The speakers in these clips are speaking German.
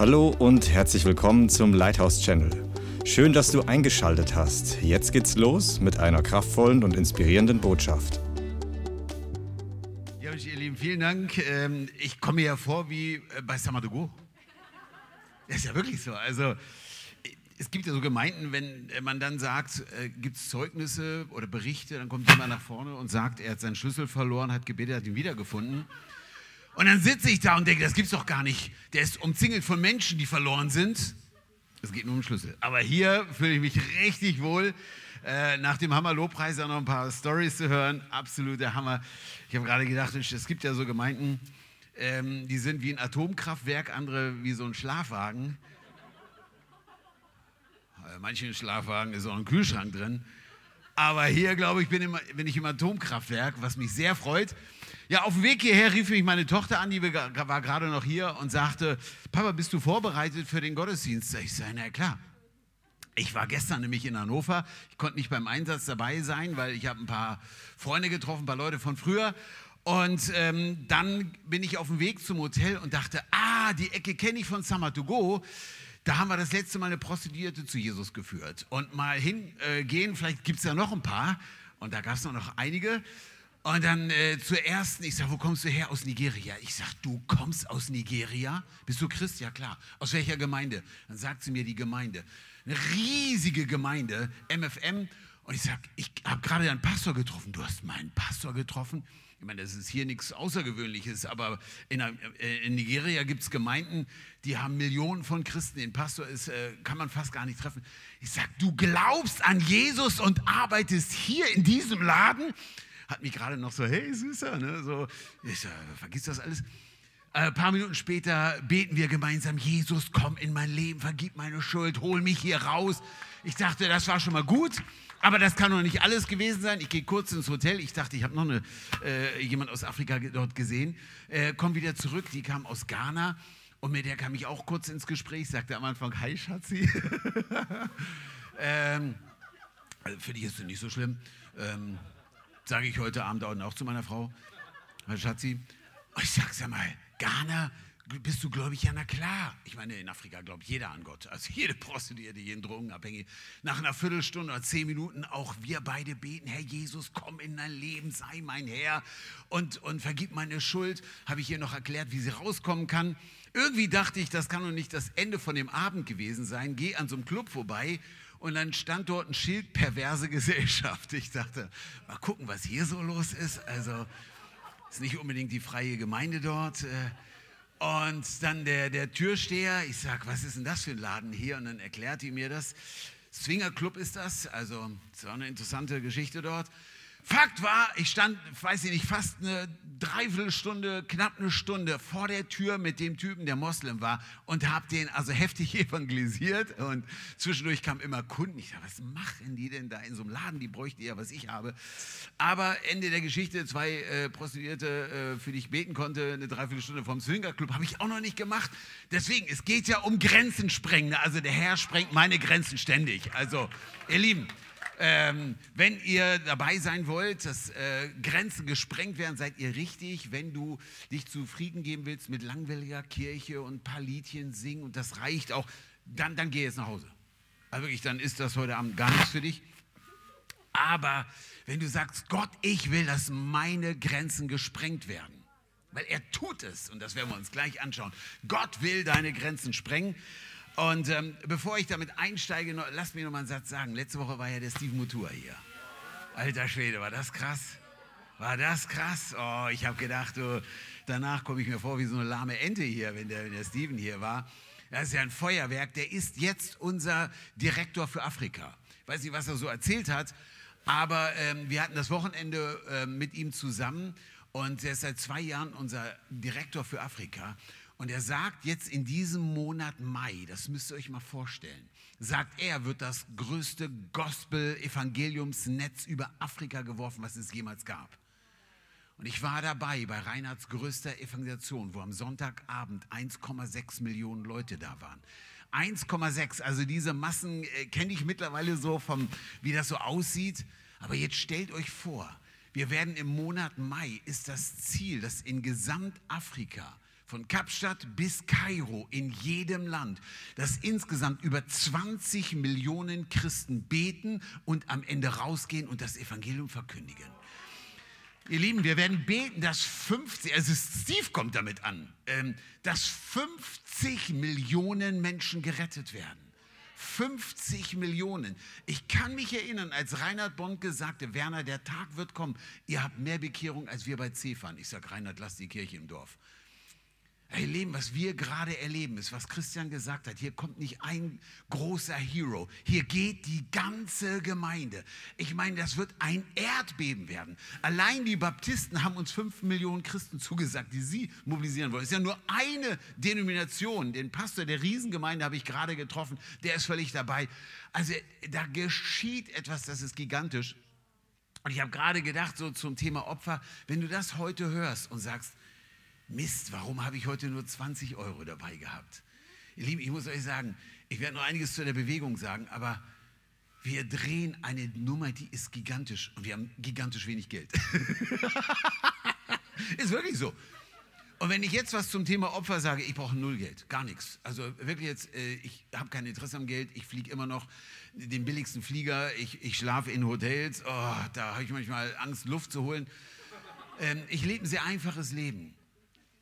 Hallo und herzlich willkommen zum Lighthouse Channel. Schön, dass du eingeschaltet hast. Jetzt geht's los mit einer kraftvollen und inspirierenden Botschaft. Ja, ihr Lieben, vielen Dank. Ähm, ich komme mir ja vor wie äh, bei Samadogo. Das ist ja wirklich so. Also, es gibt ja so Gemeinden, wenn man dann sagt, äh, gibt es Zeugnisse oder Berichte, dann kommt jemand nach vorne und sagt, er hat seinen Schlüssel verloren, hat gebetet, hat ihn wiedergefunden. Und dann sitze ich da und denke, das gibt's doch gar nicht. Der ist umzingelt von Menschen, die verloren sind. Es geht nur um Schlüssel. Aber hier fühle ich mich richtig wohl. Äh, nach dem Hammer-Lobpreis noch ein paar Stories zu hören. Absoluter Hammer. Ich habe gerade gedacht, es gibt ja so Gemeinden, ähm, die sind wie ein Atomkraftwerk, andere wie so ein Schlafwagen. Äh, manchen Schlafwagen ist auch ein Kühlschrank drin. Aber hier, glaube ich, bin, im, bin ich im Atomkraftwerk, was mich sehr freut. Ja, auf dem Weg hierher rief mich meine Tochter an, die war gerade noch hier und sagte, Papa, bist du vorbereitet für den Gottesdienst? Ich sage, na klar. Ich war gestern nämlich in Hannover. Ich konnte nicht beim Einsatz dabei sein, weil ich habe ein paar Freunde getroffen, ein paar Leute von früher. Und ähm, dann bin ich auf dem Weg zum Hotel und dachte, ah, die Ecke kenne ich von Summer to Go. Da haben wir das letzte Mal eine Prostituierte zu Jesus geführt. Und mal hingehen, äh, vielleicht gibt es ja noch ein paar. Und da gab es noch einige. Und dann äh, zur ersten, ich sage, wo kommst du her? Aus Nigeria. Ich sage, du kommst aus Nigeria? Bist du Christ? Ja klar. Aus welcher Gemeinde? Dann sagt sie mir die Gemeinde. Eine riesige Gemeinde, MFM. Und ich sage, ich habe gerade einen Pastor getroffen. Du hast meinen Pastor getroffen? Ich meine, das ist hier nichts Außergewöhnliches, aber in, äh, in Nigeria gibt es Gemeinden, die haben Millionen von Christen. Den Pastor ist, äh, kann man fast gar nicht treffen. Ich sage, du glaubst an Jesus und arbeitest hier in diesem Laden? Hat mich gerade noch so, hey Süßer, ne? so, ich, äh, vergiss das alles. Ein äh, paar Minuten später beten wir gemeinsam, Jesus, komm in mein Leben, vergib meine Schuld, hol mich hier raus. Ich dachte, das war schon mal gut, aber das kann noch nicht alles gewesen sein. Ich gehe kurz ins Hotel, ich dachte, ich habe noch eine, äh, jemand aus Afrika dort gesehen, äh, komm wieder zurück, die kam aus Ghana und mit der kam ich auch kurz ins Gespräch, sagte am Anfang, hi Schatzi. ähm, also für dich ist es nicht so schlimm. Ähm, sage ich heute Abend auch zu meiner Frau, Herr Schatzi, ich sag's ja mal, Ghana, bist du gläubig? Ja, na klar. Ich meine, in Afrika glaubt jeder an Gott. Also jede Prostituierte, jeden Drogenabhängige. Nach einer Viertelstunde oder zehn Minuten auch wir beide beten, Herr Jesus, komm in dein Leben, sei mein Herr und, und vergib meine Schuld. Habe ich ihr noch erklärt, wie sie rauskommen kann. Irgendwie dachte ich, das kann doch nicht das Ende von dem Abend gewesen sein. Geh an so einem Club vorbei und dann stand dort ein Schild perverse Gesellschaft. Ich dachte, mal gucken, was hier so los ist. Also ist nicht unbedingt die freie Gemeinde dort. Äh. Und dann der, der Türsteher, ich sag, was ist denn das für ein Laden hier? Und dann erklärt die mir das. Swinger Club ist das, also es war eine interessante Geschichte dort. Fakt war, ich stand, weiß ich nicht, fast eine Dreiviertelstunde, knapp eine Stunde vor der Tür mit dem Typen, der Moslem war und habe den also heftig evangelisiert und zwischendurch kamen immer Kunden. Ich dachte, was machen die denn da in so einem Laden? Die bräuchten ja, was ich habe. Aber Ende der Geschichte, zwei äh, Prostituierte, äh, für die ich beten konnte, eine Dreiviertelstunde vom Swinger Club, habe ich auch noch nicht gemacht. Deswegen, es geht ja um Grenzen sprengen. Also der Herr sprengt meine Grenzen ständig. Also, ihr Lieben, ähm, wenn ihr dabei sein wollt, dass äh, Grenzen gesprengt werden, seid ihr richtig. Wenn du dich zufrieden geben willst mit langweiliger Kirche und ein paar Liedchen singen und das reicht auch, dann, dann geh jetzt nach Hause. Also wirklich, dann ist das heute Abend gar nichts für dich. Aber wenn du sagst, Gott, ich will, dass meine Grenzen gesprengt werden, weil er tut es, und das werden wir uns gleich anschauen. Gott will deine Grenzen sprengen. Und ähm, bevor ich damit einsteige, noch, lasst mir noch mal einen Satz sagen. Letzte Woche war ja der Steve Mutua hier. Alter Schwede, war das krass? War das krass? Oh, ich habe gedacht, oh, danach komme ich mir vor wie so eine lahme Ente hier, wenn der, wenn der Steven hier war. Das ist ja ein Feuerwerk. Der ist jetzt unser Direktor für Afrika. Ich weiß nicht, was er so erzählt hat, aber ähm, wir hatten das Wochenende äh, mit ihm zusammen und er ist seit zwei Jahren unser Direktor für Afrika. Und er sagt jetzt in diesem Monat Mai, das müsst ihr euch mal vorstellen, sagt er, wird das größte Gospel-Evangeliumsnetz über Afrika geworfen, was es jemals gab. Und ich war dabei bei Reinhards größter Evangelisation, wo am Sonntagabend 1,6 Millionen Leute da waren. 1,6, also diese Massen äh, kenne ich mittlerweile so vom, wie das so aussieht. Aber jetzt stellt euch vor, wir werden im Monat Mai, ist das Ziel, dass in Gesamtafrika von Kapstadt bis Kairo in jedem Land, dass insgesamt über 20 Millionen Christen beten und am Ende rausgehen und das Evangelium verkündigen. Ihr Lieben, wir werden beten, dass 50, also Steve kommt damit an, ähm, dass 50 Millionen Menschen gerettet werden. 50 Millionen. Ich kann mich erinnern, als Reinhard Bond sagte, Werner, der Tag wird kommen, ihr habt mehr Bekehrung als wir bei Zefan. Ich sage, Reinhard, lass die Kirche im Dorf. Hey, Leben, was wir gerade erleben, ist, was Christian gesagt hat. Hier kommt nicht ein großer Hero. Hier geht die ganze Gemeinde. Ich meine, das wird ein Erdbeben werden. Allein die Baptisten haben uns fünf Millionen Christen zugesagt, die sie mobilisieren wollen. Es ist ja nur eine Denomination. Den Pastor der Riesengemeinde habe ich gerade getroffen. Der ist völlig dabei. Also da geschieht etwas, das ist gigantisch. Und ich habe gerade gedacht, so zum Thema Opfer, wenn du das heute hörst und sagst, Mist, warum habe ich heute nur 20 Euro dabei gehabt? Ihr Lieben, ich muss euch sagen, ich werde noch einiges zu der Bewegung sagen, aber wir drehen eine Nummer, die ist gigantisch und wir haben gigantisch wenig Geld. ist wirklich so. Und wenn ich jetzt was zum Thema Opfer sage, ich brauche null Geld, gar nichts. Also wirklich jetzt, äh, ich habe kein Interesse am Geld, ich fliege immer noch den billigsten Flieger, ich, ich schlafe in Hotels, oh, da habe ich manchmal Angst, Luft zu holen. Ähm, ich lebe ein sehr einfaches Leben.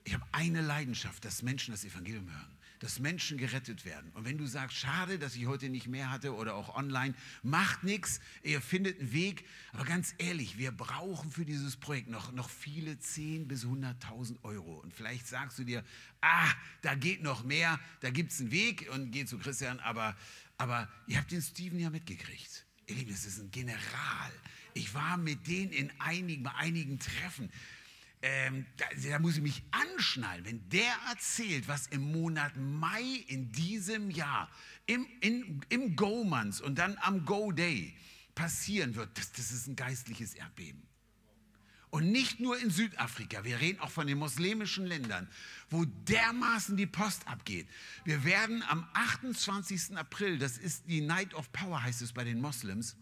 Ich habe eine Leidenschaft, dass Menschen das Evangelium hören, dass Menschen gerettet werden. Und wenn du sagst, schade, dass ich heute nicht mehr hatte oder auch online, macht nichts, ihr findet einen Weg. Aber ganz ehrlich, wir brauchen für dieses Projekt noch, noch viele 10 bis 100.000 Euro. Und vielleicht sagst du dir, ah, da geht noch mehr, da gibt es einen Weg und geh zu Christian, aber, aber ihr habt den Steven ja mitgekriegt. Ihr Lieben, das ist ein General. Ich war mit denen in einigen, bei einigen Treffen ähm, da, da, muss ich mich anschnallen, wenn der erzählt, was im Monat Mai in diesem Jahr im, in, im Go-Months und dann am Go-Day passieren wird, das, das ist ein geistliches Erdbeben. Und nicht nur in Südafrika, wir reden auch von den muslimischen Ländern, wo dermaßen die Post abgeht. Wir werden am 28. April, das ist die Night of Power, heißt es bei den Moslems,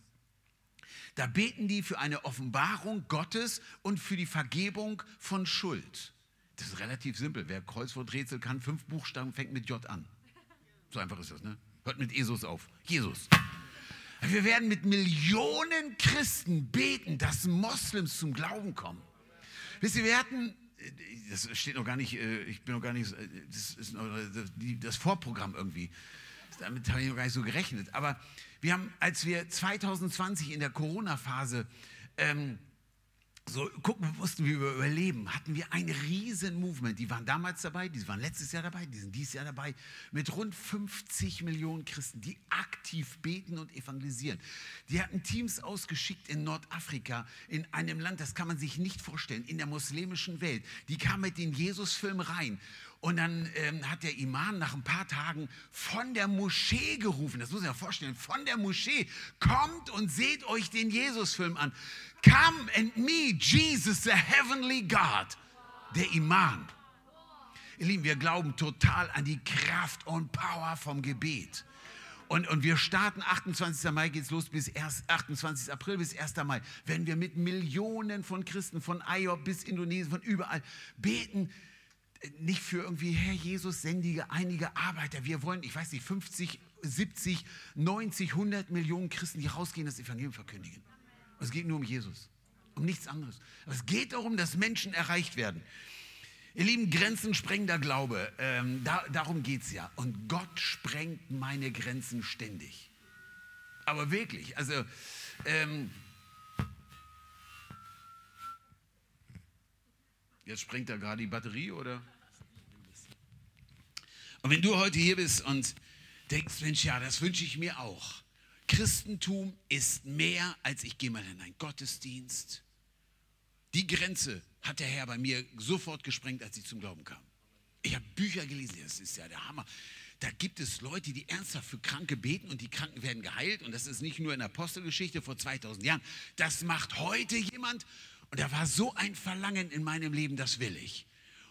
da beten die für eine Offenbarung Gottes und für die Vergebung von Schuld. Das ist relativ simpel. Wer Kreuzworträtsel kann, fünf Buchstaben fängt mit J an. So einfach ist das, ne? Hört mit Jesus auf. Jesus. Wir werden mit Millionen Christen beten, dass Moslems zum Glauben kommen. Wisst ihr, wir hatten, das steht noch gar nicht, äh, ich bin noch gar nicht, äh, das ist das Vorprogramm irgendwie. Damit habe ich noch gar nicht so gerechnet. Aber wir haben, als wir 2020 in der Corona-Phase ähm, so gucken mussten, wie wir überleben, hatten wir ein riesen Movement. Die waren damals dabei, die waren letztes Jahr dabei, die sind dieses Jahr dabei, mit rund 50 Millionen Christen, die aktiv beten und evangelisieren. Die hatten Teams ausgeschickt in Nordafrika, in einem Land, das kann man sich nicht vorstellen, in der muslimischen Welt. Die kamen mit den Jesus-Film rein und dann ähm, hat der Imam nach ein paar Tagen von der Moschee gerufen, das muss ich mir vorstellen, von der Moschee, kommt und seht euch den Jesus-Film an. Come and meet Jesus, the heavenly God, der Imam. Ihr Lieben, wir glauben total an die Kraft und Power vom Gebet. Und, und wir starten 28. Mai geht es los bis 28. April bis 1. Mai. Wenn wir mit Millionen von Christen von IOP bis Indonesien, von überall beten, nicht für irgendwie, Herr Jesus, sendige einige Arbeiter. Wir wollen, ich weiß nicht, 50, 70, 90, 100 Millionen Christen, die rausgehen, das Evangelium verkündigen. Es geht nur um Jesus, um nichts anderes. Es geht darum, dass Menschen erreicht werden. Ihr lieben grenzensprengender Glaube, ähm, da, darum geht es ja. Und Gott sprengt meine Grenzen ständig. Aber wirklich, also ähm, Jetzt springt da gerade die Batterie, oder? Und wenn du heute hier bist und denkst, Mensch, ja, das wünsche ich mir auch. Christentum ist mehr als ich gehe mal in einen Gottesdienst. Die Grenze hat der Herr bei mir sofort gesprengt, als ich zum Glauben kam. Ich habe Bücher gelesen, das ist ja der Hammer. Da gibt es Leute, die ernsthaft für Kranke beten und die Kranken werden geheilt. Und das ist nicht nur in der Apostelgeschichte vor 2000 Jahren. Das macht heute jemand und da war so ein Verlangen in meinem Leben, das will ich.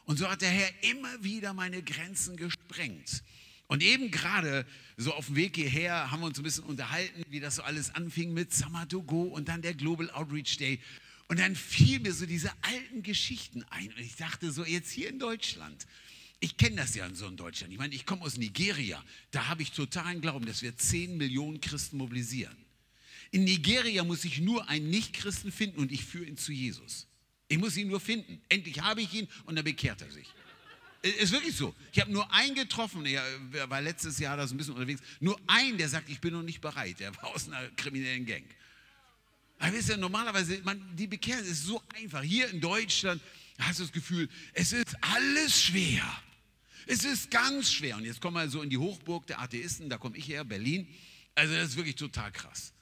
Und so hat der Herr immer wieder meine Grenzen gesprengt. Und eben gerade so auf dem Weg hierher haben wir uns ein bisschen unterhalten, wie das so alles anfing mit Summer to Go und dann der Global Outreach Day. Und dann fiel mir so diese alten Geschichten ein. Und ich dachte so, jetzt hier in Deutschland, Ich kenne das ja in so in Deutschland. Ich meine, ich komme aus Nigeria. Da habe ich totalen Glauben, dass wir 10 Millionen Christen mobilisieren. In Nigeria muss ich nur einen Nicht-Christen finden und ich führe ihn zu Jesus. Ich muss ihn nur finden. Endlich habe ich ihn und dann bekehrt er sich. Ist wirklich so. Ich habe nur einen getroffen, er war letztes Jahr da so ein bisschen unterwegs, nur einen, der sagt, ich bin noch nicht bereit. Der war aus einer kriminellen Gang. Aber wisst ihr, normalerweise, man, die Bekehrung ist so einfach. Hier in Deutschland hast du das Gefühl, es ist alles schwer. Es ist ganz schwer. Und jetzt kommen wir so in die Hochburg der Atheisten, da komme ich her, Berlin. Also das ist wirklich total krass.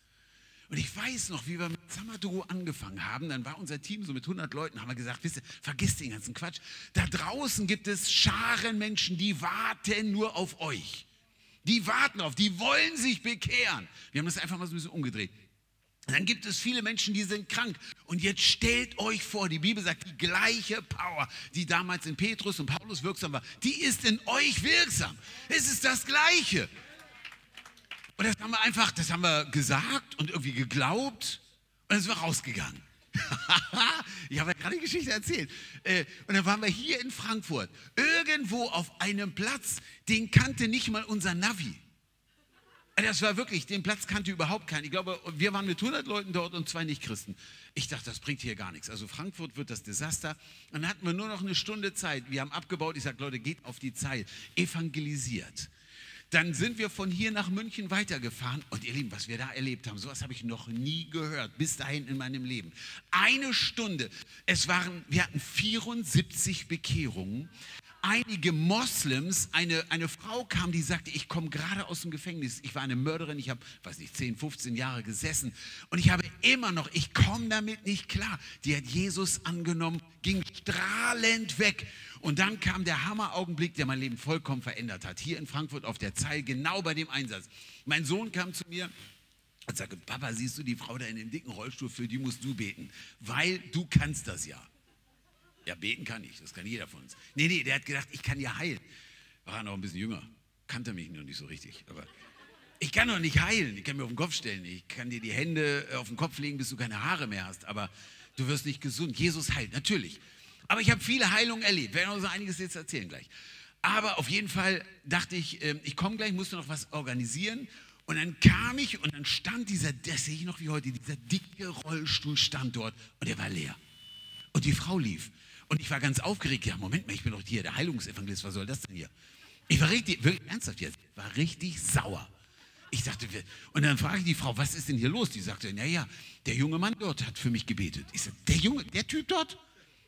Und ich weiß noch, wie wir mit Samadou angefangen haben, dann war unser Team so mit 100 Leuten, haben wir gesagt, wisst ihr, vergisst den ganzen Quatsch. Da draußen gibt es Scharen Menschen, die warten nur auf euch. Die warten auf, die wollen sich bekehren. Wir haben das einfach mal so ein bisschen umgedreht. Dann gibt es viele Menschen, die sind krank. Und jetzt stellt euch vor, die Bibel sagt, die gleiche Power, die damals in Petrus und Paulus wirksam war, die ist in euch wirksam. Es ist das Gleiche. Und das haben wir einfach, das haben wir gesagt und irgendwie geglaubt und dann sind wir rausgegangen. ich habe ja gerade die Geschichte erzählt. Äh, und dann waren wir hier in Frankfurt, irgendwo auf einem Platz, den kannte nicht mal unser Navi. Äh, das war wirklich, den Platz kannte überhaupt keiner. Ich glaube, wir waren mit 100 Leuten dort und zwei Nicht-Christen. Ich dachte, das bringt hier gar nichts. Also Frankfurt wird das Desaster. Und dann hatten wir nur noch eine Stunde Zeit. Wir haben abgebaut. Ich sage, Leute, geht auf die Zeit. Evangelisiert. Dann sind wir von hier nach München weitergefahren. Und ihr Lieben, was wir da erlebt haben, sowas habe ich noch nie gehört, bis dahin in meinem Leben. Eine Stunde, es waren, wir hatten 74 Bekehrungen, einige Moslems, eine, eine Frau kam, die sagte, ich komme gerade aus dem Gefängnis, ich war eine Mörderin, ich habe, weiß nicht, 10, 15 Jahre gesessen. Und ich habe immer noch, ich komme damit nicht klar. Die hat Jesus angenommen, ging strahlend weg und dann kam der Hammeraugenblick, der mein Leben vollkommen verändert hat. Hier in Frankfurt auf der Zeil, genau bei dem Einsatz. Mein Sohn kam zu mir und sagte, Papa, siehst du die Frau da in dem dicken Rollstuhl, für die musst du beten, weil du kannst das ja. Ja, beten kann ich, das kann jeder von uns. Nee, nee, der hat gedacht, ich kann ja heilen. War noch ein bisschen jünger, kannte mich noch nicht so richtig, aber ich kann doch nicht heilen, ich kann mir auf den Kopf stellen, ich kann dir die Hände auf den Kopf legen, bis du keine Haare mehr hast, aber du wirst nicht gesund. Jesus heilt, natürlich. Aber ich habe viele Heilungen erlebt. Wir werden uns einiges jetzt erzählen gleich. Aber auf jeden Fall dachte ich, ähm, ich komme gleich, musste noch was organisieren. Und dann kam ich und dann stand dieser, das sehe ich noch wie heute, dieser dicke Rollstuhl stand dort und der war leer. Und die Frau lief. Und ich war ganz aufgeregt. Ja, Moment mal, ich bin doch hier der Heilungsevangelist. Was soll das denn hier? Ich war richtig, wirklich ernsthaft jetzt, war richtig sauer. Ich dachte, und dann frage ich die Frau, was ist denn hier los? Die sagte, naja, der junge Mann dort hat für mich gebetet. Ich sagte, der Junge, der Typ dort?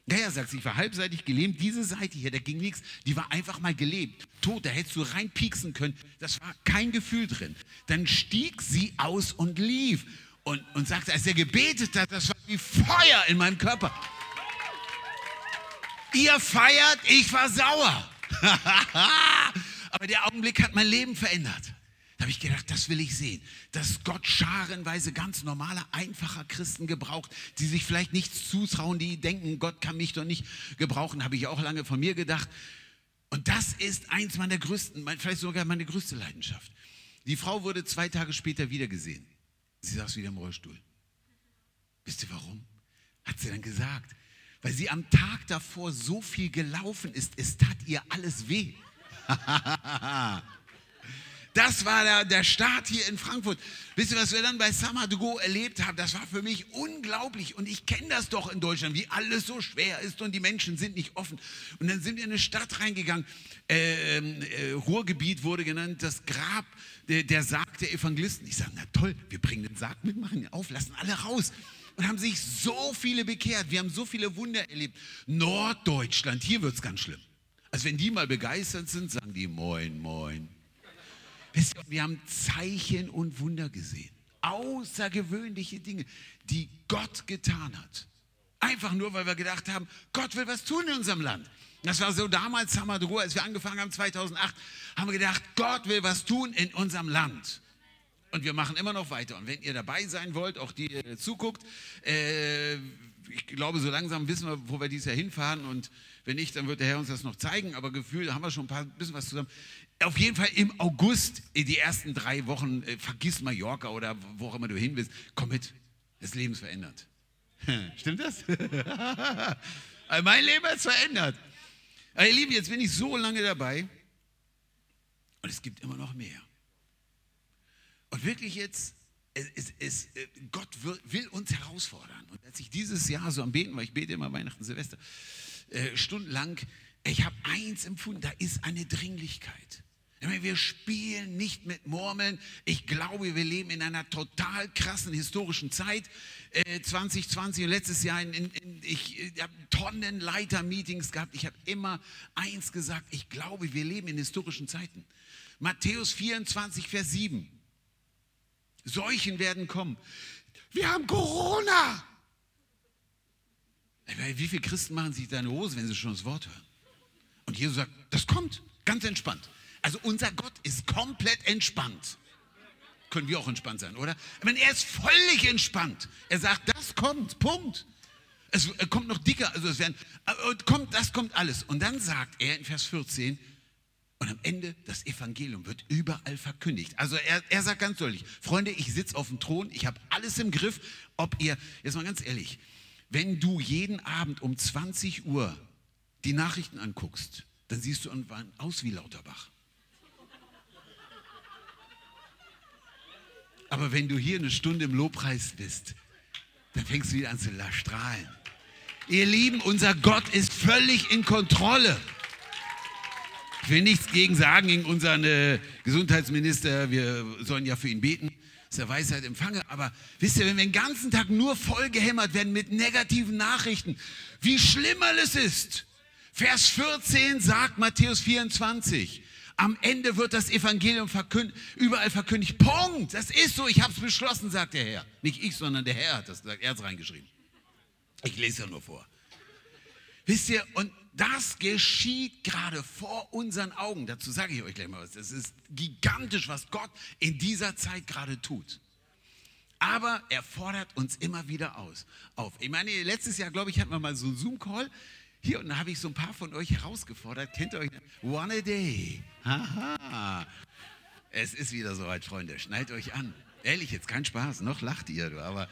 Naja, sagt sie, ich war halbseitig gelähmt, diese Seite hier, da ging nichts, die war einfach mal gelebt, tot, da hättest du reinpieksen können, das war kein Gefühl drin. Dann stieg sie aus und lief und, und sagte, als er gebetet hat, das war wie Feuer in meinem Körper. Ihr feiert, ich war sauer. Aber der Augenblick hat mein Leben verändert. Habe ich gedacht, das will ich sehen, dass Gott scharenweise ganz normale, einfacher Christen gebraucht, die sich vielleicht nichts zutrauen, die denken, Gott kann mich doch nicht gebrauchen, habe ich auch lange von mir gedacht. Und das ist eins meiner größten, vielleicht sogar meine größte Leidenschaft. Die Frau wurde zwei Tage später wieder gesehen. Sie saß wieder im Rollstuhl. Wisst ihr warum? Hat sie dann gesagt. Weil sie am Tag davor so viel gelaufen ist, es tat ihr alles weh. Das war der, der Start hier in Frankfurt. Wisst ihr, was wir dann bei Samadugo erlebt haben? Das war für mich unglaublich. Und ich kenne das doch in Deutschland, wie alles so schwer ist und die Menschen sind nicht offen. Und dann sind wir in eine Stadt reingegangen. Äh, äh, Ruhrgebiet wurde genannt, das Grab, der, der Sarg der Evangelisten. Ich sage, na toll, wir bringen den Sarg mit, machen ihn auf, lassen alle raus und haben sich so viele bekehrt. Wir haben so viele Wunder erlebt. Norddeutschland, hier wird es ganz schlimm. Also wenn die mal begeistert sind, sagen die Moin, Moin. Wisst ihr, wir haben Zeichen und Wunder gesehen. Außergewöhnliche Dinge, die Gott getan hat. Einfach nur, weil wir gedacht haben, Gott will was tun in unserem Land. Das war so damals, Hamadruh, als wir angefangen haben, 2008, haben wir gedacht, Gott will was tun in unserem Land. Und wir machen immer noch weiter. Und wenn ihr dabei sein wollt, auch die ihr zuguckt, äh, ich glaube, so langsam wissen wir, wo wir dieses Jahr hinfahren. Und wenn nicht, dann wird der Herr uns das noch zeigen. Aber gefühlt haben wir schon ein paar, bisschen was zusammen auf jeden Fall im August, die ersten drei Wochen, äh, vergiss Mallorca oder wo auch immer du hin willst, komm mit, das Leben ist verändert. Stimmt das? mein Leben ist verändert. Aber ihr Lieben, jetzt bin ich so lange dabei und es gibt immer noch mehr. Und wirklich jetzt, es, es, es, äh, Gott will, will, uns herausfordern. Und als ich dieses Jahr so am Beten war, ich bete immer Weihnachten, Silvester, äh, stundenlang, ich habe eins empfunden, da ist eine Dringlichkeit. Wir spielen nicht mit Murmeln. Ich glaube, wir leben in einer total krassen historischen Zeit. Äh, 2020 und letztes Jahr, in, in, ich, ich habe Tonnenleiter-Meetings gehabt. Ich habe immer eins gesagt, ich glaube, wir leben in historischen Zeiten. Matthäus 24, Vers 7. Seuchen werden kommen. Wir haben Corona. Wie viele Christen machen sich deine Hose, wenn sie schon das Wort hören? Und Jesus sagt, das kommt, ganz entspannt. Also unser Gott ist komplett entspannt. Können wir auch entspannt sein, oder? Ich meine, er ist völlig entspannt. Er sagt, das kommt, Punkt. Es kommt noch dicker, also es werden, kommt, das kommt alles. Und dann sagt er in Vers 14, und am Ende, das Evangelium wird überall verkündigt. Also er, er sagt ganz deutlich, Freunde, ich sitze auf dem Thron, ich habe alles im Griff. Ob ihr, jetzt mal ganz ehrlich, wenn du jeden Abend um 20 Uhr die Nachrichten anguckst, dann siehst du irgendwann aus wie Lauterbach. Aber wenn du hier eine Stunde im Lobpreis bist, dann fängst du wieder an zu strahlen. Ihr Lieben, unser Gott ist völlig in Kontrolle. Ich will nichts gegen sagen, gegen unseren äh, Gesundheitsminister. Wir sollen ja für ihn beten, dass er Weisheit empfange. Aber wisst ihr, wenn wir den ganzen Tag nur vollgehämmert werden mit negativen Nachrichten, wie schlimm alles ist. Vers 14 sagt Matthäus 24. Am Ende wird das Evangelium verkünd überall verkündigt. Punkt. Das ist so. Ich habe es beschlossen, sagt der Herr. Nicht ich, sondern der Herr hat das gesagt. Er hat es reingeschrieben. Ich lese ja nur vor. Wisst ihr, und das geschieht gerade vor unseren Augen. Dazu sage ich euch gleich mal was. Es ist gigantisch, was Gott in dieser Zeit gerade tut. Aber er fordert uns immer wieder aus, auf. Ich meine, letztes Jahr, glaube ich, hatten wir mal so einen Zoom-Call. Hier und da habe ich so ein paar von euch herausgefordert. Kennt ihr euch? One a day. Haha. Es ist wieder soweit, Freunde. Schnallt euch an. Ehrlich, jetzt kein Spaß. Noch lacht ihr, aber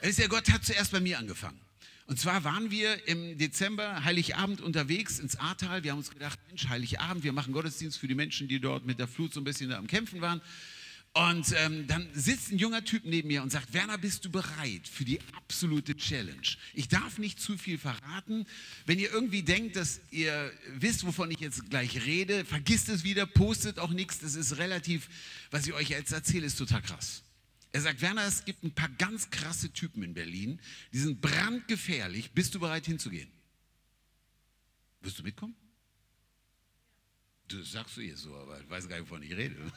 es ist ja Gott hat zuerst bei mir angefangen. Und zwar waren wir im Dezember Heiligabend unterwegs ins Ahrtal. Wir haben uns gedacht, Mensch, Heiligabend, wir machen Gottesdienst für die Menschen, die dort mit der Flut so ein bisschen am Kämpfen waren. Und ähm, dann sitzt ein junger Typ neben mir und sagt, Werner, bist du bereit für die absolute Challenge? Ich darf nicht zu viel verraten. Wenn ihr irgendwie denkt, dass ihr wisst, wovon ich jetzt gleich rede, vergisst es wieder, postet auch nichts. Das ist relativ, was ich euch jetzt erzähle, ist total krass. Er sagt, Werner, es gibt ein paar ganz krasse Typen in Berlin, die sind brandgefährlich. Bist du bereit hinzugehen? Wirst du mitkommen? Du sagst du jetzt so, aber ich weiß gar nicht, wovon ich rede.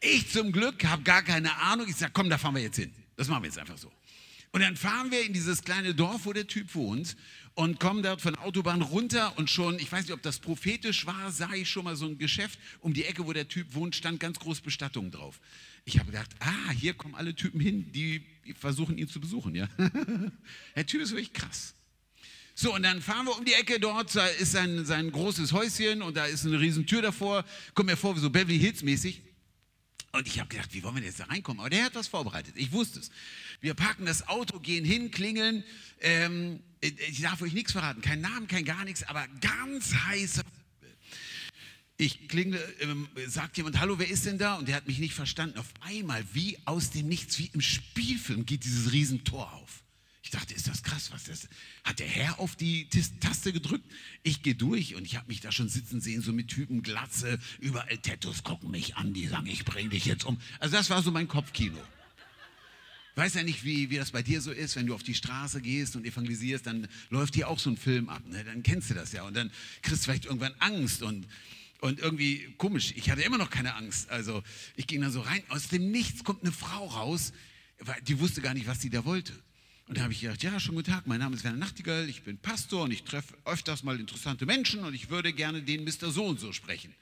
ich zum Glück habe gar keine Ahnung. Ich sage, komm, da fahren wir jetzt hin. Das machen wir jetzt einfach so. Und dann fahren wir in dieses kleine Dorf, wo der Typ wohnt und kommen dort von der Autobahn runter und schon, ich weiß nicht, ob das prophetisch war, sah ich schon mal so ein Geschäft um die Ecke, wo der Typ wohnt, stand ganz groß Bestattung drauf. Ich habe gedacht, ah, hier kommen alle Typen hin, die versuchen ihn zu besuchen, ja. der Typ ist wirklich krass. So, und dann fahren wir um die Ecke dort, da ist sein, sein großes Häuschen und da ist eine riesen Tür davor, kommt mir vor wie so Beverly Hills mäßig. Und ich habe gedacht, wie wollen wir denn jetzt da reinkommen? Aber der hat was vorbereitet, ich wusste es. Wir parken das Auto, gehen hin, klingeln, ähm, ich darf euch nichts verraten, kein Namen, kein gar nichts, aber ganz heißer. Ich klingle, ähm, sagt jemand, hallo, wer ist denn da? Und der hat mich nicht verstanden. Auf einmal, wie aus dem Nichts, wie im Spielfilm, geht dieses Riesentor auf. Ich dachte, ist das krass, was das Hat der Herr auf die Taste gedrückt? Ich gehe durch und ich habe mich da schon sitzen sehen, so mit Typen, Glatze, überall Tattoos gucken mich an, die sagen, ich bringe dich jetzt um. Also das war so mein Kopfkino weiß ja nicht, wie, wie das bei dir so ist, wenn du auf die Straße gehst und evangelisierst, dann läuft hier auch so ein Film ab. Ne? Dann kennst du das ja. Und dann kriegst du vielleicht irgendwann Angst und, und irgendwie komisch. Ich hatte immer noch keine Angst. Also ich ging dann so rein. Aus dem Nichts kommt eine Frau raus, die wusste gar nicht, was sie da wollte. Und da habe ich gedacht, ja, schönen guten Tag, mein Name ist Werner Nachtigall, ich bin Pastor und ich treffe öfters mal interessante Menschen und ich würde gerne den Mr. So und so sprechen.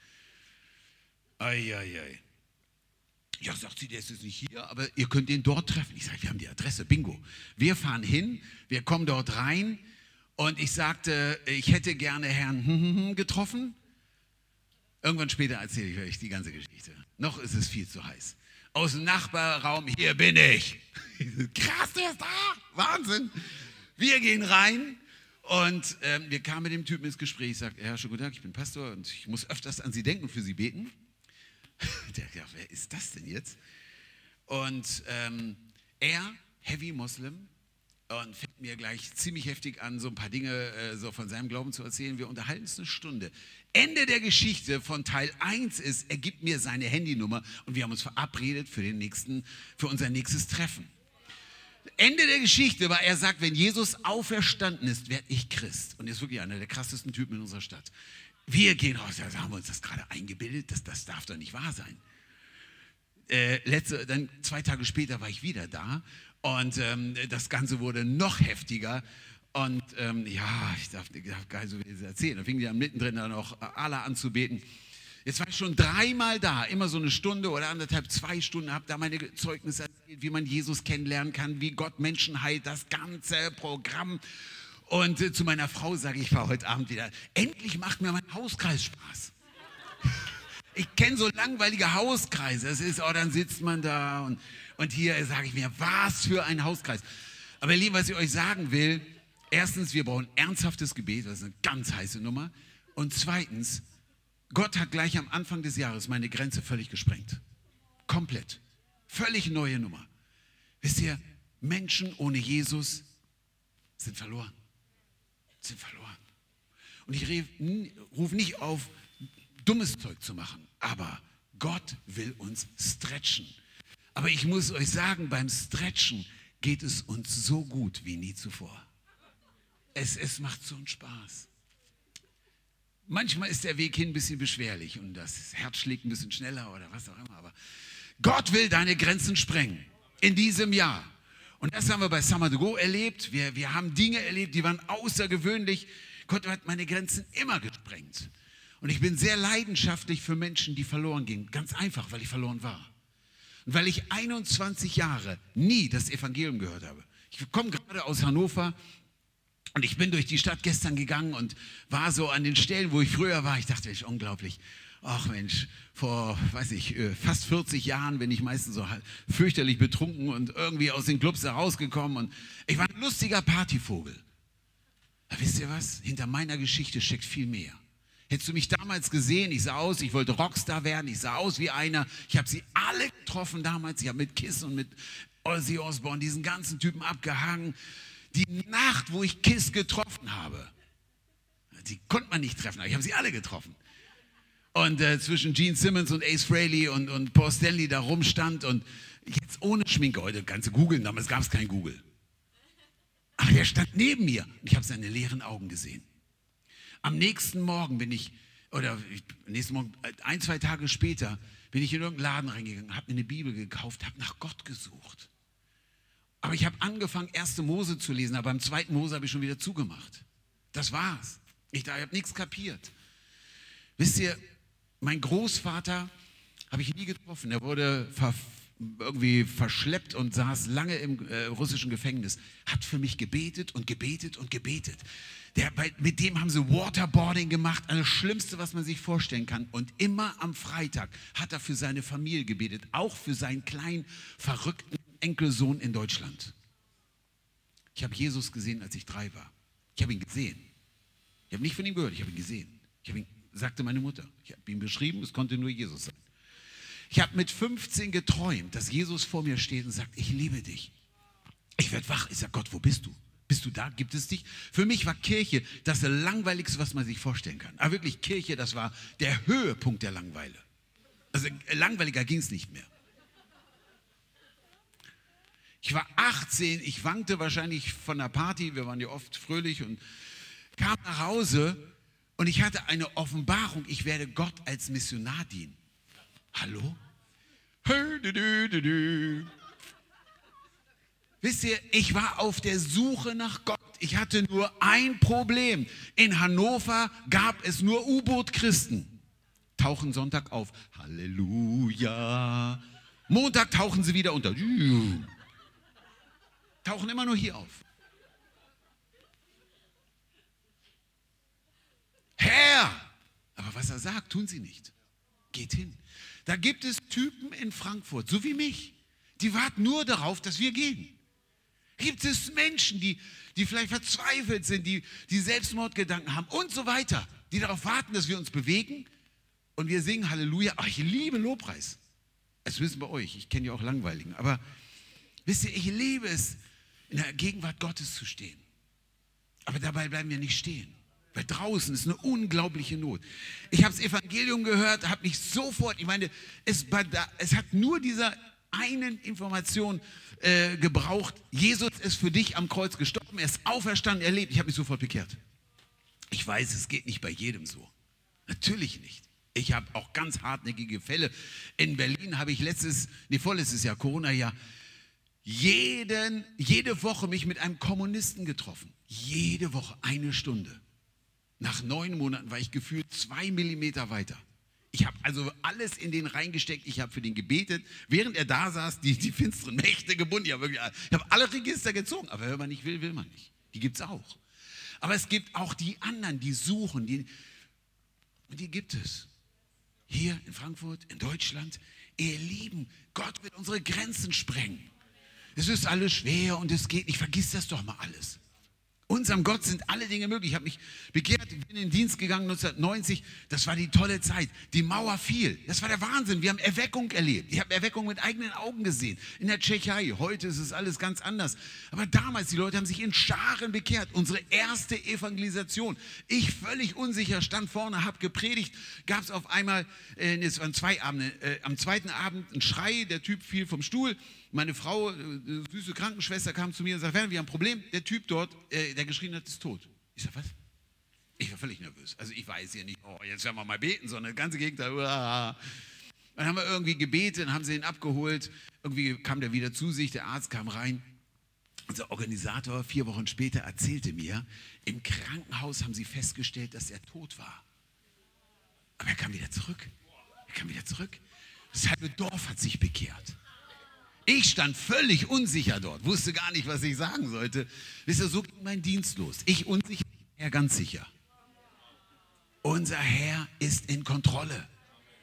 Eieiei. Ei, ei. Ja, sagt sie, der ist jetzt nicht hier, aber ihr könnt ihn dort treffen. Ich sage, wir haben die Adresse, bingo. Wir fahren hin, wir kommen dort rein und ich sagte, ich hätte gerne Herrn getroffen. Irgendwann später erzähle ich euch die ganze Geschichte. Noch ist es viel zu heiß. Aus dem Nachbarraum, hier bin ich. Krass, der ist da. Wahnsinn. Wir gehen rein Und ähm, wir kamen mit dem Typen ins Gespräch. Ich sagte, Herr, schönen guten Tag, ich bin Pastor und ich muss öfters an Sie denken und für Sie beten. Der dachte, wer ist das denn jetzt? Und ähm, er, Heavy Muslim, und fängt mir gleich ziemlich heftig an, so ein paar Dinge äh, so von seinem Glauben zu erzählen. Wir unterhalten uns eine Stunde. Ende der Geschichte von Teil 1 ist, er gibt mir seine Handynummer und wir haben uns verabredet für, den nächsten, für unser nächstes Treffen. Ende der Geschichte war, er sagt, wenn Jesus auferstanden ist, werde ich Christ. Und er ist wirklich einer der krassesten Typen in unserer Stadt. Wir gehen raus, ja, haben wir uns das gerade eingebildet, das, das darf doch nicht wahr sein. Äh, letzte, dann zwei Tage später war ich wieder da und ähm, das Ganze wurde noch heftiger. Und ähm, ja, ich darf, ich darf gar nicht so viel erzählen. Da fingen die dann mittendrin dann auch Allah anzubeten. Jetzt war ich schon dreimal da, immer so eine Stunde oder anderthalb, zwei Stunden, habe da meine Zeugnisse erzählt, wie man Jesus kennenlernen kann, wie Gott Menschen heilt, das ganze Programm. Und äh, zu meiner Frau sage ich, ich war heute Abend wieder, endlich macht mir mein Hauskreis Spaß. Ich kenne so langweilige Hauskreise. Es ist, oh, dann sitzt man da und, und hier sage ich mir, was für ein Hauskreis. Aber ihr Lieben, was ich euch sagen will, erstens, wir brauchen ernsthaftes Gebet, das ist eine ganz heiße Nummer. Und zweitens, Gott hat gleich am Anfang des Jahres meine Grenze völlig gesprengt. Komplett. Völlig neue Nummer. Wisst ihr, Menschen ohne Jesus sind verloren. Sind verloren. Und ich rufe nicht auf, dummes Zeug zu machen, aber Gott will uns stretchen. Aber ich muss euch sagen, beim Stretchen geht es uns so gut wie nie zuvor. Es, es macht so einen Spaß. Manchmal ist der Weg hin ein bisschen beschwerlich und das Herz schlägt ein bisschen schneller oder was auch immer. Aber Gott will deine Grenzen sprengen in diesem Jahr. Und das haben wir bei Summer to Go erlebt. Wir, wir haben Dinge erlebt, die waren außergewöhnlich. Gott hat meine Grenzen immer gesprengt. Und ich bin sehr leidenschaftlich für Menschen, die verloren gehen. Ganz einfach, weil ich verloren war. Und weil ich 21 Jahre nie das Evangelium gehört habe. Ich komme gerade aus Hannover und ich bin durch die Stadt gestern gegangen und war so an den Stellen, wo ich früher war. Ich dachte, das ist unglaublich. Ach Mensch, vor, weiß ich, äh, fast 40 Jahren bin ich meistens so fürchterlich betrunken und irgendwie aus den Clubs herausgekommen. Und ich war ein lustiger Partyvogel. Aber wisst ihr was? Hinter meiner Geschichte steckt viel mehr. Hättest du mich damals gesehen, ich sah aus, ich wollte Rockstar werden, ich sah aus wie einer. Ich habe sie alle getroffen damals. Ich habe mit Kiss und mit Ozzy Osbourne diesen ganzen Typen abgehangen die Nacht, wo ich Kiss getroffen habe, die konnte man nicht treffen, aber ich habe sie alle getroffen. Und äh, zwischen Gene Simmons und Ace Frehley und, und Paul Stanley da rumstand und jetzt ohne Schminke, heute du googeln, damals gab es kein Google. Aber der stand neben mir und ich habe seine leeren Augen gesehen. Am nächsten Morgen bin ich, oder nächsten Morgen, ein, zwei Tage später, bin ich in irgendeinen Laden reingegangen, habe mir eine Bibel gekauft, habe nach Gott gesucht. Aber ich habe angefangen, erste Mose zu lesen, aber beim zweiten Mose habe ich schon wieder zugemacht. Das war's. Ich, ich habe nichts kapiert. Wisst ihr, mein Großvater habe ich nie getroffen. Er wurde ver, irgendwie verschleppt und saß lange im äh, russischen Gefängnis. Hat für mich gebetet und gebetet und gebetet. Der, mit dem haben sie Waterboarding gemacht, das Schlimmste, was man sich vorstellen kann. Und immer am Freitag hat er für seine Familie gebetet, auch für seinen kleinen, verrückten Enkelsohn in Deutschland. Ich habe Jesus gesehen, als ich drei war. Ich habe ihn gesehen. Ich habe nicht von ihm gehört, ich habe ihn gesehen. Ich habe ihn, sagte meine Mutter. Ich habe ihn beschrieben, es konnte nur Jesus sein. Ich habe mit 15 geträumt, dass Jesus vor mir steht und sagt, ich liebe dich. Ich werde wach. Ich sage, Gott, wo bist du? Bist du da? Gibt es dich? Für mich war Kirche das langweiligste, was man sich vorstellen kann. Aber wirklich, Kirche, das war der Höhepunkt der Langweile. Also langweiliger ging es nicht mehr. Ich war 18, ich wankte wahrscheinlich von der Party, wir waren ja oft fröhlich und kam nach Hause und ich hatte eine Offenbarung, ich werde Gott als Missionar dienen. Hallo? Wisst ihr, ich war auf der Suche nach Gott. Ich hatte nur ein Problem. In Hannover gab es nur U-Boot-Christen. Tauchen Sonntag auf. Halleluja. Montag tauchen sie wieder unter tauchen immer nur hier auf. Herr! Aber was er sagt, tun sie nicht. Geht hin. Da gibt es Typen in Frankfurt, so wie mich, die warten nur darauf, dass wir gehen. gibt es Menschen, die, die vielleicht verzweifelt sind, die, die Selbstmordgedanken haben und so weiter, die darauf warten, dass wir uns bewegen und wir singen Halleluja. Ach, ich liebe Lobpreis. Es wissen bei euch, ich kenne ja auch Langweiligen, aber wisst ihr, ich liebe es, in der Gegenwart Gottes zu stehen. Aber dabei bleiben wir nicht stehen. Weil draußen ist eine unglaubliche Not. Ich habe das Evangelium gehört, habe mich sofort, ich meine, es, es hat nur dieser einen Information äh, gebraucht. Jesus ist für dich am Kreuz gestorben, er ist auferstanden, er lebt. Ich habe mich sofort bekehrt. Ich weiß, es geht nicht bei jedem so. Natürlich nicht. Ich habe auch ganz hartnäckige Fälle. In Berlin habe ich letztes, nee, vorletztes Jahr, Corona-Jahr, jeden, jede Woche mich mit einem Kommunisten getroffen. Jede Woche eine Stunde. Nach neun Monaten war ich gefühlt zwei Millimeter weiter. Ich habe also alles in den reingesteckt. Ich habe für den gebetet. Während er da saß, die, die finsteren Mächte gebunden. Ich habe hab alle Register gezogen. Aber wenn man nicht will, will man nicht. Die gibt es auch. Aber es gibt auch die anderen, die suchen. Die, die gibt es. Hier in Frankfurt, in Deutschland. Ihr Lieben, Gott wird unsere Grenzen sprengen. Es ist alles schwer und es geht nicht. Vergiss das doch mal alles. Unserem Gott sind alle Dinge möglich. Ich habe mich bekehrt, bin in den Dienst gegangen 1990. Das war die tolle Zeit. Die Mauer fiel. Das war der Wahnsinn. Wir haben Erweckung erlebt. Ich habe Erweckung mit eigenen Augen gesehen. In der Tschechei. Heute ist es alles ganz anders. Aber damals, die Leute haben sich in Scharen bekehrt. Unsere erste Evangelisation. Ich völlig unsicher stand vorne, habe gepredigt. Gab es auf einmal, äh, es waren zwei Abende, äh, am zweiten Abend einen Schrei. Der Typ fiel vom Stuhl meine Frau, äh, süße Krankenschwester, kam zu mir und sagte, wir haben ein Problem, der Typ dort, äh, der geschrien hat, ist tot. Ich sage, was? Ich war völlig nervös. Also ich weiß ja nicht, oh, jetzt werden wir mal beten, sondern das ganze Gegenteil. Uah. Dann haben wir irgendwie gebetet, haben sie ihn abgeholt. Irgendwie kam der wieder zu sich, der Arzt kam rein. Unser Organisator vier Wochen später erzählte mir, im Krankenhaus haben sie festgestellt, dass er tot war. Aber er kam wieder zurück. Er kam wieder zurück. Das halbe Dorf hat sich bekehrt. Ich stand völlig unsicher dort, wusste gar nicht, was ich sagen sollte. Wisst ihr, so ging mein Dienst los. Ich unsicher, er ganz sicher. Unser Herr ist in Kontrolle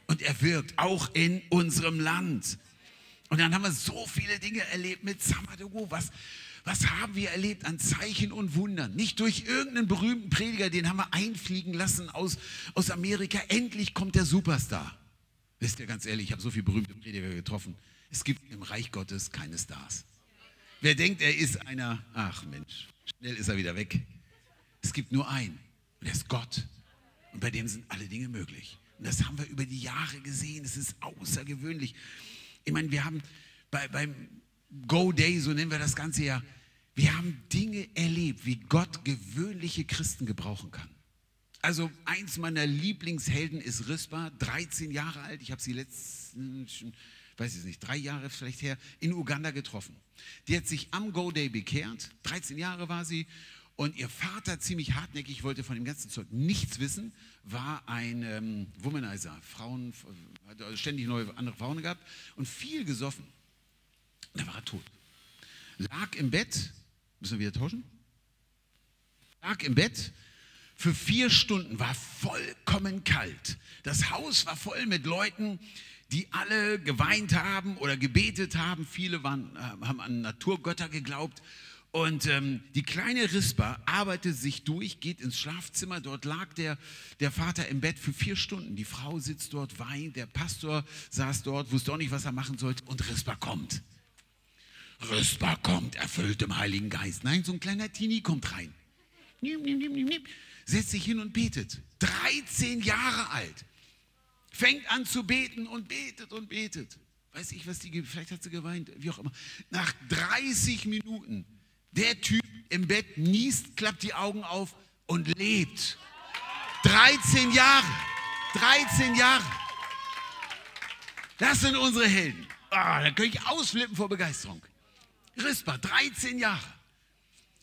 und er wirkt auch in unserem Land. Und dann haben wir so viele Dinge erlebt mit Samadogo. Was, was haben wir erlebt an Zeichen und Wundern? Nicht durch irgendeinen berühmten Prediger, den haben wir einfliegen lassen aus, aus Amerika. Endlich kommt der Superstar. Wisst ihr, ganz ehrlich, ich habe so viele berühmte Prediger getroffen. Es gibt im Reich Gottes keine Stars. Wer denkt, er ist einer, ach Mensch, schnell ist er wieder weg. Es gibt nur einen und er ist Gott. Und bei dem sind alle Dinge möglich. Und das haben wir über die Jahre gesehen. Es ist außergewöhnlich. Ich meine, wir haben bei, beim Go Day, so nennen wir das Ganze ja, wir haben Dinge erlebt, wie Gott gewöhnliche Christen gebrauchen kann. Also eins meiner Lieblingshelden ist Rispa, 13 Jahre alt. Ich habe sie letzten, weiß ich nicht, drei Jahre vielleicht her, in Uganda getroffen. Die hat sich am Go Day bekehrt, 13 Jahre war sie und ihr Vater, ziemlich hartnäckig, wollte von dem ganzen Zeug nichts wissen, war ein ähm, Womanizer, Frauen, hat ständig neue andere Frauen gehabt und viel gesoffen. Da war er tot. Lag im Bett, müssen wir wieder tauschen? Lag im Bett, für vier Stunden war vollkommen kalt. Das Haus war voll mit Leuten, die alle geweint haben oder gebetet haben. Viele waren, äh, haben an Naturgötter geglaubt. Und ähm, die kleine Rispa arbeitet sich durch, geht ins Schlafzimmer. Dort lag der, der Vater im Bett für vier Stunden. Die Frau sitzt dort, weint. Der Pastor saß dort, wusste auch nicht, was er machen sollte. Und Rispa kommt. Rispa kommt, erfüllt im Heiligen Geist. Nein, so ein kleiner Teenie kommt rein. Setzt sich hin und betet. 13 Jahre alt fängt an zu beten und betet und betet. Weiß ich, was die, vielleicht hat sie geweint, wie auch immer. Nach 30 Minuten, der Typ im Bett niest, klappt die Augen auf und lebt. 13 Jahre. 13 Jahre. Das sind unsere Helden. Ah, da könnte ich ausflippen vor Begeisterung. Rispa, 13 Jahre.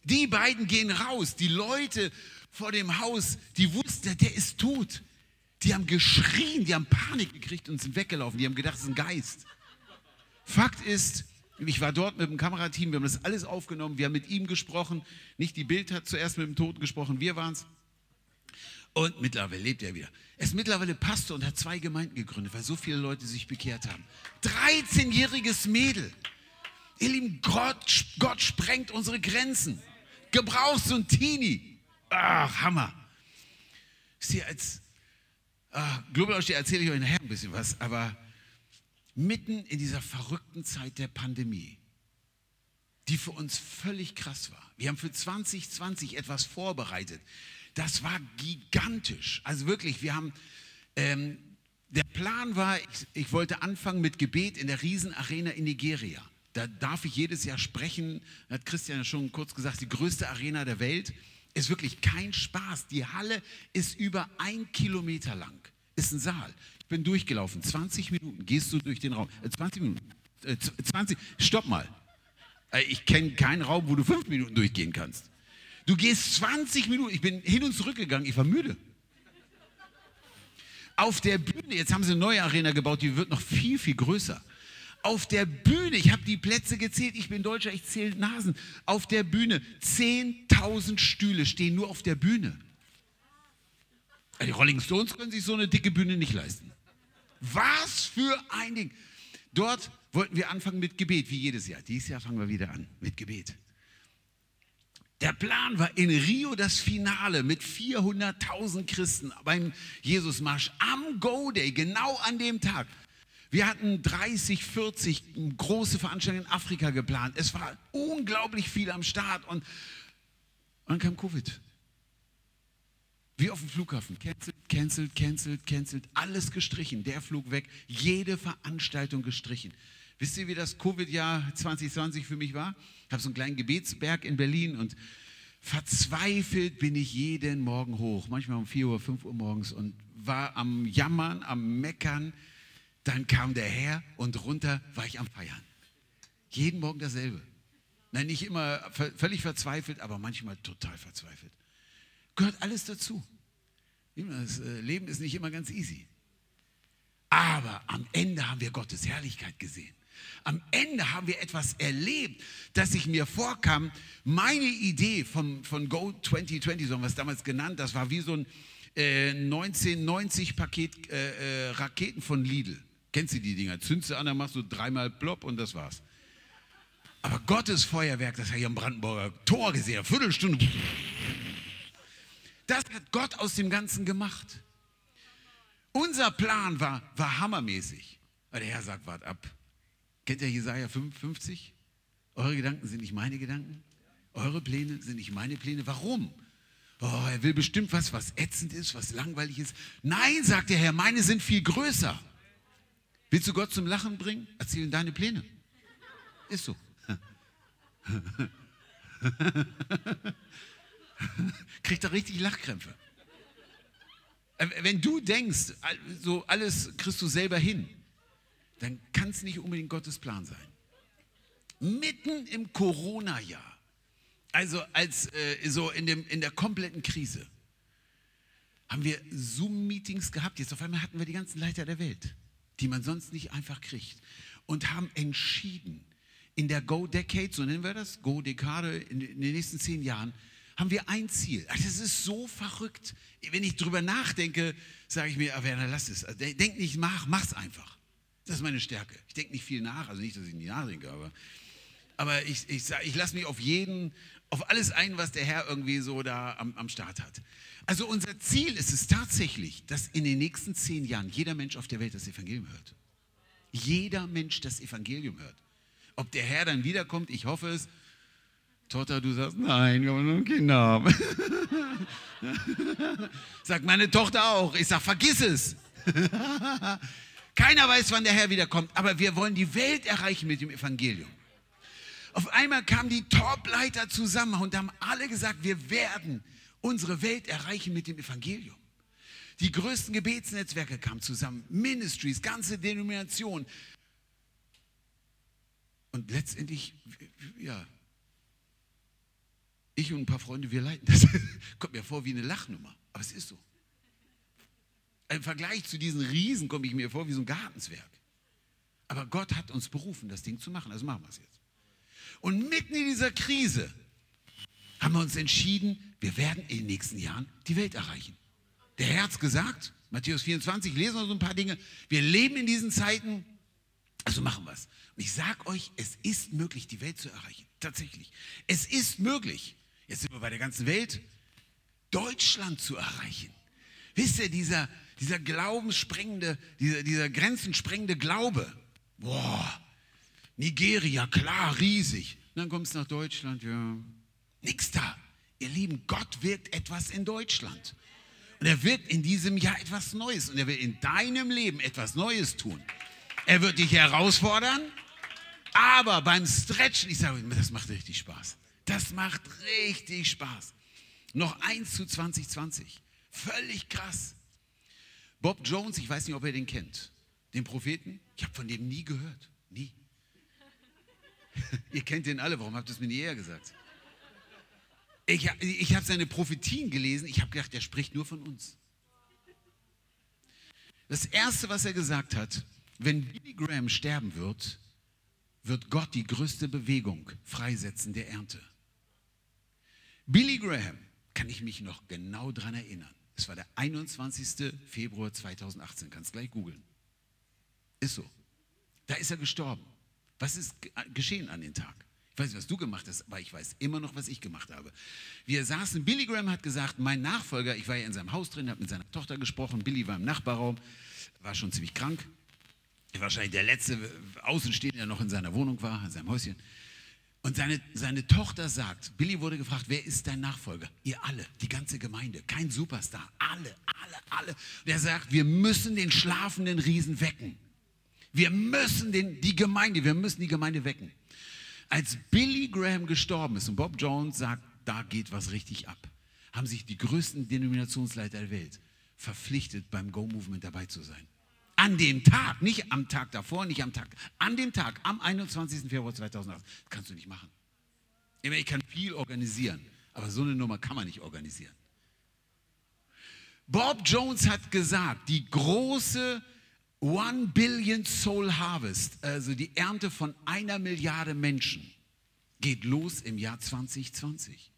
Die beiden gehen raus. Die Leute vor dem Haus, die wussten, der ist tot. Die haben geschrien, die haben Panik gekriegt und sind weggelaufen. Die haben gedacht, es ist ein Geist. Fakt ist, ich war dort mit dem Kamerateam, wir haben das alles aufgenommen, wir haben mit ihm gesprochen. Nicht die Bild hat zuerst mit dem Toten gesprochen, wir waren es. Und mittlerweile lebt er wieder. Er ist mittlerweile Pastor und hat zwei Gemeinden gegründet, weil so viele Leute sich bekehrt haben. 13-jähriges Mädel. Ihr Lieben, Gott, Gott sprengt unsere Grenzen. Gebrauchst so ein Teenie. Ach, Hammer. Ist hier als ah, Global erzähle ich euch nachher ein bisschen was, aber mitten in dieser verrückten Zeit der Pandemie, die für uns völlig krass war. Wir haben für 2020 etwas vorbereitet. Das war gigantisch. Also wirklich, wir haben, ähm, der Plan war, ich, ich wollte anfangen mit Gebet in der Riesenarena in Nigeria. Da darf ich jedes Jahr sprechen, hat Christian ja schon kurz gesagt, die größte Arena der Welt. Ist wirklich kein Spaß. Die Halle ist über ein Kilometer lang. Ist ein Saal. Ich bin durchgelaufen. 20 Minuten gehst du durch den Raum. Äh, 20 Minuten. Äh, 20. Stopp mal. Äh, ich kenne keinen Raum, wo du fünf Minuten durchgehen kannst. Du gehst 20 Minuten. Ich bin hin und zurück gegangen. Ich war müde. Auf der Bühne, jetzt haben sie eine neue Arena gebaut, die wird noch viel, viel größer. Auf der Bühne, ich habe die Plätze gezählt, ich bin Deutscher, ich zähle Nasen. Auf der Bühne, 10.000 Stühle stehen nur auf der Bühne. Die Rolling Stones können sich so eine dicke Bühne nicht leisten. Was für ein Ding. Dort wollten wir anfangen mit Gebet, wie jedes Jahr. Dieses Jahr fangen wir wieder an mit Gebet. Der Plan war in Rio das Finale mit 400.000 Christen beim Jesusmarsch am Go Day, genau an dem Tag. Wir hatten 30, 40 große Veranstaltungen in Afrika geplant. Es war unglaublich viel am Start und, dann kam Covid. Wie auf dem Flughafen. Cancelt, cancelt, cancelt, cancelt. Alles gestrichen. Der Flug weg. Jede Veranstaltung gestrichen. Wisst ihr, wie das Covid-Jahr 2020 für mich war? Ich habe so einen kleinen Gebetsberg in Berlin und verzweifelt bin ich jeden Morgen hoch. Manchmal um 4 Uhr, 5 Uhr morgens und war am Jammern, am Meckern dann kam der Herr und runter war ich am Feiern. Jeden Morgen dasselbe. Nein, nicht immer völlig verzweifelt, aber manchmal total verzweifelt. Gehört alles dazu. Das äh, Leben ist nicht immer ganz easy. Aber am Ende haben wir Gottes Herrlichkeit gesehen. Am Ende haben wir etwas erlebt, dass ich mir vorkam, meine Idee von, von Go 2020, so haben wir es damals genannt, das war wie so ein äh, 1990-Paket äh, äh, Raketen von Lidl. Kennst du die Dinger? Zündst du an, dann machst du dreimal plopp und das war's. Aber Gottes Feuerwerk, das habe ich am Brandenburger Tor gesehen, Viertelstunde. Das hat Gott aus dem Ganzen gemacht. Unser Plan war, war hammermäßig. Aber der Herr sagt, wart ab. Kennt ihr Jesaja 55? Eure Gedanken sind nicht meine Gedanken. Eure Pläne sind nicht meine Pläne. Warum? Oh, er will bestimmt was, was ätzend ist, was langweilig ist. Nein, sagt der Herr, meine sind viel größer. Willst du Gott zum Lachen bringen? Erzähl ihm deine Pläne. Ist so. Kriegt er richtig Lachkrämpfe. Äh, wenn du denkst, so alles kriegst du selber hin, dann kann es nicht unbedingt Gottes Plan sein. Mitten im Corona-Jahr, also als äh, so in, dem, in der kompletten Krise, haben wir Zoom-Meetings gehabt. Jetzt auf einmal hatten wir die ganzen Leiter der Welt die man sonst nicht einfach kriegt. Und haben entschieden, in der Go-Decade, so nennen wir das, Go-Dekade, in, den nächsten zehn Jahren, haben wir ein Ziel. Das ist so verrückt. Wenn ich drüber nachdenke, sage ich mir, ah, Werner, lass es. Also, denk nicht nach, mach's einfach. Das ist meine Stärke. Ich denke nicht viel nach, also nicht, dass ich nicht nachdenke, aber, aber ich, ich, ich lasse mich auf jeden, auf alles ein, was der Herr irgendwie so da am, am Start hat. Also unser Ziel ist es tatsächlich, dass in den nächsten zehn Jahren jeder Mensch auf der Welt das Evangelium hört. Jeder Mensch das Evangelium hört. Ob der Herr dann wiederkommt, ich hoffe es. Tochter, du sagst, nein, wir wollen nur Kinder haben. Sagt meine Tochter auch. Ich sage, vergiss es. Keiner weiß, wann der Herr wiederkommt, aber wir wollen die Welt erreichen mit dem Evangelium. Auf einmal kamen die Topleiter zusammen und haben alle gesagt, wir werden unsere Welt erreichen mit dem Evangelium. Die größten Gebetsnetzwerke kamen zusammen, Ministries, ganze Denominationen. Und letztendlich, ja, ich und ein paar Freunde, wir leiten das. Kommt mir vor wie eine Lachnummer, aber es ist so. Im Vergleich zu diesen Riesen komme ich mir vor wie so ein Gartenswerk. Aber Gott hat uns berufen, das Ding zu machen, also machen wir es jetzt. Und mitten in dieser Krise haben wir uns entschieden, wir werden in den nächsten Jahren die Welt erreichen. Der Herr hat es gesagt, Matthäus 24, lesen wir so ein paar Dinge. Wir leben in diesen Zeiten, Also machen wir es. Und ich sage euch, es ist möglich, die Welt zu erreichen. Tatsächlich. Es ist möglich, jetzt sind wir bei der ganzen Welt, Deutschland zu erreichen. Wisst ihr, dieser, dieser glaubenssprengende, dieser, dieser grenzensprengende Glaube. Boah, Nigeria, klar, riesig. dann kommt es nach Deutschland, ja. Nix da. Ihr Lieben, Gott wirkt etwas in Deutschland. Und er wirkt in diesem Jahr etwas Neues. Und er will in deinem Leben etwas Neues tun. Er wird dich herausfordern, aber beim Stretchen, ich sage, das macht richtig Spaß. Das macht richtig Spaß. Noch eins zu 2020. Völlig krass. Bob Jones, ich weiß nicht, ob ihr den kennt. Den Propheten? Ich habe von dem nie gehört. Nie. ihr kennt den alle, warum habt ihr es mir nie eher gesagt? Ich, ich habe seine Prophetien gelesen, ich habe gedacht, er spricht nur von uns. Das Erste, was er gesagt hat, wenn Billy Graham sterben wird, wird Gott die größte Bewegung freisetzen der Ernte. Billy Graham, kann ich mich noch genau daran erinnern. Es war der 21. Februar 2018, kannst gleich googeln. Ist so. Da ist er gestorben. Was ist geschehen an dem Tag? Ich weiß nicht, was du gemacht hast, aber ich weiß immer noch, was ich gemacht habe. Wir saßen, Billy Graham hat gesagt, mein Nachfolger, ich war ja in seinem Haus drin, habe mit seiner Tochter gesprochen, Billy war im Nachbarraum, war schon ziemlich krank. Wahrscheinlich der letzte Außenstehende, der noch in seiner Wohnung war, in seinem Häuschen. Und seine, seine Tochter sagt, Billy wurde gefragt, wer ist dein Nachfolger? Ihr alle, die ganze Gemeinde, kein Superstar, alle, alle, alle. Und er sagt, wir müssen den schlafenden Riesen wecken. Wir müssen den, die Gemeinde, wir müssen die Gemeinde wecken. Als Billy Graham gestorben ist und Bob Jones sagt, da geht was richtig ab, haben sich die größten Denominationsleiter der Welt verpflichtet, beim Go-Movement dabei zu sein. An dem Tag, nicht am Tag davor, nicht am Tag, an dem Tag, am 21. Februar 2008. Das kannst du nicht machen. Ich kann viel organisieren, aber so eine Nummer kann man nicht organisieren. Bob Jones hat gesagt, die große One Billion Soul Harvest, also die Ernte von einer Milliarde Menschen, geht los im Jahr 2020.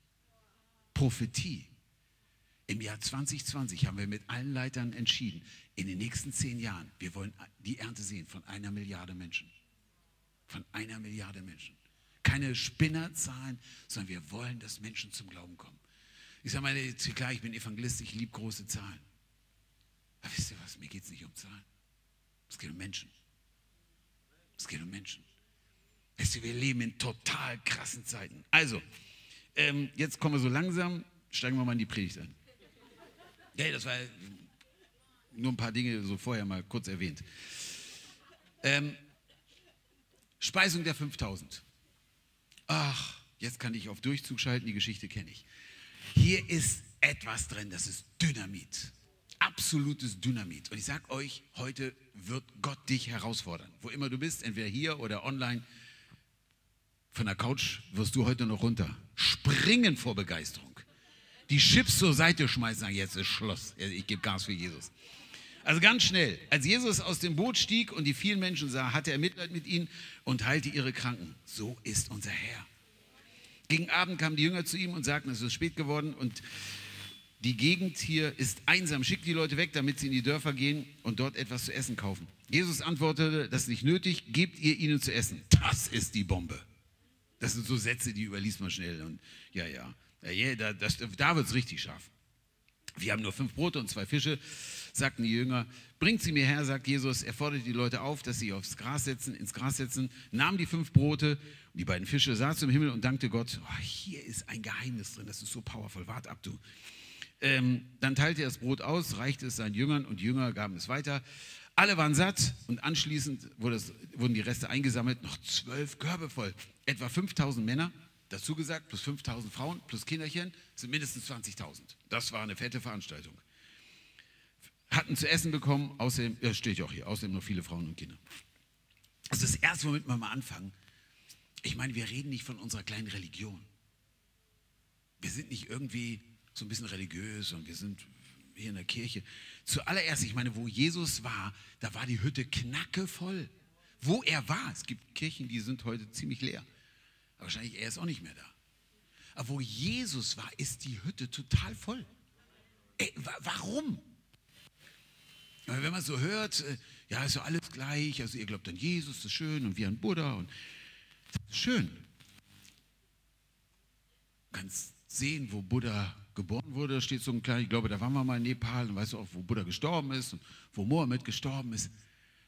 Prophetie. Im Jahr 2020 haben wir mit allen Leitern entschieden, in den nächsten zehn Jahren, wir wollen die Ernte sehen von einer Milliarde Menschen. Von einer Milliarde Menschen. Keine Spinnerzahlen, sondern wir wollen, dass Menschen zum Glauben kommen. Ich sage mal, klar, ich bin Evangelist, ich liebe große Zahlen. Aber wisst ihr was, mir geht es nicht um Zahlen. Es geht um Menschen. Es geht um Menschen. Wir leben in total krassen Zeiten. Also, ähm, jetzt kommen wir so langsam, steigen wir mal in die Predigt ein. Ja, das war nur ein paar Dinge so vorher mal kurz erwähnt. Ähm, Speisung der 5000. Ach, jetzt kann ich auf Durchzug schalten, die Geschichte kenne ich. Hier ist etwas drin, das ist Dynamit absolutes Dynamit. Und ich sage euch, heute wird Gott dich herausfordern. Wo immer du bist, entweder hier oder online, von der Couch wirst du heute noch runter. Springen vor Begeisterung. Die Chips zur Seite schmeißen, sagen, jetzt ist Schluss. Ich gebe Gas für Jesus. Also ganz schnell, als Jesus aus dem Boot stieg und die vielen Menschen sah, hatte er Mitleid mit ihnen und heilte ihre Kranken. So ist unser Herr. Gegen Abend kamen die Jünger zu ihm und sagten, es ist spät geworden und die Gegend hier ist einsam, schickt die Leute weg, damit sie in die Dörfer gehen und dort etwas zu essen kaufen. Jesus antwortete, das ist nicht nötig, gebt ihr ihnen zu essen. Das ist die Bombe. Das sind so Sätze, die überliest man schnell. Und ja, ja, ja da, das, da wird es richtig scharf. Wir haben nur fünf Brote und zwei Fische, sagten die Jünger. Bringt sie mir her, sagt Jesus. Er forderte die Leute auf, dass sie aufs Gras setzen, ins Gras setzen, nahm die fünf Brote und die beiden Fische, sah zum Himmel und dankte Gott. Oh, hier ist ein Geheimnis drin, das ist so powerful. Wart ab, du. Ähm, dann teilte er das Brot aus, reichte es seinen Jüngern und Jünger gaben es weiter. Alle waren satt und anschließend wurde es, wurden die Reste eingesammelt, noch zwölf Körbe voll. Etwa 5000 Männer, dazu gesagt, plus 5000 Frauen, plus Kinderchen, sind mindestens 20.000. Das war eine fette Veranstaltung. Hatten zu essen bekommen, außerdem, ja, steht auch hier, außerdem noch viele Frauen und Kinder. Das ist das Erste, womit wir mal anfangen. Ich meine, wir reden nicht von unserer kleinen Religion. Wir sind nicht irgendwie so ein bisschen religiös und wir sind hier in der Kirche. Zuallererst, ich meine, wo Jesus war, da war die Hütte knackevoll. Wo er war, es gibt Kirchen, die sind heute ziemlich leer. Aber wahrscheinlich er ist auch nicht mehr da. Aber wo Jesus war, ist die Hütte total voll. Ey, warum? Aber wenn man so hört, äh, ja, ist ja alles gleich, also ihr glaubt an Jesus, das ist schön, und wir an Buddha, und schön. Kannst sehen, wo Buddha geboren wurde, da steht so ein kleiner, ich glaube, da waren wir mal in Nepal, und weißt du auch, wo Buddha gestorben ist und wo Mohammed gestorben ist.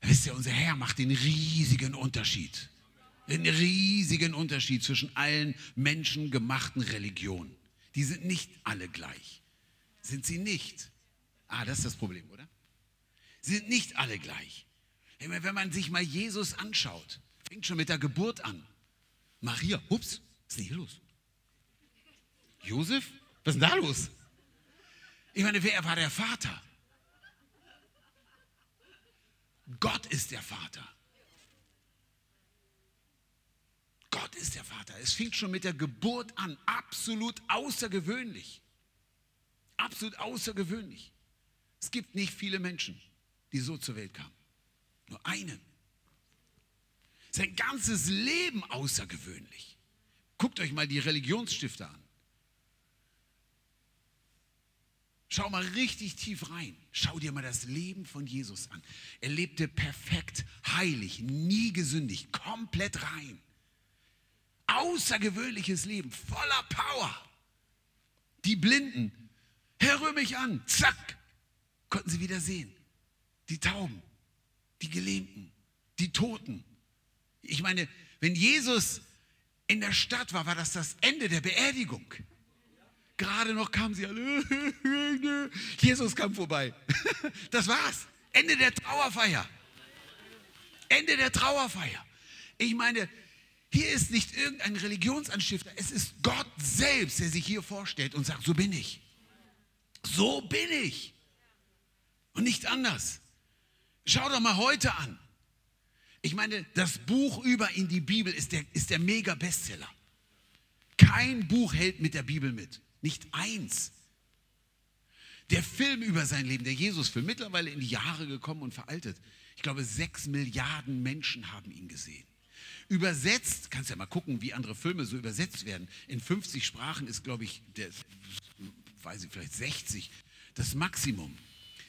Wisst ihr, unser Herr macht den riesigen Unterschied. Den riesigen Unterschied zwischen allen menschengemachten Religionen. Die sind nicht alle gleich. Sind sie nicht? Ah, das ist das Problem, oder? Sie sind nicht alle gleich. Wenn man sich mal Jesus anschaut, fängt schon mit der Geburt an. Maria, ups, was ist denn hier los? Josef, was ist denn da los? Ich meine, wer war der Vater? Gott ist der Vater. Gott ist der Vater. Es fing schon mit der Geburt an. Absolut außergewöhnlich. Absolut außergewöhnlich. Es gibt nicht viele Menschen, die so zur Welt kamen. Nur einen. Sein ganzes Leben außergewöhnlich. Guckt euch mal die Religionsstifter an. Schau mal richtig tief rein. Schau dir mal das Leben von Jesus an. Er lebte perfekt, heilig, nie gesündigt, komplett rein. Außergewöhnliches Leben, voller Power. Die Blinden, Herr, rühr mich an, zack, konnten sie wieder sehen. Die Tauben, die Gelähmten, die Toten. Ich meine, wenn Jesus in der Stadt war, war das das Ende der Beerdigung. Gerade noch kamen sie alle. Jesus kam vorbei. Das war's. Ende der Trauerfeier. Ende der Trauerfeier. Ich meine, hier ist nicht irgendein Religionsanstifter. Es ist Gott selbst, der sich hier vorstellt und sagt, so bin ich. So bin ich. Und nicht anders. Schau doch mal heute an. Ich meine, das Buch über in die Bibel ist der, ist der Mega-Bestseller. Kein Buch hält mit der Bibel mit. Nicht eins. Der Film über sein Leben, der Jesus-Film, mittlerweile in die Jahre gekommen und veraltet. Ich glaube, sechs Milliarden Menschen haben ihn gesehen. Übersetzt, kannst ja mal gucken, wie andere Filme so übersetzt werden. In 50 Sprachen ist, glaube ich, der, weiß ich, vielleicht 60, das Maximum.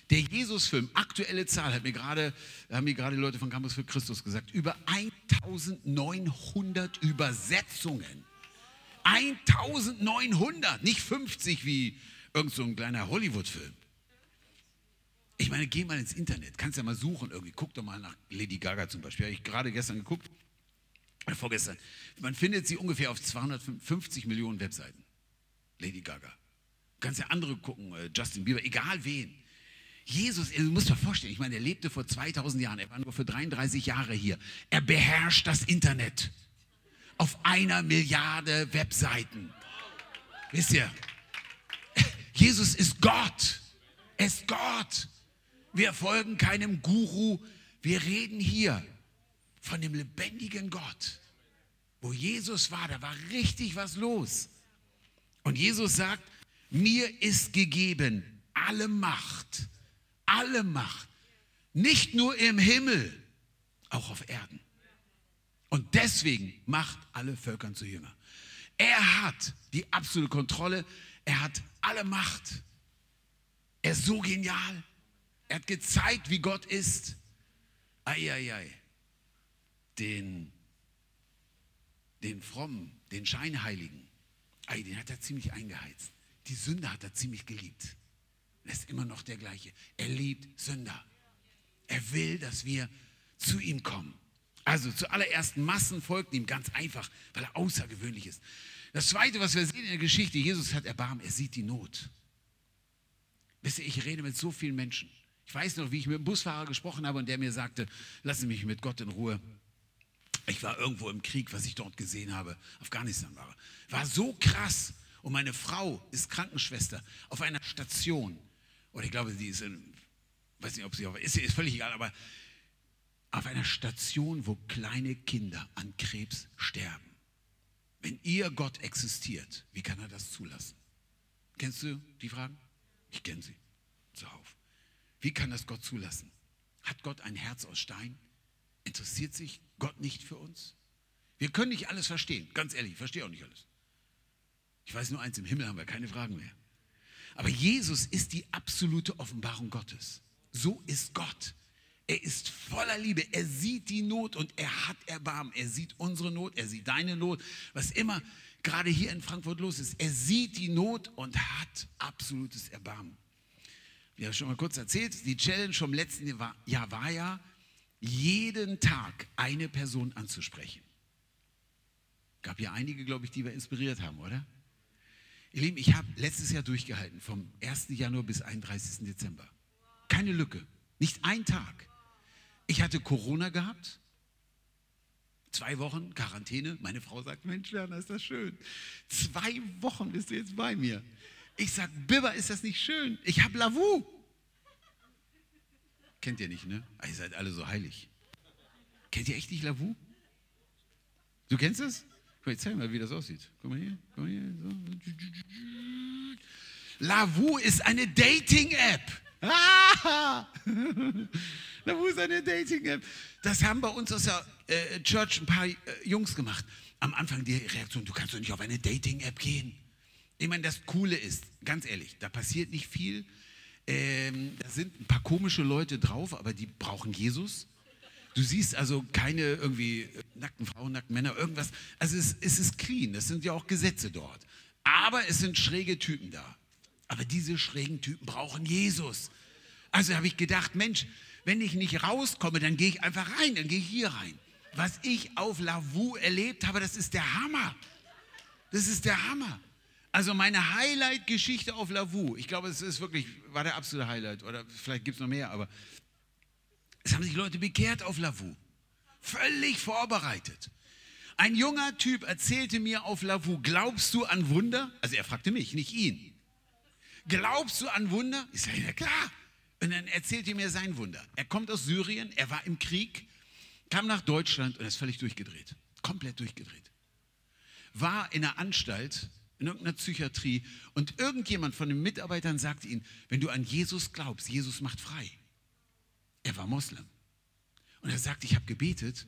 Der Jesus-Film, aktuelle Zahl, hat mir grade, haben mir gerade die Leute von Campus für Christus gesagt, über 1900 Übersetzungen. 1900, nicht 50 wie irgend so ein kleiner Hollywood-Film. Ich meine, geh mal ins Internet, kannst ja mal suchen irgendwie. Guck doch mal nach Lady Gaga zum Beispiel. Habe ich gerade gestern geguckt, äh, vorgestern. Man findet sie ungefähr auf 250 Millionen Webseiten. Lady Gaga. Du kannst ja andere gucken, äh, Justin Bieber, egal wen. Jesus, du musst dir vorstellen, ich meine, er lebte vor 2000 Jahren, er war nur für 33 Jahre hier. Er beherrscht das Internet auf einer Milliarde Webseiten. Wisst ihr, Jesus ist Gott. Er ist Gott. Wir folgen keinem Guru. Wir reden hier von dem lebendigen Gott. Wo Jesus war, da war richtig was los. Und Jesus sagt, mir ist gegeben alle Macht, alle Macht, nicht nur im Himmel, auch auf Erden. Und deswegen macht alle Völkern zu Jünger. Er hat die absolute Kontrolle, er hat alle Macht. Er ist so genial. Er hat gezeigt, wie Gott ist. Eieiei. Den, den frommen, den Scheinheiligen, ei, den hat er ziemlich eingeheizt. Die Sünde hat er ziemlich geliebt. Er ist immer noch der gleiche. Er liebt Sünder. Er will, dass wir zu ihm kommen. Also zuallererst Massen folgten ihm ganz einfach, weil er außergewöhnlich ist. Das Zweite, was wir sehen in der Geschichte, Jesus hat Erbarmen, er sieht die Not. Wisst ihr, ich rede mit so vielen Menschen. Ich weiß noch, wie ich mit einem Busfahrer gesprochen habe und der mir sagte, lassen Sie mich mit Gott in Ruhe. Ich war irgendwo im Krieg, was ich dort gesehen habe. Afghanistan war. War so krass. Und meine Frau ist Krankenschwester auf einer Station. Oder ich glaube, sie ist in, weiß nicht, ob sie auf, ist, ist völlig egal, aber auf einer Station, wo kleine Kinder an Krebs sterben. Wenn ihr Gott existiert, wie kann er das zulassen? Kennst du die Fragen? Ich kenne sie zuhauf. Wie kann das Gott zulassen? Hat Gott ein Herz aus Stein? Interessiert sich Gott nicht für uns? Wir können nicht alles verstehen, ganz ehrlich, ich verstehe auch nicht alles. Ich weiß nur eins, im Himmel haben wir keine Fragen mehr. Aber Jesus ist die absolute Offenbarung Gottes. So ist Gott. Er ist voller Liebe. Er sieht die Not und er hat Erbarmen. Er sieht unsere Not, er sieht deine Not, was immer gerade hier in Frankfurt los ist. Er sieht die Not und hat absolutes Erbarmen. Wir haben schon mal kurz erzählt, die Challenge vom letzten Jahr war ja, jeden Tag eine Person anzusprechen. Gab ja einige, glaube ich, die wir inspiriert haben, oder? Ihr Lieben, ich habe letztes Jahr durchgehalten, vom 1. Januar bis 31. Dezember. Keine Lücke, nicht ein Tag. Ich hatte Corona gehabt, zwei Wochen Quarantäne. Meine Frau sagt, Mensch, Werner, ist das schön. Zwei Wochen bist du jetzt bei mir. Ich sage, Bibber, ist das nicht schön? Ich habe Lavu. Kennt ihr nicht, ne? Ah, ihr seid alle so heilig. Kennt ihr echt nicht Lavu? Du kennst es? Ich zeig mal, wie das aussieht. Guck mal hier. Guck mal hier. So. Lavu ist eine Dating-App. Ah! Lavu ist eine Dating-App. Das haben bei uns aus der äh, Church ein paar äh, Jungs gemacht. Am Anfang die Reaktion, du kannst doch nicht auf eine Dating-App gehen. Ich meine, das Coole ist, ganz ehrlich, da passiert nicht viel. Ähm, da sind ein paar komische Leute drauf, aber die brauchen Jesus. Du siehst also keine irgendwie nackten Frauen, nackten Männer, irgendwas. Also es, es ist clean, es sind ja auch Gesetze dort. Aber es sind schräge Typen da. Aber diese schrägen Typen brauchen Jesus. Also habe ich gedacht, Mensch, wenn ich nicht rauskomme, dann gehe ich einfach rein, dann gehe ich hier rein. Was ich auf Lavu erlebt habe, das ist der Hammer. Das ist der Hammer. Also meine Highlight-Geschichte auf Lavu, ich glaube, es ist wirklich, war der absolute Highlight, oder vielleicht gibt es noch mehr, aber es haben sich Leute bekehrt auf Lavu. Völlig vorbereitet. Ein junger Typ erzählte mir auf Lavu, glaubst du an Wunder? Also er fragte mich, nicht ihn. Glaubst du an Wunder? Ich sage, ja klar. Und dann erzählte er mir sein Wunder. Er kommt aus Syrien, er war im Krieg, kam nach Deutschland und ist völlig durchgedreht. Komplett durchgedreht. War in einer Anstalt, in irgendeiner Psychiatrie und irgendjemand von den Mitarbeitern sagte ihm, wenn du an Jesus glaubst, Jesus macht frei. Er war Moslem. Und er sagte, ich habe gebetet.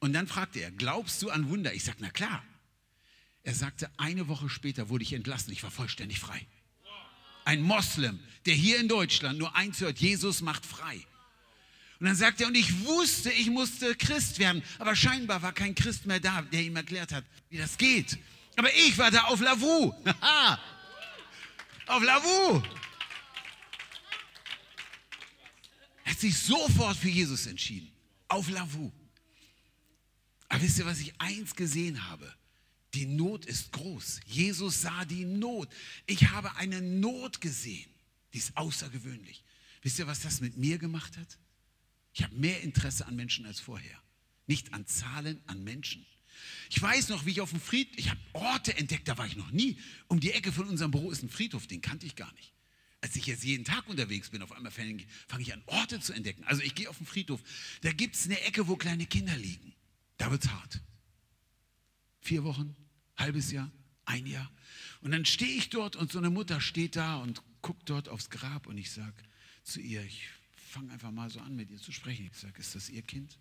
Und dann fragte er, glaubst du an Wunder? Ich sagte, na klar. Er sagte, eine Woche später wurde ich entlassen, ich war vollständig frei. Ein Moslem, der hier in Deutschland nur eins hört, Jesus macht frei. Und dann sagt er, und ich wusste, ich musste Christ werden, aber scheinbar war kein Christ mehr da, der ihm erklärt hat, wie das geht. Aber ich war da auf Lavu. auf Lavu. Er hat sich sofort für Jesus entschieden. Auf Lavu. Aber wisst ihr, was ich eins gesehen habe? Die Not ist groß. Jesus sah die Not. Ich habe eine Not gesehen. Die ist außergewöhnlich. Wisst ihr, was das mit mir gemacht hat? Ich habe mehr Interesse an Menschen als vorher. Nicht an Zahlen, an Menschen. Ich weiß noch, wie ich auf dem Friedhof, ich habe Orte entdeckt, da war ich noch nie. Um die Ecke von unserem Büro ist ein Friedhof, den kannte ich gar nicht. Als ich jetzt jeden Tag unterwegs bin, auf einmal fange ich an, Orte zu entdecken. Also ich gehe auf den Friedhof, da gibt es eine Ecke, wo kleine Kinder liegen. Da wird es hart. Vier Wochen, halbes Jahr, ein Jahr. Und dann stehe ich dort und so eine Mutter steht da und guckt dort aufs Grab und ich sage zu ihr, ich fange einfach mal so an mit ihr zu sprechen. Ich sage, ist das ihr Kind?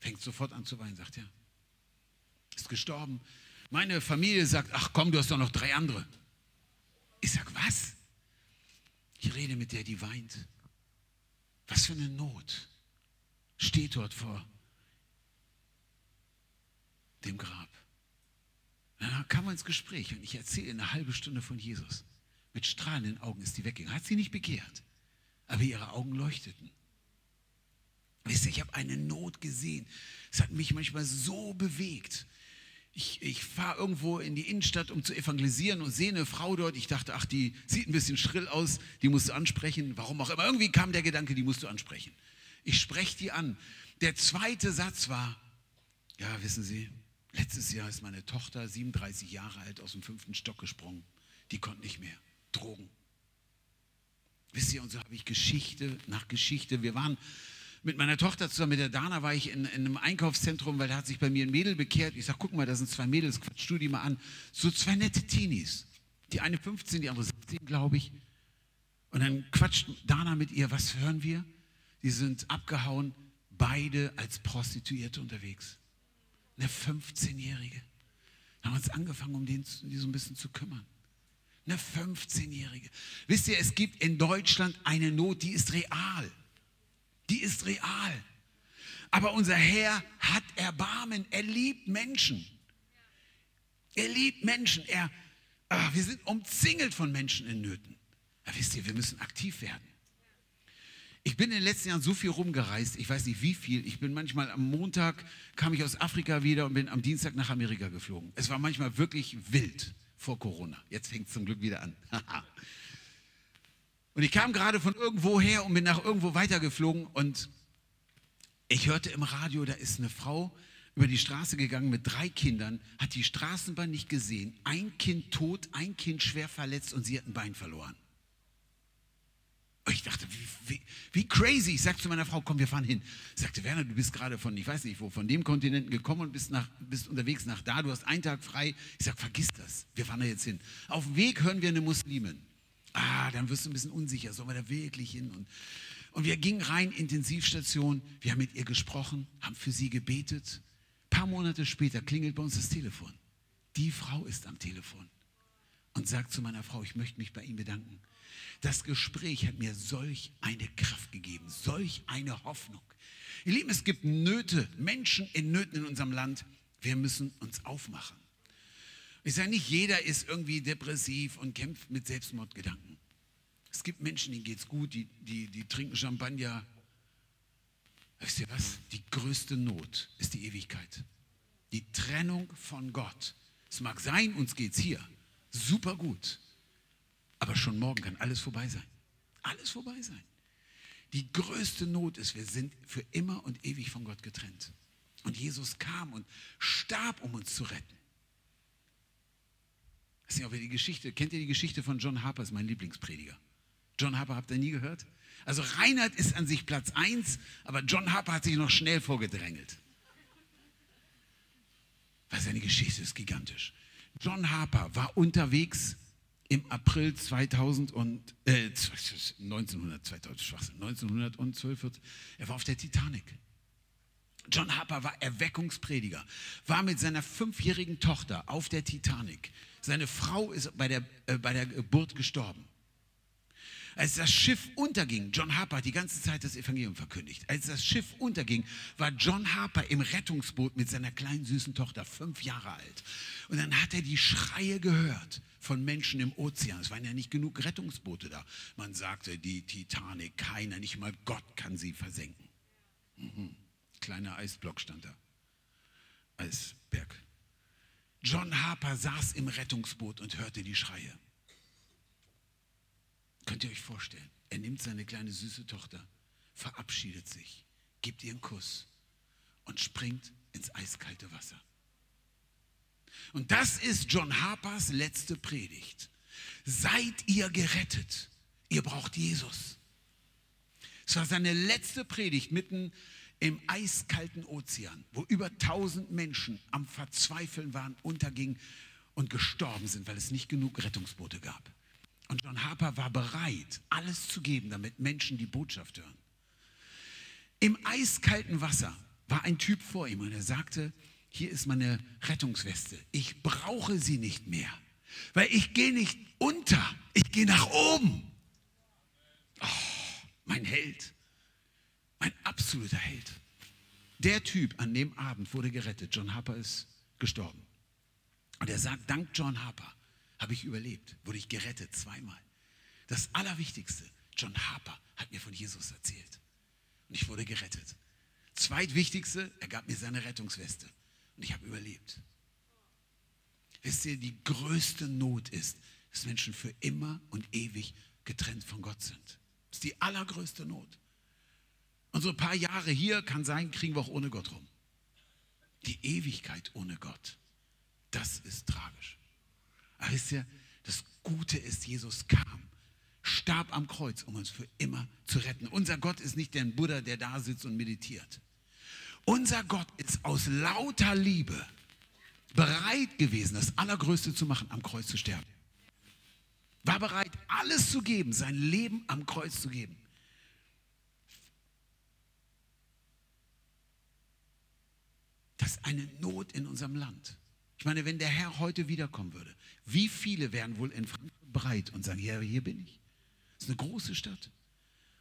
Fängt sofort an zu weinen, sagt ja ist gestorben. Meine Familie sagt, ach komm, du hast doch noch drei andere. Ich sage, was? Ich rede mit der, die weint. Was für eine Not steht dort vor dem Grab. Dann kam wir ins Gespräch und ich erzähle eine halbe Stunde von Jesus. Mit strahlenden Augen ist sie weggegangen. Hat sie nicht bekehrt, aber ihre Augen leuchteten. Wisst ihr, ich habe eine Not gesehen. Es hat mich manchmal so bewegt ich, ich fahre irgendwo in die Innenstadt, um zu evangelisieren und sehe eine Frau dort. Ich dachte, ach, die sieht ein bisschen schrill aus, die musst du ansprechen. Warum auch immer. Irgendwie kam der Gedanke, die musst du ansprechen. Ich spreche die an. Der zweite Satz war, ja, wissen Sie, letztes Jahr ist meine Tochter 37 Jahre alt aus dem fünften Stock gesprungen. Die konnte nicht mehr. Drogen. Wisst ihr, und so habe ich Geschichte nach Geschichte. Wir waren mit meiner Tochter zusammen, mit der Dana, war ich in, in, einem Einkaufszentrum, weil da hat sich bei mir ein Mädel bekehrt. Ich sage, guck mal, da sind zwei Mädels, quatsch du die mal an. So zwei nette Teenies. Die eine 15, die andere 17, glaube ich. Und dann quatscht Dana mit ihr, was hören wir? Die sind abgehauen, beide als Prostituierte unterwegs. Eine 15-Jährige. Da haben wir uns angefangen, um die, die so ein bisschen zu kümmern. Eine 15-Jährige. Wisst ihr, es gibt in Deutschland eine Not, die ist real. Die ist real. Aber unser Herr hat Erbarmen. Er liebt Menschen. Er liebt Menschen. Er, ach, wir sind umzingelt von Menschen in Nöten. Ja, wisst ihr, wir müssen aktiv werden. Ich bin in den letzten Jahren so viel rumgereist, ich weiß nicht wie viel. Ich bin manchmal am Montag, kam ich aus Afrika wieder und bin am Dienstag nach Amerika geflogen. Es war manchmal wirklich wild vor Corona. Jetzt fängt es zum Glück wieder an. und ich kam gerade von irgendwo her und bin nach irgendwo weitergeflogen und ich hörte im Radio, da ist eine Frau über die Straße gegangen mit drei Kindern, hat die Straßenbahn nicht gesehen, ein Kind tot, ein Kind schwer verletzt und sie hat ein Bein verloren. Ich dachte, wie, wie, wie, crazy. Ich sagte zu meiner Frau, komm, wir fahren hin. Ich sagte, Werner, du bist gerade von, ich weiß nicht wo, von dem Kontinent gekommen und bist, nach, bist unterwegs nach da. Du hast einen Tag frei. Ich sage, vergiss das. Wir fahren da jetzt hin. Auf dem Weg hören wir eine Muslimin. Ah, dann wirst du ein bisschen unsicher. Sollen wir da wirklich hin? Und, und wir gingen rein, Intensivstation. Wir haben mit ihr gesprochen, haben für sie gebetet. Ein paar Monate später klingelt bei uns das Telefon. Die Frau ist am Telefon und sagt zu meiner Frau, ich möchte mich bei Ihnen bedanken. Das Gespräch hat mir solch eine Kraft gegeben, solch eine Hoffnung. Ihr Lieben, es gibt Nöte, Menschen in Nöten in unserem Land. Wir müssen uns aufmachen. Ich sage nicht, jeder ist irgendwie depressiv und kämpft mit Selbstmordgedanken. Es gibt Menschen, denen geht es gut, die, die, die trinken Champagner. Wisst ihr was? Die größte Not ist die Ewigkeit. Die Trennung von Gott. Es mag sein, uns geht es hier super gut. Aber schon morgen kann alles vorbei sein. Alles vorbei sein. Die größte Not ist, wir sind für immer und ewig von Gott getrennt. Und Jesus kam und starb, um uns zu retten. Ich weiß nicht, ob ihr die Geschichte, kennt ihr die Geschichte von John Harper, ist mein Lieblingsprediger. John Harper habt ihr nie gehört? Also Reinhard ist an sich Platz 1, aber John Harper hat sich noch schnell vorgedrängelt. Was seine Geschichte ist gigantisch. John Harper war unterwegs im April 2000 und, äh, 1900, 2000, 1912, er war auf der Titanic. John Harper war Erweckungsprediger, war mit seiner fünfjährigen Tochter auf der Titanic. Seine Frau ist bei der, äh, bei der Geburt gestorben. Als das Schiff unterging, John Harper hat die ganze Zeit das Evangelium verkündigt. Als das Schiff unterging, war John Harper im Rettungsboot mit seiner kleinen süßen Tochter, fünf Jahre alt. Und dann hat er die Schreie gehört von Menschen im Ozean. Es waren ja nicht genug Rettungsboote da. Man sagte, die Titanic, keiner, nicht mal Gott kann sie versenken. Mhm. Kleiner Eisblock stand da. Eisberg. John Harper saß im Rettungsboot und hörte die Schreie. Könnt ihr euch vorstellen? Er nimmt seine kleine süße Tochter, verabschiedet sich, gibt ihr einen Kuss und springt ins eiskalte Wasser. Und das ist John Harpers letzte Predigt. Seid ihr gerettet? Ihr braucht Jesus. Es war seine letzte Predigt mitten im eiskalten Ozean, wo über tausend Menschen am Verzweifeln waren, untergingen und gestorben sind, weil es nicht genug Rettungsboote gab. Und John Harper war bereit, alles zu geben, damit Menschen die Botschaft hören. Im eiskalten Wasser war ein Typ vor ihm und er sagte, hier ist meine Rettungsweste. Ich brauche sie nicht mehr, weil ich gehe nicht unter, ich gehe nach oben. Oh, mein Held, mein absoluter Held. Der Typ an dem Abend wurde gerettet. John Harper ist gestorben. Und er sagt, dank John Harper habe ich überlebt, wurde ich gerettet zweimal. Das Allerwichtigste, John Harper hat mir von Jesus erzählt und ich wurde gerettet. Zweitwichtigste, er gab mir seine Rettungsweste und ich habe überlebt. Wisst ihr, die größte Not ist, dass Menschen für immer und ewig getrennt von Gott sind. Das ist die allergrößte Not. Ein paar Jahre hier kann sein, kriegen wir auch ohne Gott rum. Die Ewigkeit ohne Gott, das ist tragisch. Aber wisst ihr, das Gute ist, Jesus kam, starb am Kreuz, um uns für immer zu retten. Unser Gott ist nicht der Buddha, der da sitzt und meditiert. Unser Gott ist aus lauter Liebe bereit gewesen, das Allergrößte zu machen, am Kreuz zu sterben. War bereit, alles zu geben, sein Leben am Kreuz zu geben. Das ist eine Not in unserem Land. Ich meine, wenn der Herr heute wiederkommen würde, wie viele wären wohl in Frankfurt bereit und sagen, ja, hier bin ich. Das ist eine große Stadt.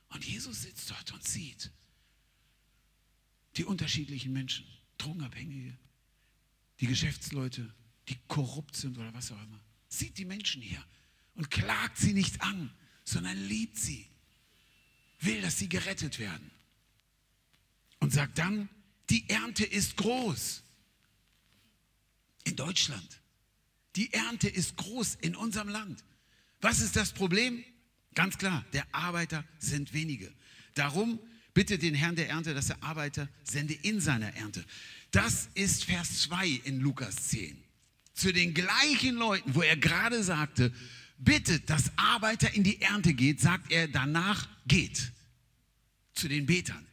Und Jesus sitzt dort und sieht, die unterschiedlichen Menschen, Drogenabhängige, die Geschäftsleute, die korrupt sind oder was auch immer. Sieht die Menschen hier und klagt sie nicht an, sondern liebt sie, will, dass sie gerettet werden. Und sagt dann, die Ernte ist groß. In Deutschland. Die Ernte ist groß in unserem Land. Was ist das Problem? Ganz klar, der Arbeiter sind wenige. Darum bitte den Herrn der Ernte, dass er Arbeiter sende in seiner Ernte. Das ist Vers 2 in Lukas 10. Zu den gleichen Leuten, wo er gerade sagte, bittet, dass Arbeiter in die Ernte geht, sagt er danach geht. Zu den Betern.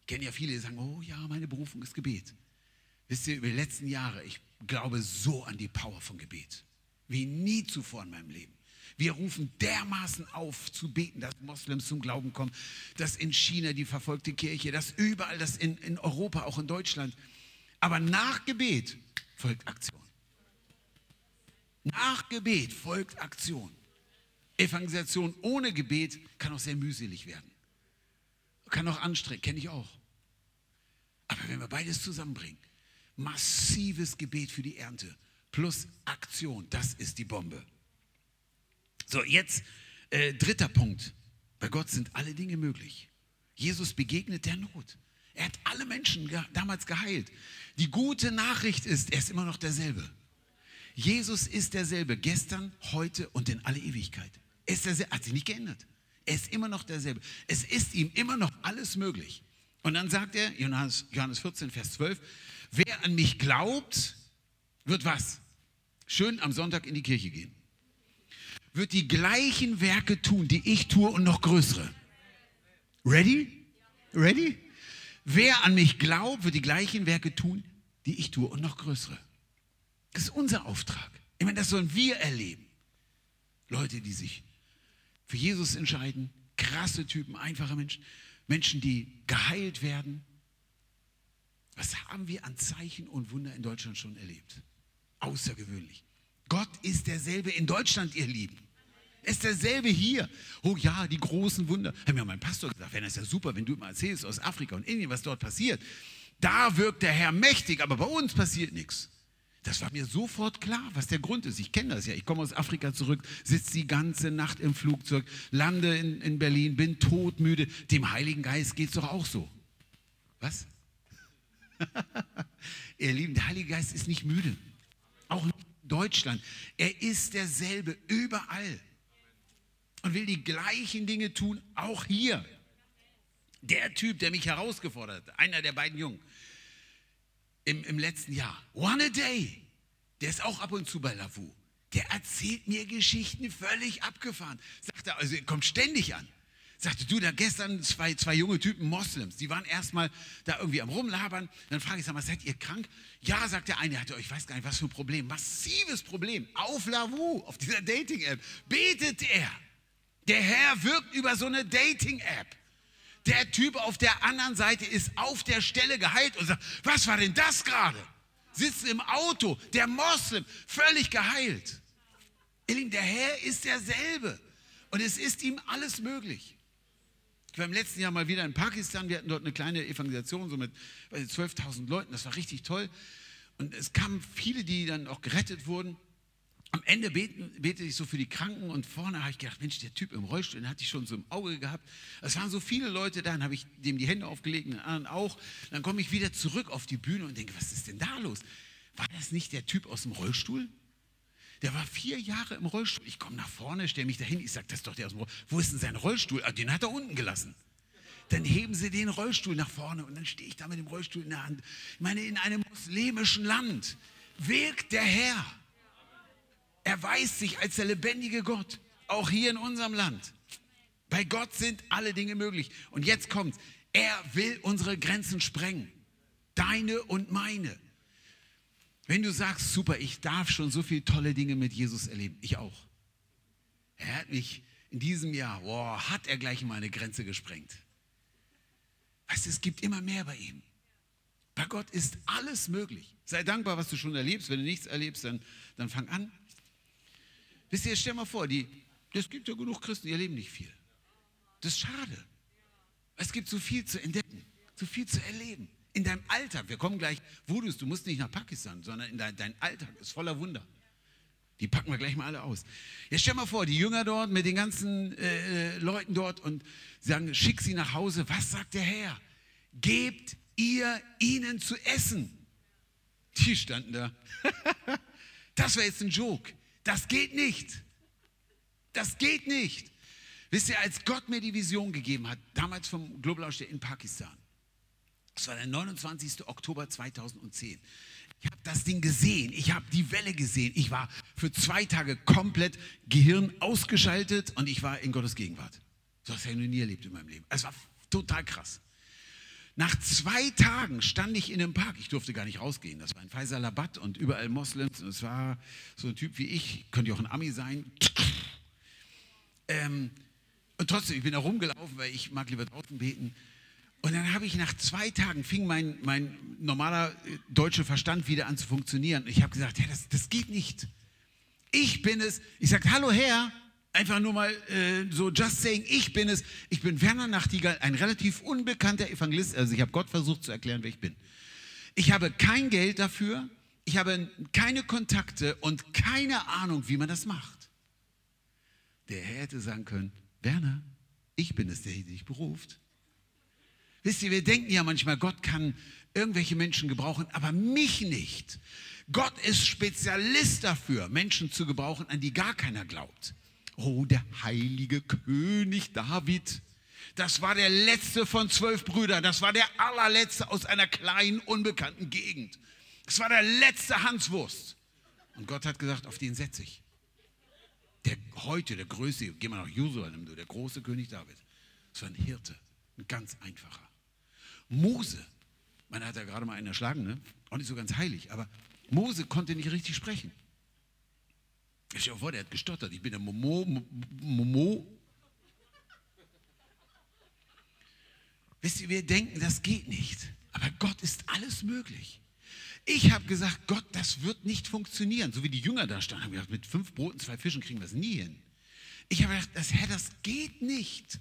Ich kenne ja viele, die sagen, oh ja, meine Berufung ist Gebet. Wisst ihr, über die letzten Jahre, ich glaube so an die Power von Gebet. Wie nie zuvor in meinem Leben. Wir rufen dermaßen auf zu beten, dass Moslems zum Glauben kommen, dass in China die verfolgte Kirche, dass überall, dass in, in Europa, auch in Deutschland. Aber nach Gebet folgt Aktion. Nach Gebet folgt Aktion. Evangelisation ohne Gebet kann auch sehr mühselig werden. Kann auch anstrengend, kenne ich auch. Aber wenn wir beides zusammenbringen, massives Gebet für die Ernte plus Aktion, das ist die Bombe. So, jetzt äh, dritter Punkt. Bei Gott sind alle Dinge möglich. Jesus begegnet der Not. Er hat alle Menschen ge damals geheilt. Die gute Nachricht ist, er ist immer noch derselbe. Jesus ist derselbe, gestern, heute und in alle Ewigkeit. Er ist derselbe, hat sich nicht geändert. Er ist immer noch derselbe. Es ist ihm immer noch alles möglich. Und dann sagt er, Johannes, Johannes 14, Vers 12, wer an mich glaubt, wird was? Schön am Sonntag in die Kirche gehen wird die gleichen Werke tun, die ich tue und noch größere. Ready? Ready? Wer an mich glaubt, wird die gleichen Werke tun, die ich tue und noch größere. Das ist unser Auftrag. Ich meine, das sollen wir erleben. Leute, die sich für Jesus entscheiden, krasse Typen, einfache Menschen, Menschen, die geheilt werden. Was haben wir an Zeichen und Wunder in Deutschland schon erlebt? Außergewöhnlich. Gott ist derselbe in Deutschland, ihr Lieben. Er ist derselbe hier. Oh ja, die großen Wunder. Hat mir mein Pastor gesagt, wenn das ist ja super, wenn du mal erzählst aus Afrika und Indien, was dort passiert. Da wirkt der Herr mächtig, aber bei uns passiert nichts. Das war mir sofort klar, was der Grund ist. Ich kenne das ja. Ich komme aus Afrika zurück, sitze die ganze Nacht im Flugzeug, lande in, in Berlin, bin todmüde. Dem Heiligen Geist geht es doch auch so. Was? Ihr Lieben, der Heilige Geist ist nicht müde. Auch nicht Deutschland. Er ist derselbe überall und will die gleichen Dinge tun, auch hier. Der Typ, der mich herausgefordert hat, einer der beiden Jungen, im, im letzten Jahr, One a Day, der ist auch ab und zu bei Lavu. Der erzählt mir Geschichten völlig abgefahren. Sagt er, also kommt ständig an. Sagte, du, da gestern zwei, zwei junge Typen Moslems, die waren erstmal da irgendwie am Rumlabern. Dann frage ich, sag mal, seid ihr krank? Ja, sagt der eine, er hatte, ich weiß gar nicht, was für ein Problem, massives Problem. Auf Lavu, auf dieser Dating-App, betet er. Der Herr wirkt über so eine Dating-App. Der Typ auf der anderen Seite ist auf der Stelle geheilt und sagt, was war denn das gerade? Sitzt im Auto, der Moslem, völlig geheilt. Der Herr ist derselbe und es ist ihm alles möglich. Ich war im letzten Jahr mal wieder in Pakistan. Wir hatten dort eine kleine Evangelisation, so mit 12.000 Leuten. Das war richtig toll. Und es kamen viele, die dann auch gerettet wurden. Am Ende beten, betete ich so für die Kranken und vorne habe ich gedacht, Mensch, der Typ im Rollstuhl, den hatte ich schon so im Auge gehabt. Es waren so viele Leute da, dann habe ich dem die Hände aufgelegt, den anderen auch. Dann komme ich wieder zurück auf die Bühne und denke, was ist denn da los? War das nicht der Typ aus dem Rollstuhl? Der war vier Jahre im Rollstuhl. Ich komme nach vorne, stelle mich dahin. Ich sage, das ist doch der aus dem Rollstuhl. Wo ist denn sein Rollstuhl? Ah, den hat er unten gelassen. Dann heben sie den Rollstuhl nach vorne und dann stehe ich da mit dem Rollstuhl in der Hand. Ich meine, in einem muslimischen Land wirkt der Herr. Er weiß sich als der lebendige Gott, auch hier in unserem Land. Bei Gott sind alle Dinge möglich. Und jetzt kommt, er will unsere Grenzen sprengen. Deine und meine. Wenn du sagst, super, ich darf schon so viele tolle Dinge mit Jesus erleben, ich auch. Er hat mich in diesem Jahr, boah, hat er gleich mal eine Grenze gesprengt. Weißt du, es gibt immer mehr bei ihm. Bei Gott ist alles möglich. Sei dankbar, was du schon erlebst. Wenn du nichts erlebst, dann, dann fang an. Wisst ihr, stell mal vor, die, es gibt ja genug Christen, die erleben nicht viel. Das ist schade. Es gibt so viel zu entdecken, so viel zu erleben In deinem Alltag, wir kommen gleich, wo du musst nicht nach Pakistan, sondern in dein, dein Alltag ist voller Wunder. Die packen wir gleich mal alle aus. Jetzt stell mal vor, die Jünger dort mit den ganzen äh, äh, Leuten dort und sagen, schick sie nach Hause. Was sagt der Herr? Gebt ihr ihnen zu essen. Die standen da. das war jetzt ein Joke. Das geht nicht. Das geht nicht. Wisst ihr, als Gott mir die Vision gegeben hat, damals vom Global Aussteher in Pakistan, das war der 29. Oktober 2010. Ich habe das Ding gesehen, ich habe die Welle gesehen. Ich war für zwei Tage komplett Gehirn ausgeschaltet und ich war in Gottes Gegenwart. So habe ich noch nie erlebt in meinem Leben. Es war total krass. Nach zwei Tagen stand ich in einem Park. Ich durfte gar nicht rausgehen. Das war ein Faisalabad und überall Moslems. Und es war so ein Typ wie ich, könnte ja auch ein Ami sein. Ähm, und trotzdem, ich bin da rumgelaufen, weil ich mag lieber draußen beten. Und dann habe ich nach zwei Tagen, fing mein, mein normaler äh, deutscher Verstand wieder an zu funktionieren. Ich habe gesagt, ja, das, das geht nicht. Ich bin es. Ich sage, hallo Herr, einfach nur mal äh, so just saying, ich bin es. Ich bin Werner Nachtigall, ein relativ unbekannter Evangelist. Also ich habe Gott versucht zu erklären, wer ich bin. Ich habe kein Geld dafür. Ich habe keine Kontakte und keine Ahnung, wie man das macht. Der Herr hätte sagen können, Werner, ich bin es, der dich beruft. Wisst ihr, wir denken ja manchmal, Gott kann irgendwelche Menschen gebrauchen, aber mich nicht. Gott ist Spezialist dafür, Menschen zu gebrauchen, an die gar keiner glaubt. Oh, der heilige König David. Das war der letzte von zwölf Brüdern. Das war der allerletzte aus einer kleinen, unbekannten Gegend. Das war der letzte Hanswurst. Und Gott hat gesagt, auf den setze ich. Der heute, der größte, geh mal nach Jerusalem, der große König David. Das war ein Hirte, ein ganz einfacher. Mose, man hat ja gerade mal einen erschlagen, ne? auch nicht so ganz heilig, aber Mose konnte nicht richtig sprechen. Ich stell dir vor, der hat gestottert. Ich bin der Momo, Momo. Wisst ihr, wir denken, das geht nicht. Aber Gott ist alles möglich. Ich habe gesagt, Gott, das wird nicht funktionieren. So wie die Jünger da standen, haben gesagt, mit fünf Broten, zwei Fischen kriegen wir es nie hin. Ich habe gedacht, das, Herr, das geht nicht.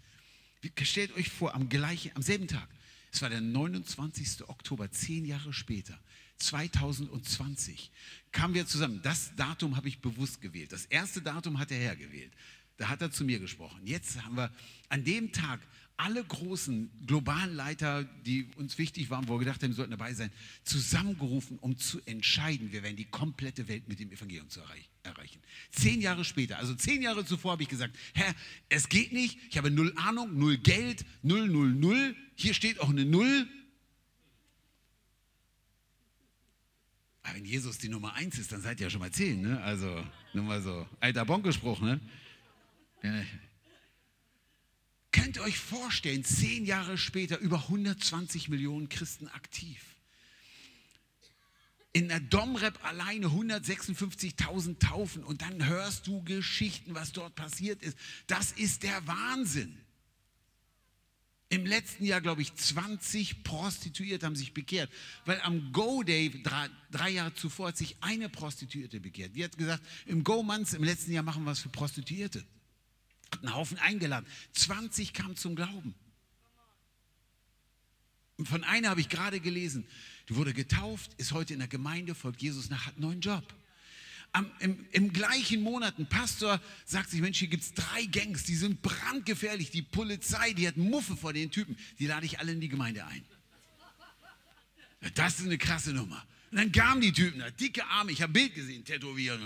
Stellt euch vor, am, gleichen, am selben Tag es war der 29. Oktober, zehn Jahre später, 2020, kamen wir zusammen. Das Datum habe ich bewusst gewählt. Das erste Datum hat der Herr gewählt. Da hat er zu mir gesprochen. Jetzt haben wir an dem Tag alle großen globalen Leiter, die uns wichtig waren, wo wir gedacht haben, sollten dabei sein, zusammengerufen, um zu entscheiden, wir werden die komplette Welt mit dem Evangelium zu erreichen. Zehn Jahre später, also zehn Jahre zuvor habe ich gesagt, Herr, es geht nicht, ich habe null Ahnung, null Geld, null, null, null, hier steht auch eine Null. Aber wenn Jesus die Nummer eins ist, dann seid ihr ja schon mal zehn, ne? Also, nur mal so, alter Bonkespruch, ne? Ja. Könnt ihr euch vorstellen, zehn Jahre später über 120 Millionen Christen aktiv. In der Domrep alleine 156.000 Taufen und dann hörst du Geschichten, was dort passiert ist. Das ist der Wahnsinn. Im letzten Jahr, glaube ich, 20 Prostituierte haben sich bekehrt, weil am Go Day drei, drei, Jahre zuvor hat sich eine Prostituierte bekehrt. Die hat gesagt, im Go Months im letzten Jahr machen wir was für Prostituierte. Hat einen Haufen eingeladen. 20 kamen zum Glauben. Und von einer habe ich gerade gelesen, die wurde getauft, ist heute in der Gemeinde, folgt Jesus nach, hat einen neuen Job am, im, im, gleichen Monat, ein Pastor sagt sich, Mensch, hier gibt es drei Gangs, die sind brandgefährlich. Die Polizei, die hat Muffe vor den Typen. Die lade ich alle in die Gemeinde ein. Das ist eine krasse Nummer. Und dann kamen die Typen, dicke Arme, ich habe Bild gesehen, tätowiert.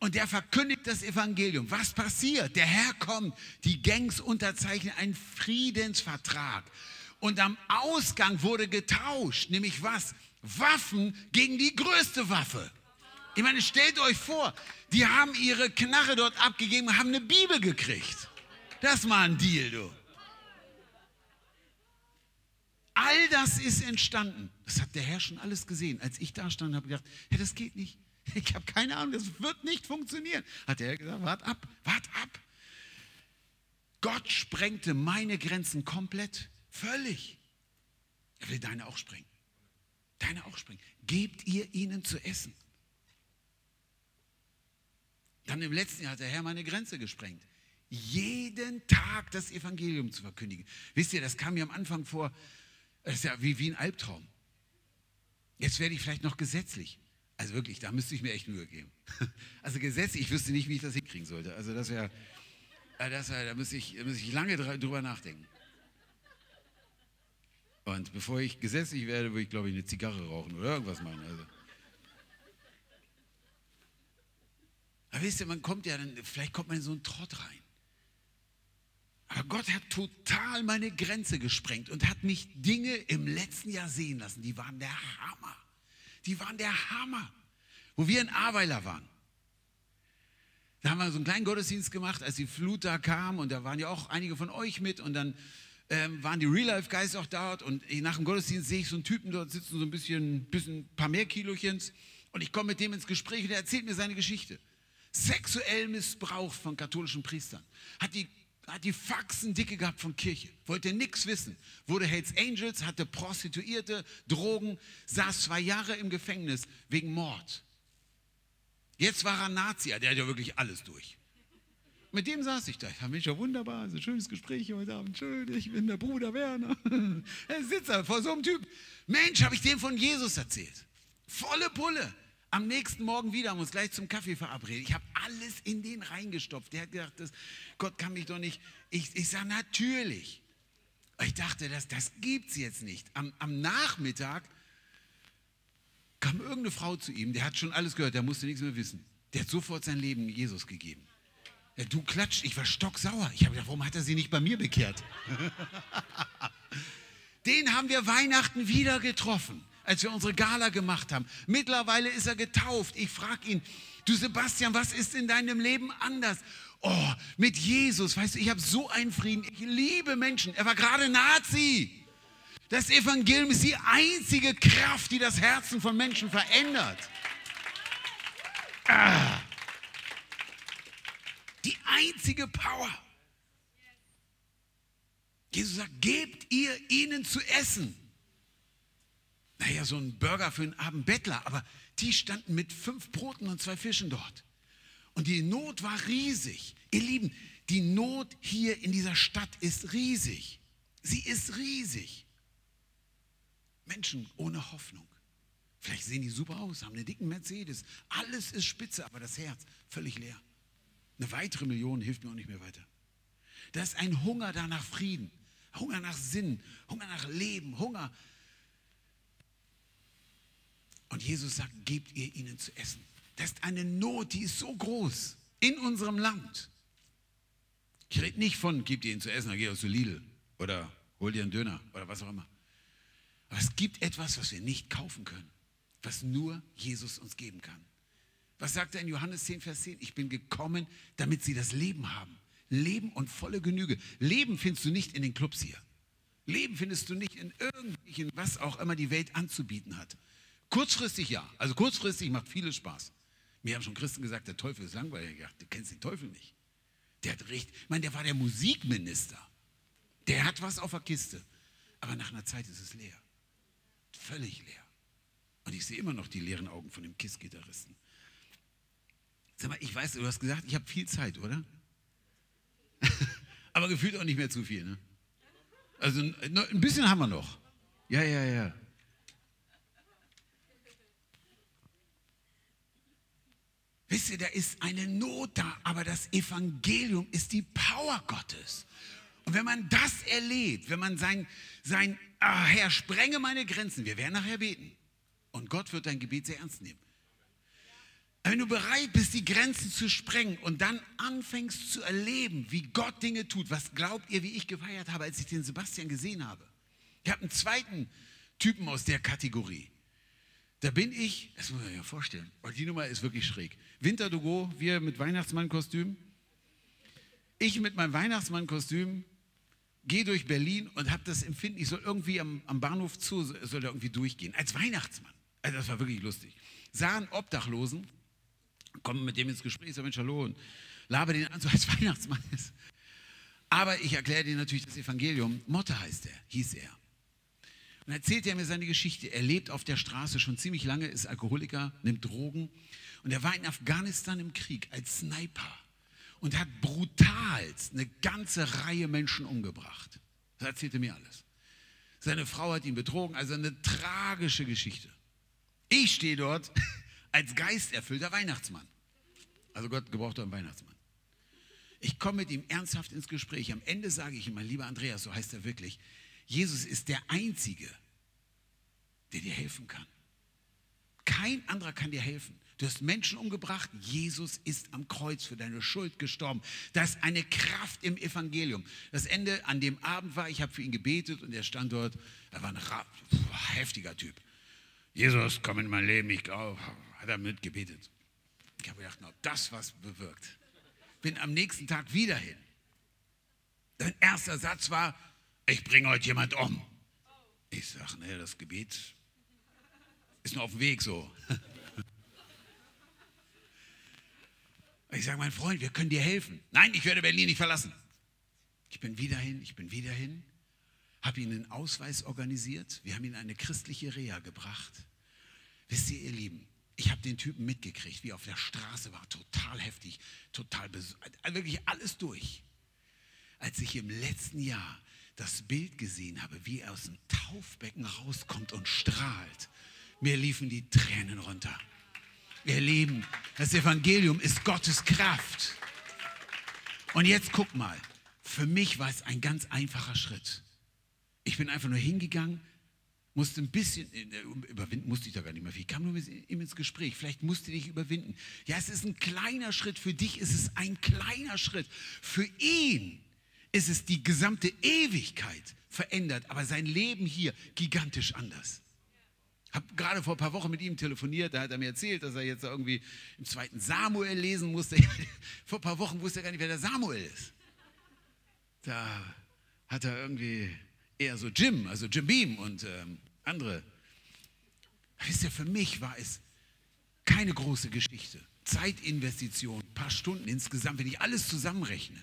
Und der verkündigt das Evangelium. Was passiert? Der Herr kommt, die Gangs unterzeichnen einen Friedensvertrag. Und am Ausgang wurde getauscht, nämlich was? Waffen gegen die größte Waffe. Ich meine, stellt euch vor, die haben ihre Knarre dort abgegeben, haben eine Bibel gekriegt. Das war ein Deal, du. All das ist entstanden. Das hat der Herr schon alles gesehen. Als ich da stand, habe ich gedacht, ja, das geht nicht. Ich habe keine Ahnung, das wird nicht funktionieren. Hat Herr gesagt, wart ab, wart ab. Gott sprengte meine Grenzen komplett, völlig. Er will deine auch sprengen. Deine auch sprengen. Gebt ihr ihnen zu essen. Dann im letzten Jahr hat der Herr meine Grenze gesprengt. Jeden Tag das Evangelium zu verkündigen. Wisst ihr, das kam mir am Anfang vor, Das ist ja wie, wie ein Albtraum. Jetzt werde ich vielleicht noch gesetzlich. Also wirklich, da müsste ich mir echt Mühe geben. Also gesetzlich, ich wüsste nicht, wie ich das hinkriegen sollte. Also das wäre, das wär, da müsste ich, müsste ich lange drüber nachdenken. Und bevor ich gesetzlich werde, würde ich, glaube ich, eine Zigarre rauchen oder irgendwas machen. Also. Aber wisst ihr, man kommt ja dann, vielleicht kommt man in so einen Trott rein. Aber Gott hat total meine Grenze gesprengt und hat mich Dinge im letzten Jahr sehen lassen, die waren der Hammer. Die waren der Hammer. Wo wir in Aweiler waren. Da haben wir so einen kleinen Gottesdienst gemacht, als die Flut da kam und da waren ja auch einige von euch mit und dann ähm, waren die Real-Life-Guys auch dort und nach dem Gottesdienst sehe ich so einen Typen dort sitzen, so ein bisschen, bisschen ein paar mehr Kilochens und ich komme mit dem ins Gespräch und er erzählt mir seine Geschichte. Sexuell missbraucht von katholischen Priestern. Hat die, hat die Faxen dicke gehabt von Kirche. Wollte nichts wissen. Wurde Hells Angels, hatte Prostituierte, Drogen, saß zwei Jahre im Gefängnis wegen Mord. Jetzt war er Nazi, der hat ja wirklich alles durch. Mit dem saß ich da. Ja, Mensch, ja wunderbar, so ein schönes Gespräch heute Abend. Schön, ich bin der Bruder Werner. Er sitzt da vor so einem Typ. Mensch, habe ich dem von Jesus erzählt. Volle Pulle. Am nächsten Morgen wieder, haben uns gleich zum Kaffee verabreden. Ich habe alles in den reingestopft. Der hat gedacht, das, Gott kann mich doch nicht. Ich, ich sage, natürlich. Ich dachte, das, das gibt es jetzt nicht. Am, am Nachmittag kam irgendeine Frau zu ihm, der hat schon alles gehört, der musste nichts mehr wissen. Der hat sofort sein Leben Jesus gegeben. Ja, du klatscht, ich war stocksauer. Ich habe gedacht, warum hat er sie nicht bei mir bekehrt? Den haben wir Weihnachten wieder getroffen als wir unsere Gala gemacht haben. Mittlerweile ist er getauft. Ich frage ihn, du Sebastian, was ist in deinem Leben anders? Oh, mit Jesus, weißt du, ich habe so einen Frieden. Ich liebe Menschen. Er war gerade Nazi. Das Evangelium ist die einzige Kraft, die das Herzen von Menschen verändert. Ah. Die einzige Power. Jesus sagt, gebt ihr ihnen zu essen naja, so ein Burger für einen Abend Bettler, aber die standen mit fünf Broten und zwei Fischen dort. Und die Not war riesig. Ihr Lieben, die Not hier in dieser Stadt ist riesig. Sie ist riesig. Menschen ohne Hoffnung. Vielleicht sehen die super aus, haben einen dicken Mercedes. Alles ist spitze, aber das Herz völlig leer. Eine weitere Million hilft mir auch nicht mehr weiter. Da ist ein Hunger da nach Frieden, Hunger nach Sinn, Hunger nach Leben, Hunger und Jesus sagt, gebt ihr ihnen zu essen. Das ist eine Not, die ist so groß in unserem Land. Ich rede nicht von, gebt ihr ihnen zu essen, dann geh aus zu Lidl oder hol dir einen Döner oder was auch immer. Aber es gibt etwas, was wir nicht kaufen können, was nur Jesus uns geben kann. Was sagt er in Johannes 10, Vers 10? Ich bin gekommen, damit sie das Leben haben. Leben und volle Genüge. Leben findest du nicht in den Clubs hier. Leben findest du nicht in irgendwelchen, was auch immer die Welt anzubieten hat. Kurzfristig ja. Also kurzfristig macht vieles Spaß. Mir haben schon Christen gesagt, der Teufel ist langweilig. Du kennst den Teufel nicht. Der hat recht. Ich meine, der war der Musikminister. Der hat was auf der Kiste. Aber nach einer Zeit ist es leer. Völlig leer. Und ich sehe immer noch die leeren Augen von dem KISS-Gitarristen. Sag mal, ich weiß, du hast gesagt, ich habe viel Zeit, oder? Aber gefühlt auch nicht mehr zu viel, ne? Also ein bisschen haben wir noch. Ja, ja, ja. Wisst ihr, da ist eine Not da, aber das Evangelium ist die Power Gottes. Und wenn man das erlebt, wenn man sein, sein ah, Herr, sprenge meine Grenzen, wir werden nachher beten. Und Gott wird dein Gebet sehr ernst nehmen. Wenn du bereit bist, die Grenzen zu sprengen und dann anfängst zu erleben, wie Gott Dinge tut, was glaubt ihr, wie ich gefeiert habe, als ich den Sebastian gesehen habe? Ich habe einen zweiten Typen aus der Kategorie. Da bin ich, das muss man sich ja vorstellen, weil die Nummer ist wirklich schräg. Winter to go, wir mit Weihnachtsmannkostüm. Ich mit meinem Weihnachtsmannkostüm gehe durch Berlin und habe das Empfinden, ich soll irgendwie am, am Bahnhof zu, soll da irgendwie durchgehen. Als Weihnachtsmann. Also das war wirklich lustig. Sah einen Obdachlosen, komme mit dem ins Gespräch, sag Mensch, hallo, und laber den an, so als Weihnachtsmann ist. Aber ich erkläre dir natürlich das Evangelium. Motte heißt er, hieß er. Und erzählt er mir seine Geschichte. Er lebt auf der Straße schon ziemlich lange, ist Alkoholiker, nimmt Drogen. Und er war in Afghanistan im Krieg als Sniper und hat brutal eine ganze Reihe Menschen umgebracht. Das erzählte mir alles. Seine Frau hat ihn betrogen, also eine tragische Geschichte. Ich stehe dort als geisterfüllter Weihnachtsmann. Also Gott gebraucht einen Weihnachtsmann. Ich komme mit ihm ernsthaft ins Gespräch. Am Ende sage ich ihm, mein lieber Andreas, so heißt er wirklich, Jesus ist der Einzige, der dir helfen kann. Kein anderer kann dir helfen. Du hast Menschen umgebracht. Jesus ist am Kreuz für deine Schuld gestorben. Da ist eine Kraft im Evangelium. Das Ende an dem Abend war, ich habe für ihn gebetet und er stand dort. Er war ein heftiger Typ. Jesus, komm in mein Leben. Ich glaube, hat er mitgebetet. Ich habe gedacht, ob das was bewirkt. Bin am nächsten Tag wieder hin. Sein erster Satz war, ich bringe heute jemand um. Ich sage, ne, das Gebet ist nur auf dem Weg so. Ich sage, mein Freund, wir können dir helfen. Nein, ich werde Berlin nicht verlassen. Ich bin wieder hin, ich bin wieder hin, habe ihm einen Ausweis organisiert. Wir haben ihn in eine christliche Reha gebracht. Wisst ihr, ihr Lieben, ich habe den Typen mitgekriegt, wie er auf der Straße war, total heftig, total wirklich alles durch. Als ich im letzten Jahr das Bild gesehen habe, wie er aus dem Taufbecken rauskommt und strahlt, mir liefen die Tränen runter. Ihr Lieben, das Evangelium ist Gottes Kraft. Und jetzt guck mal, für mich war es ein ganz einfacher Schritt. Ich bin einfach nur hingegangen, musste ein bisschen äh, überwinden, musste ich da gar nicht mehr viel. Ich kam nur mit ihm ins Gespräch. Vielleicht musste ich überwinden. Ja, es ist ein kleiner Schritt. Für dich ist es ein kleiner Schritt. Für ihn ist es die gesamte Ewigkeit verändert, aber sein Leben hier gigantisch anders habe gerade vor ein paar Wochen mit ihm telefoniert, da hat er mir erzählt, dass er jetzt irgendwie im zweiten Samuel lesen musste. vor ein paar Wochen wusste er gar nicht, wer der Samuel ist. Da hat er irgendwie eher so Jim, also Jim Beam und ähm, andere. Wisst ihr, für mich war es keine große Geschichte. Zeitinvestition, ein paar Stunden insgesamt, wenn ich alles zusammenrechne.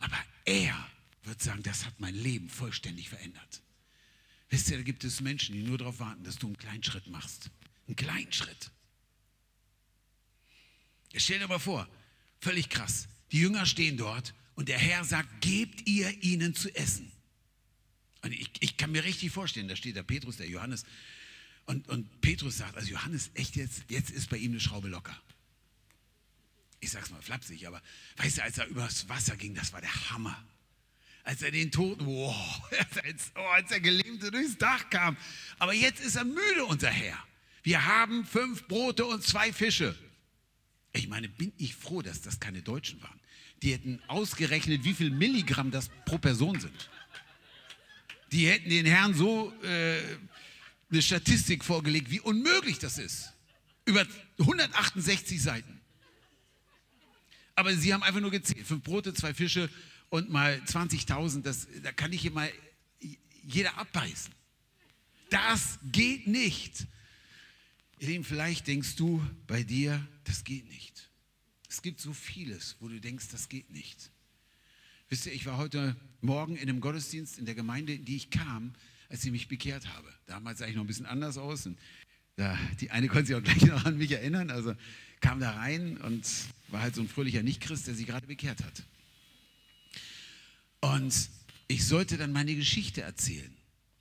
Aber er wird sagen, das hat mein Leben vollständig verändert. Wisst ihr, da gibt es Menschen, die nur darauf warten, dass du einen kleinen Schritt machst. Einen kleinen Schritt. Stell dir mal vor, völlig krass. Die Jünger stehen dort und der Herr sagt, gebt ihr ihnen zu essen. Und ich, ich kann mir richtig vorstellen, da steht der Petrus, der Johannes. Und, und Petrus sagt, also Johannes, echt jetzt, jetzt ist bei ihm eine Schraube locker. Ich sag's mal flapsig, aber weißt du, als er übers Wasser ging, das war der Hammer als er den Toten, wow, als, oh, als der Gelähmte durchs Dach kam. Aber jetzt ist er müde, unser Herr. Wir haben fünf Brote und zwei Fische. Ich meine, bin ich froh, dass das keine Deutschen waren. Die hätten ausgerechnet, wie viel Milligramm das pro Person sind. Die hätten den Herrn so äh, eine Statistik vorgelegt, wie unmöglich das ist. Über 168 Seiten. Aber sie haben einfach nur gezählt. Fünf Brote, zwei Fische und mal 20.000, da kann ich hier mal jeder abbeißen. Das geht nicht. Ihr Lieben, vielleicht denkst du bei dir, das geht nicht. Es gibt so vieles, wo du denkst, das geht nicht. Wisst ihr, ich war heute Morgen in einem Gottesdienst in der Gemeinde, in die ich kam, als ich mich bekehrt habe. Damals sah ich noch ein bisschen anders aus. Und ja, die eine konnte sich auch gleich noch an mich erinnern. Also kam da rein und war halt so ein fröhlicher Nichtchrist, der sich gerade bekehrt hat. Und ich sollte dann meine Geschichte erzählen.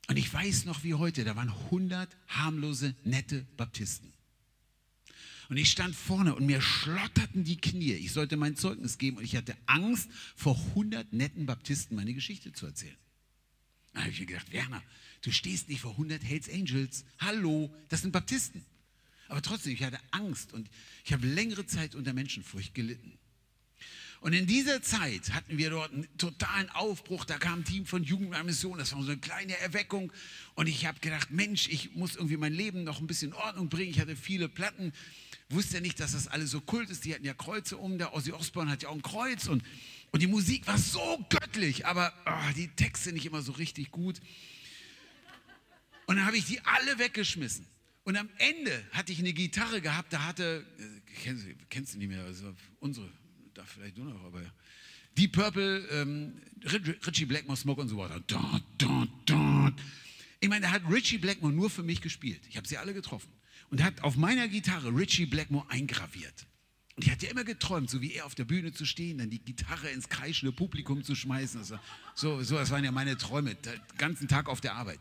Und ich weiß noch wie heute, da waren 100 harmlose, nette Baptisten. Und ich stand vorne und mir schlotterten die Knie. Ich sollte mein Zeugnis geben und ich hatte Angst, vor 100 netten Baptisten meine Geschichte zu erzählen. Da habe ich mir gedacht, Werner, du stehst nicht vor 100 Hells Angels. Hallo, das sind Baptisten. Aber trotzdem, ich hatte Angst und ich habe längere Zeit unter Menschenfurcht gelitten. Und in dieser Zeit hatten wir dort einen totalen Aufbruch. Da kam ein Team von Jugendmission. Das war so eine kleine Erweckung. Und ich habe gedacht, Mensch, ich muss irgendwie mein Leben noch ein bisschen in Ordnung bringen. Ich hatte viele Platten. Wusste ja nicht, dass das alles so kult ist. Die hatten ja Kreuze um. Der Ozzy Osbourne hat ja auch ein Kreuz. Und, und die Musik war so göttlich. Aber oh, die Texte nicht immer so richtig gut. Und dann habe ich die alle weggeschmissen. Und am Ende hatte ich eine Gitarre gehabt, da hatte, äh, kennst, kennst du nicht mehr, also unsere da vielleicht du noch, aber Deep Purple, ähm, Richie Blackmore, Smoke und so weiter. Da, da, da. Ich meine, er hat Richie Blackmore nur für mich gespielt. Ich habe sie alle getroffen. Und hat auf meiner Gitarre Richie Blackmore eingraviert. Und ich hatte immer geträumt, so wie er auf der Bühne zu stehen, dann die Gitarre ins kreischende Publikum zu schmeißen. Also, so, so, das waren ja meine Träume, den ganzen Tag auf der Arbeit.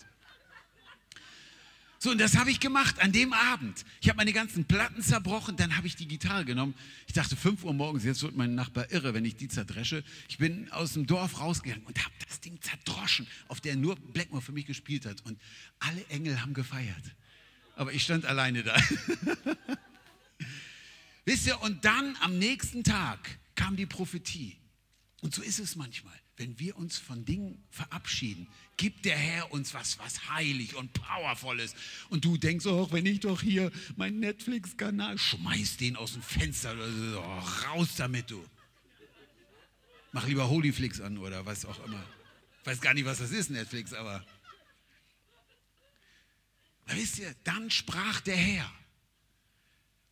So, und das habe ich gemacht an dem Abend. Ich habe meine ganzen Platten zerbrochen, dann habe ich die Gitarre genommen. Ich dachte, 5 Uhr morgens, jetzt wird mein Nachbar irre, wenn ich die zerdresche. Ich bin aus dem Dorf rausgegangen und habe das Ding zerdroschen, auf der nur Blackmore für mich gespielt hat. Und alle Engel haben gefeiert. Aber ich stand alleine da. Wisst ihr, und dann am nächsten Tag kam die Prophetie. Und so ist es manchmal wenn wir uns von Dingen verabschieden, gibt der Herr uns was, was heilig und powervolles. Und du denkst, oh, wenn ich doch hier meinen Netflix-Kanal, schmeiß den aus dem Fenster, oh, raus damit, du. Mach lieber Holyflix an oder was auch immer. Ich weiß gar nicht, was das ist, Netflix, aber. Da wisst ihr, dann sprach der Herr.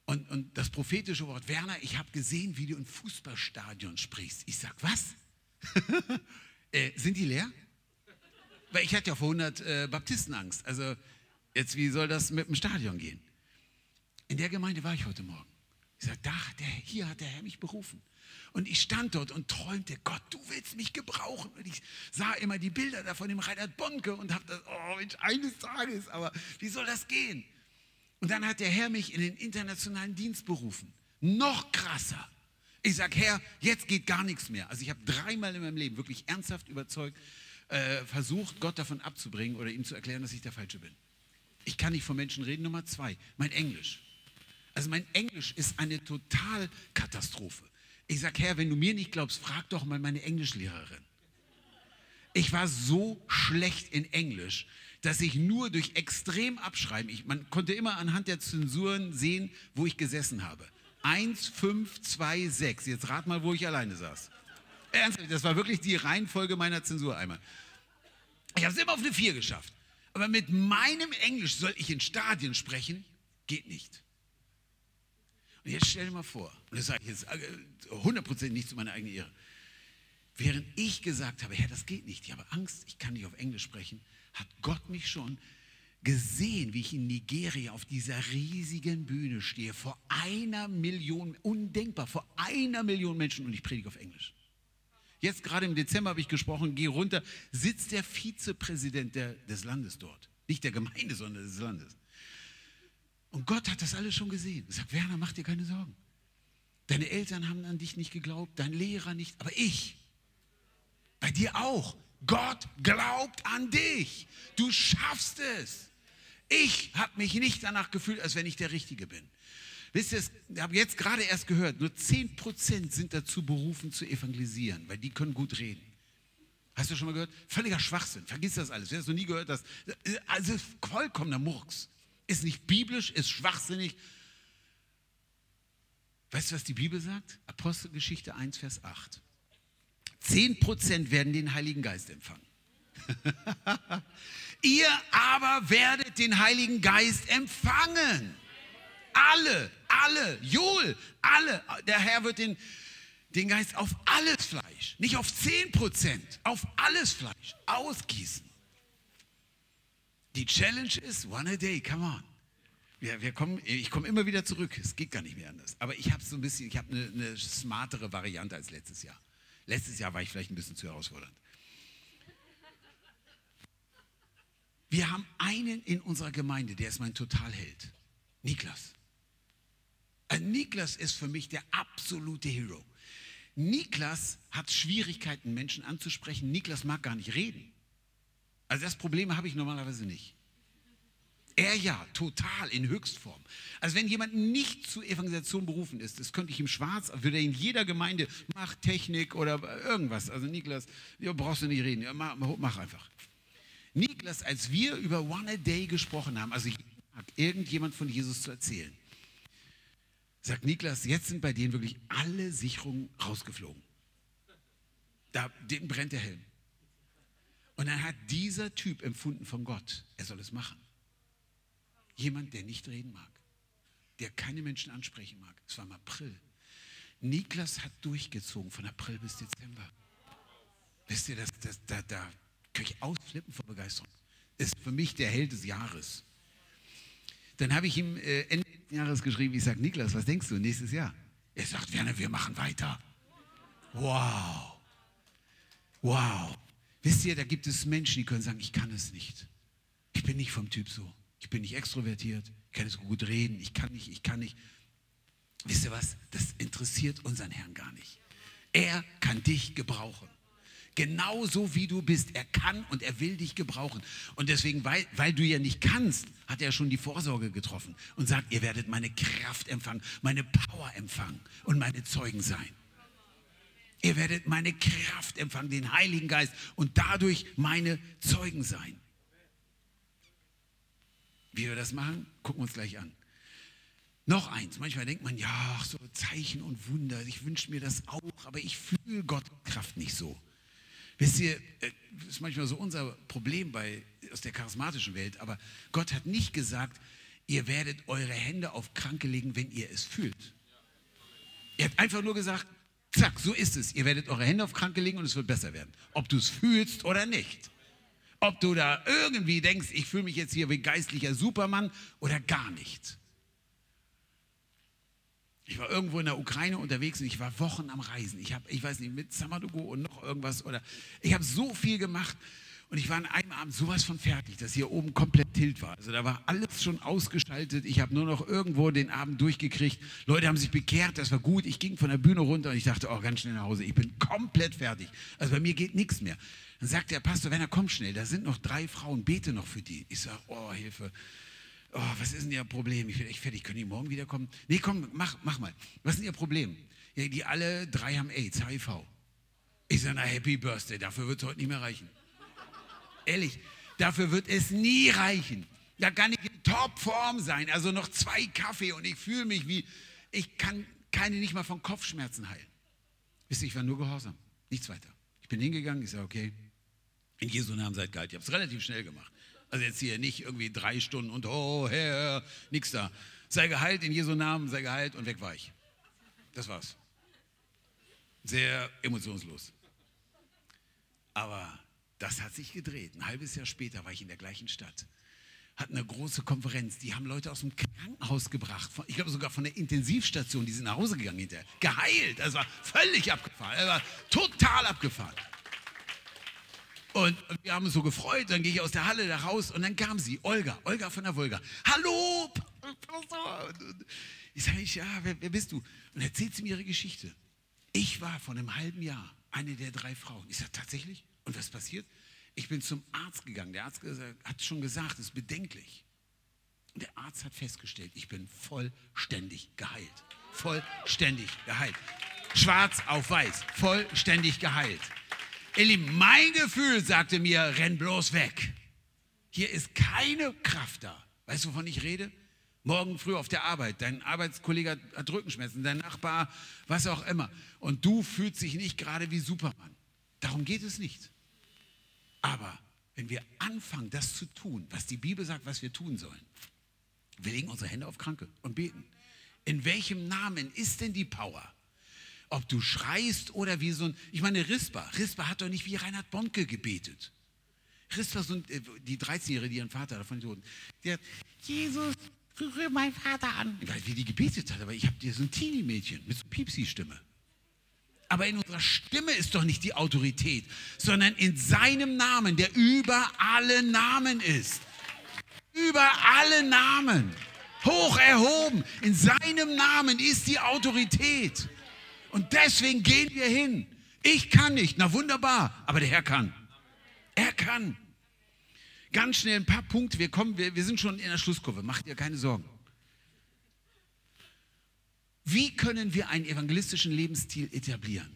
Und, und das prophetische Wort, Werner, ich habe gesehen, wie du im Fußballstadion sprichst. Ich sag, was? äh, sind die leer? Weil ich hatte ja vor 100 äh, Baptisten Angst. Also jetzt, wie soll das mit dem Stadion gehen? In der Gemeinde war ich heute Morgen. Ich sagte, da, der, hier hat der Herr mich berufen. Und ich stand dort und träumte, Gott, du willst mich gebrauchen. Und ich sah immer die Bilder da von dem Reinhard Bonke und habe das, oh Mensch, eines Tages, aber wie soll das gehen? Und dann hat der Herr mich in den internationalen Dienst berufen. Noch krasser. Ich sage, Herr, jetzt geht gar nichts mehr. Also ich habe dreimal in meinem Leben wirklich ernsthaft überzeugt, äh, versucht, Gott davon abzubringen oder ihm zu erklären, dass ich der Falsche bin. Ich kann nicht von Menschen reden. Nummer zwei, mein Englisch. Also mein Englisch ist eine Totalkatastrophe. Ich sage, Herr, wenn du mir nicht glaubst, frag doch mal meine Englischlehrerin. Ich war so schlecht in Englisch, dass ich nur durch extrem abschreiben, ich, man konnte immer anhand der Zensuren sehen, wo ich gesessen habe. 1, 5, 2, 6. Jetzt rat mal, wo ich alleine saß. Ernsthaft, das war wirklich die Reihenfolge meiner Zensur einmal. Ich habe es immer auf eine 4 geschafft. Aber mit meinem Englisch soll ich in Stadien sprechen? Geht nicht. Und jetzt stell dir mal vor, und das sage ich jetzt 100% äh, nicht zu meiner eigenen Ehre, während ich gesagt habe, Herr, das geht nicht, ich habe Angst, ich kann nicht auf Englisch sprechen, hat Gott mich schon gesehen, wie ich in Nigeria auf dieser riesigen Bühne stehe, vor einer Million, undenkbar, vor einer Million Menschen und ich predige auf Englisch. Jetzt gerade im Dezember habe ich gesprochen, geh runter, sitzt der Vizepräsident der, des Landes dort. Nicht der Gemeinde, sondern des Landes. Und Gott hat das alles schon gesehen. Er sagt, Werner, mach dir keine Sorgen. Deine Eltern haben an dich nicht geglaubt, dein Lehrer nicht, aber ich. Bei dir auch. Gott glaubt an dich. Du schaffst es. Ich habe mich nicht danach gefühlt, als wenn ich der Richtige bin. Wisst ihr, ich habe jetzt gerade erst gehört, nur 10% sind dazu berufen zu evangelisieren, weil die können gut reden. Hast du schon mal gehört? Völliger Schwachsinn. Vergiss das alles. Wer hast noch nie gehört, dass, also vollkommener Murks. Ist nicht biblisch, ist schwachsinnig. Weißt du, was die Bibel sagt? Apostelgeschichte 1, Vers 8. 10% werden den Heiligen Geist empfangen. Ihr aber werdet den Heiligen Geist empfangen. Alle, alle, Joel, alle. Der Herr wird den, den Geist auf alles Fleisch, nicht auf 10 Prozent, auf alles Fleisch ausgießen. Die Challenge ist one a day, come on. Wir, wir kommen, ich komme immer wieder zurück, es geht gar nicht mehr anders. Aber ich habe so ein bisschen, ich habe eine, eine smartere Variante als letztes Jahr. Letztes Jahr war ich vielleicht ein bisschen zu herausfordernd. Wir haben einen in unserer Gemeinde, der ist mein Totalheld. Niklas. Also Niklas ist für mich der absolute Hero. Niklas hat Schwierigkeiten, Menschen anzusprechen. Niklas mag gar nicht reden. Also das Problem habe ich normalerweise nicht. Er ja, total, in Höchstform. Also wenn jemand nicht zur Evangelisation berufen ist, das könnte ich im Schwarz, würde er in jeder Gemeinde, mach Technik oder irgendwas. Also Niklas, ja, brauchst du nicht reden, ja, mach, mach einfach. Niklas, als wir über One a Day gesprochen haben, also irgendjemand von Jesus zu erzählen, sagt Niklas, jetzt sind bei denen wirklich alle Sicherungen rausgeflogen. Da dem brennt der Helm. Und dann hat dieser Typ empfunden von Gott, er soll es machen. Jemand, der nicht reden mag, der keine Menschen ansprechen mag. Es war im April. Niklas hat durchgezogen von April bis Dezember. Wisst ihr, das, das, da, da kann ich ausflippen vor Begeisterung. Ist für mich der Held des Jahres. Dann habe ich ihm äh, Ende des Jahres geschrieben, ich sage, Niklas, was denkst du nächstes Jahr? Er sagt, Werner, wir machen weiter. Wow. Wow. Wisst ihr, da gibt es Menschen, die können sagen, ich kann es nicht. Ich bin nicht vom Typ so. Ich bin nicht extrovertiert, ich kann nicht so gut reden, ich kann nicht, ich kann nicht. Wisst ihr was? Das interessiert unseren Herrn gar nicht. Er kann dich gebrauchen. Genauso wie du bist. Er kann und er will dich gebrauchen. Und deswegen, weil, weil du ja nicht kannst, hat er schon die Vorsorge getroffen und sagt, ihr werdet meine Kraft empfangen, meine Power empfangen und meine Zeugen sein. Ihr werdet meine Kraft empfangen, den Heiligen Geist und dadurch meine Zeugen sein. Wie wir das machen, gucken wir uns gleich an. Noch eins, manchmal denkt man, ja, so Zeichen und Wunder, ich wünsche mir das auch, aber ich fühle Gottes Kraft nicht so. Wisst ihr, das äh, ist manchmal so unser Problem bei, aus der charismatischen Welt, aber Gott hat nicht gesagt, ihr werdet eure Hände auf Kranke legen, wenn ihr es fühlt. Er hat einfach nur gesagt, zack, so ist es. Ihr werdet eure Hände auf Kranke legen und es wird besser werden. Ob du es fühlst oder nicht. Ob du da irgendwie denkst, ich fühle mich jetzt hier wie geistlicher Supermann oder gar nicht. Ich war irgendwo in der Ukraine unterwegs und ich war Wochen am Reisen. Ich habe, ich weiß nicht, mit Samadugo und noch irgendwas oder ich habe so viel gemacht und ich war an einem Abend sowas von fertig, dass hier oben komplett tilt war. Also da war alles schon ausgeschaltet. Ich habe nur noch irgendwo den Abend durchgekriegt. Leute haben sich bekehrt, das war gut. Ich ging von der Bühne runter und ich dachte, oh, ganz schnell nach Hause. Ich bin komplett fertig. Also bei mir geht nichts mehr. Dann sagt der Pastor, wenn er kommt schnell, da sind noch drei Frauen, bete noch für die. Ich sage, oh, Hilfe oh, was ist denn Ihr Problem? Ich bin echt fertig, können die morgen wiederkommen? Nee, komm, mach, mach mal. Was ist denn Ihr Problem? Ja, die alle drei haben AIDS, HIV. Ich sage, na, Happy Birthday, dafür wird es heute nicht mehr reichen. Ehrlich, dafür wird es nie reichen. Da kann ich in Topform sein, also noch zwei Kaffee und ich fühle mich wie, ich kann keine nicht mal von Kopfschmerzen heilen. Wisst ihr, ich war nur gehorsam, nichts weiter. Ich bin hingegangen, ich sage, okay, in Jesu Namen seid geheilt. Ich habe es relativ schnell gemacht. Also jetzt hier nicht irgendwie drei Stunden und oh Herr, nix da. Sei geheilt in Jesu Namen, sei geheilt und weg war ich. Das war's. Sehr emotionslos. Aber das hat sich gedreht. Ein halbes Jahr später war ich in der gleichen Stadt. Hatten eine große Konferenz. Die haben Leute aus dem Krankenhaus gebracht. Ich glaube sogar von der Intensivstation. Die sind nach Hause gegangen hinterher. Geheilt. Das war völlig abgefahren. Das war total abgefahren. Und wir haben uns so gefreut, dann gehe ich aus der Halle da raus und dann kam sie, Olga, Olga von der Wolga. Hallo, Pastor. Ich sage, ja, wer, wer, bist du? Und erzählt sie mir ihre Geschichte. Ich war vor einem halben Jahr eine der drei Frauen. Ich sage, tatsächlich? Und was passiert? Ich bin zum Arzt gegangen. Der Arzt hat schon gesagt, es ist bedenklich. Der Arzt hat festgestellt, ich bin vollständig geheilt. Vollständig geheilt. Schwarz auf weiß. Vollständig geheilt. Ihr Lieben, mein Gefühl sagte mir, renn bloß weg. Hier ist keine Kraft da. Weißt du, wovon ich rede? Morgen früh auf der Arbeit, dein Arbeitskollege hat Rückenschmerzen, dein Nachbar, was auch immer. Und du fühlst dich nicht gerade wie Superman. Darum geht es nicht. Aber wenn wir anfangen, das zu tun, was die Bibel sagt, was wir tun sollen, wir legen unsere Hände auf Kranke und beten. In welchem Namen ist denn die Power? Ob du schreist oder wie so ein, ich meine, Rispa, Rispa hat doch nicht wie Reinhard Bonke gebetet. Rispa, so äh, die 13-Jährige, die ihren Vater davon toten, die hat, Jesus, rühre meinen Vater an. Ich weiß, wie die gebetet hat, aber ich habe dir so ein Teenie-Mädchen mit so Piepsi-Stimme. Aber in unserer Stimme ist doch nicht die Autorität, sondern in seinem Namen, der über alle Namen ist. Über alle Namen. Hoch erhoben. In seinem Namen ist die Autorität. Und deswegen gehen wir hin. Ich kann nicht, na wunderbar, aber der Herr kann. Er kann. Ganz schnell ein paar Punkte, wir, kommen, wir, wir sind schon in der Schlusskurve, macht ihr keine Sorgen. Wie können wir einen evangelistischen Lebensstil etablieren?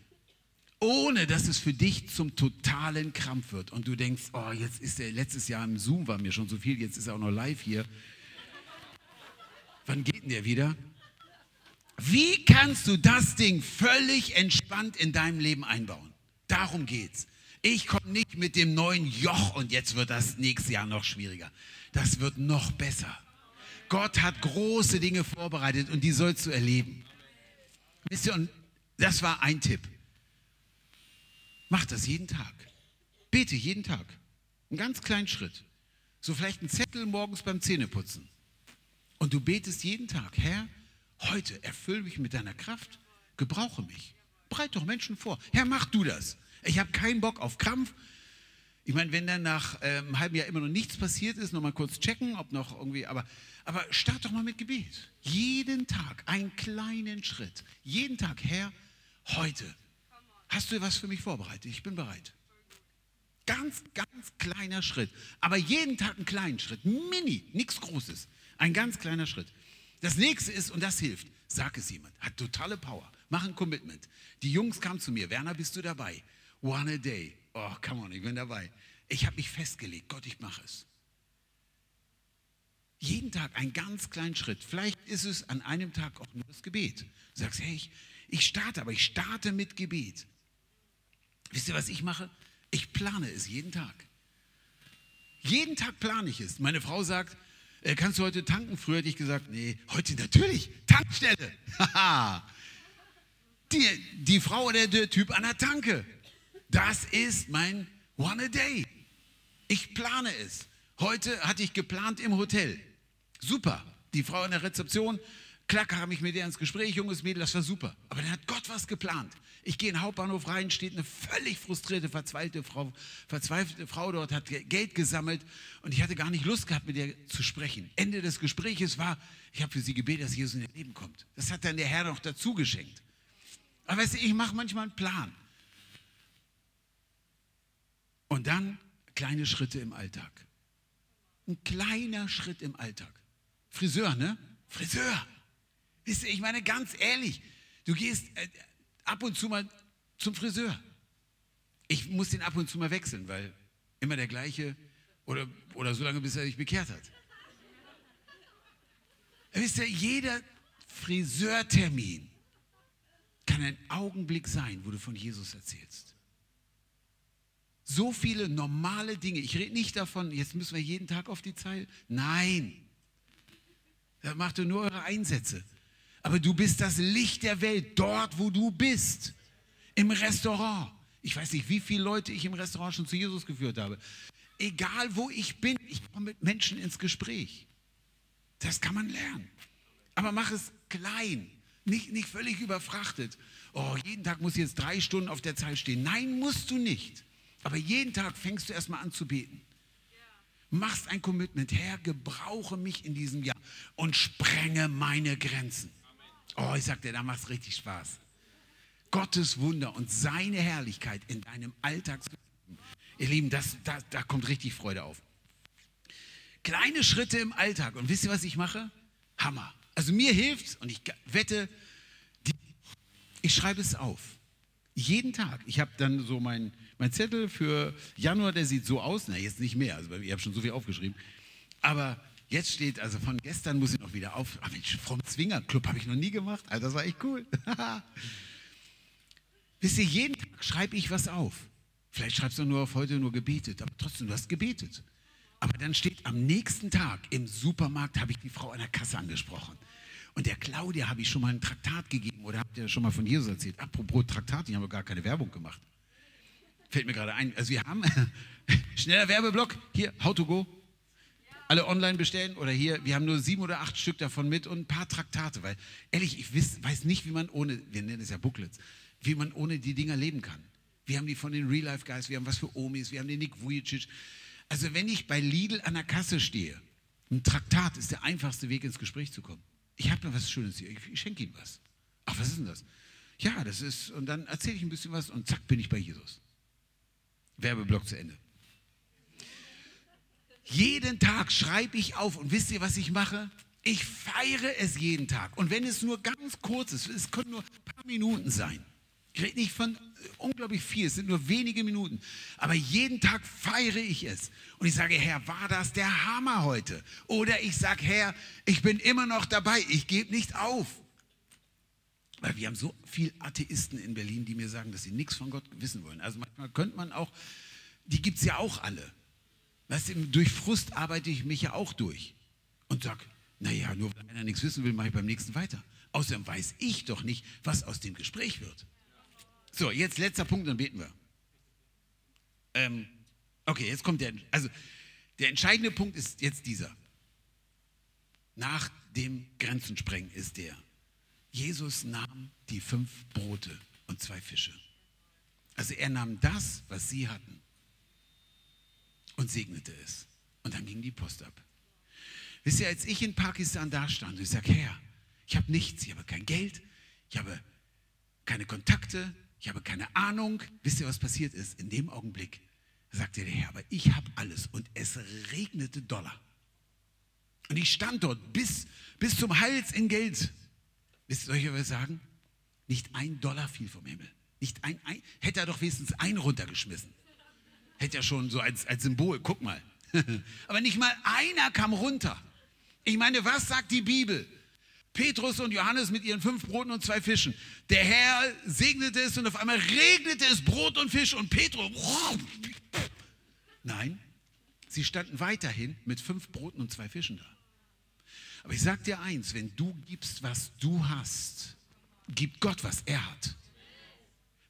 Ohne dass es für dich zum totalen Krampf wird und du denkst, oh, jetzt ist er, letztes Jahr im Zoom war mir schon so viel, jetzt ist er auch noch live hier. Wann geht denn der wieder? Wie kannst du das Ding völlig entspannt in deinem Leben einbauen? Darum geht's. Ich komme nicht mit dem neuen Joch und jetzt wird das nächste Jahr noch schwieriger. Das wird noch besser. Gott hat große Dinge vorbereitet und die sollst du erleben. Wisst ihr, und das war ein Tipp. Mach das jeden Tag. Bete jeden Tag. Einen ganz kleinen Schritt. So vielleicht einen Zettel morgens beim Zähneputzen. Und du betest jeden Tag, Herr, Heute erfülle mich mit deiner Kraft, gebrauche mich. Breit doch Menschen vor. Herr, mach du das. Ich habe keinen Bock auf Krampf. Ich meine, wenn dann nach äh, einem halben Jahr immer noch nichts passiert ist, nochmal kurz checken, ob noch irgendwie, aber, aber start doch mal mit Gebet. Jeden Tag einen kleinen Schritt. Jeden Tag, Herr, heute hast du was für mich vorbereitet. Ich bin bereit. Ganz, ganz kleiner Schritt. Aber jeden Tag einen kleinen Schritt. Mini, nichts Großes. Ein ganz kleiner Schritt. Das nächste ist, und das hilft, sag es jemand, hat totale Power. Mach ein Commitment. Die Jungs kamen zu mir, Werner, bist du dabei? One a day. Oh, come on, ich bin dabei. Ich habe mich festgelegt, Gott, ich mache es. Jeden Tag einen ganz kleinen Schritt. Vielleicht ist es an einem Tag auch nur das Gebet. Du sagst, hey, ich, ich starte, aber ich starte mit Gebet. Wisst ihr, was ich mache? Ich plane es jeden Tag. Jeden Tag plane ich es. Meine Frau sagt, äh, kannst du heute tanken? Früher hätte ich gesagt, nee, heute natürlich, Tankstelle. die, die Frau oder der Typ an der Tanke. Das ist mein One a Day. Ich plane es. Heute hatte ich geplant im Hotel. Super. Die Frau in der Rezeption, klack, habe ich mit ihr ins Gespräch, junges Mädel, das war super. Aber dann hat Gott was geplant. Ich gehe in den Hauptbahnhof rein, steht eine völlig frustrierte, verzweifelte Frau, verzweifelte Frau dort, hat Geld gesammelt und ich hatte gar nicht Lust gehabt, mit ihr zu sprechen. Ende des Gespräches war, ich habe für sie gebetet, dass Jesus in ihr Leben kommt. Das hat dann der Herr noch dazu geschenkt. Aber weißt du, ich mache manchmal einen Plan. Und dann kleine Schritte im Alltag. Ein kleiner Schritt im Alltag. Friseur, ne? Friseur. Wisst ihr, ich meine ganz ehrlich, du gehst äh, ab und zu mal zum Friseur. Ich muss den ab und zu mal wechseln, weil immer der gleiche oder, oder so lange, bis er sich bekehrt hat. Wisst ihr, jeder Friseurtermin kann ein Augenblick sein, wo du von Jesus erzählst. So viele normale Dinge. Ich rede nicht davon, jetzt müssen wir jeden Tag auf die Zeile. Nein. Da macht ihr nur eure Einsätze. Aber du bist das Licht der Welt, dort, wo du bist. Im Restaurant. Ich weiß nicht, wie viele Leute ich im Restaurant schon zu Jesus geführt habe. Egal wo ich bin, ich komme mit Menschen ins Gespräch. Das kann man lernen. Aber mach es klein, nicht, nicht völlig überfrachtet. Oh, jeden Tag muss ich jetzt drei Stunden auf der Zeit stehen. Nein, musst du nicht. Aber jeden Tag fängst du erstmal an zu beten. Machst ein Commitment. Herr, gebrauche mich in diesem Jahr und sprenge meine Grenzen. Oh, ich sag dir, da macht es richtig Spaß. Gottes Wunder und seine Herrlichkeit in deinem Alltag. Ihr Lieben, das, da, da kommt richtig Freude auf. Kleine Schritte im Alltag. Und wisst ihr, was ich mache? Hammer. Also mir hilft und ich wette, die, ich schreibe es auf. Jeden Tag. Ich habe dann so mein, mein Zettel für Januar, der sieht so aus. Na, jetzt nicht mehr. Also ich habe schon so viel aufgeschrieben. Aber jetzt steht, also von gestern muss ich noch wieder auf. Ach Mensch, vom Zwingerclub habe ich noch nie gemacht. Also das war echt cool. Wisst ihr, jeden Tag schreibe ich was auf. Vielleicht schreibst du nur auf heute nur gebetet, aber trotzdem, du hast gebetet. Aber dann steht am nächsten Tag im Supermarkt, habe ich die Frau an der Kasse angesprochen. Und der Claudia habe ich schon mal ein Traktat gegeben oder habt ihr schon mal von Jesus erzählt? Apropos Traktat, haben wir gar keine Werbung gemacht. Fällt mir gerade ein. Also wir haben schneller Werbeblock. Hier, How to Go. Alle online bestellen oder hier, wir haben nur sieben oder acht Stück davon mit und ein paar Traktate, weil ehrlich, ich weiß, weiß nicht, wie man ohne, wir nennen es ja Booklets, wie man ohne die Dinger leben kann. Wir haben die von den Real Life Guys, wir haben was für Omis, wir haben den Nick Vujicic. Also wenn ich bei Lidl an der Kasse stehe, ein Traktat ist der einfachste Weg ins Gespräch zu kommen. Ich habe noch was Schönes hier, ich, ich schenke ihm was. Ach, was ist denn das? Ja, das ist, und dann erzähle ich ein bisschen was und zack, bin ich bei Jesus. Werbeblock zu Ende. Jeden Tag schreibe ich auf und wisst ihr, was ich mache? Ich feiere es jeden Tag. Und wenn es nur ganz kurz ist, es können nur ein paar Minuten sein. Ich rede nicht von unglaublich viel, es sind nur wenige Minuten. Aber jeden Tag feiere ich es. Und ich sage, Herr, war das der Hammer heute? Oder ich sage, Herr, ich bin immer noch dabei, ich gebe nicht auf. Weil wir haben so viele Atheisten in Berlin, die mir sagen, dass sie nichts von Gott wissen wollen. Also manchmal könnte man auch, die gibt es ja auch alle. Weißt du, durch Frust arbeite ich mich ja auch durch. Und sage, naja, nur wenn einer nichts wissen will, mache ich beim nächsten weiter. Außerdem weiß ich doch nicht, was aus dem Gespräch wird. So, jetzt letzter Punkt, dann beten wir. Ähm, okay, jetzt kommt der, also der entscheidende Punkt ist jetzt dieser. Nach dem Grenzensprengen ist der. Jesus nahm die fünf Brote und zwei Fische. Also er nahm das, was sie hatten. Und segnete es. Und dann ging die Post ab. Wisst ihr, als ich in Pakistan da stand, ich sage, Herr, ich habe nichts, ich habe kein Geld, ich habe keine Kontakte, ich habe keine Ahnung. Wisst ihr, was passiert ist? In dem Augenblick sagte der Herr, aber ich habe alles und es regnete Dollar. Und ich stand dort bis, bis zum Hals in Geld. Wisst ihr, soll ich euch was sagen? Nicht ein Dollar fiel vom Himmel. Nicht ein, ein hätte er doch wenigstens einen runtergeschmissen. Hätte er schon so als, als Symbol, guck mal. Aber nicht mal einer kam runter. Ich meine, was sagt die Bibel? Petrus und Johannes mit ihren fünf Broten und zwei Fischen. Der Herr segnete es und auf einmal regnete es Brot und Fisch und Petrus. Nein, sie standen weiterhin mit fünf Broten und zwei Fischen da. Aber ich sage dir eins, wenn du gibst, was du hast, gibt Gott, was er hat.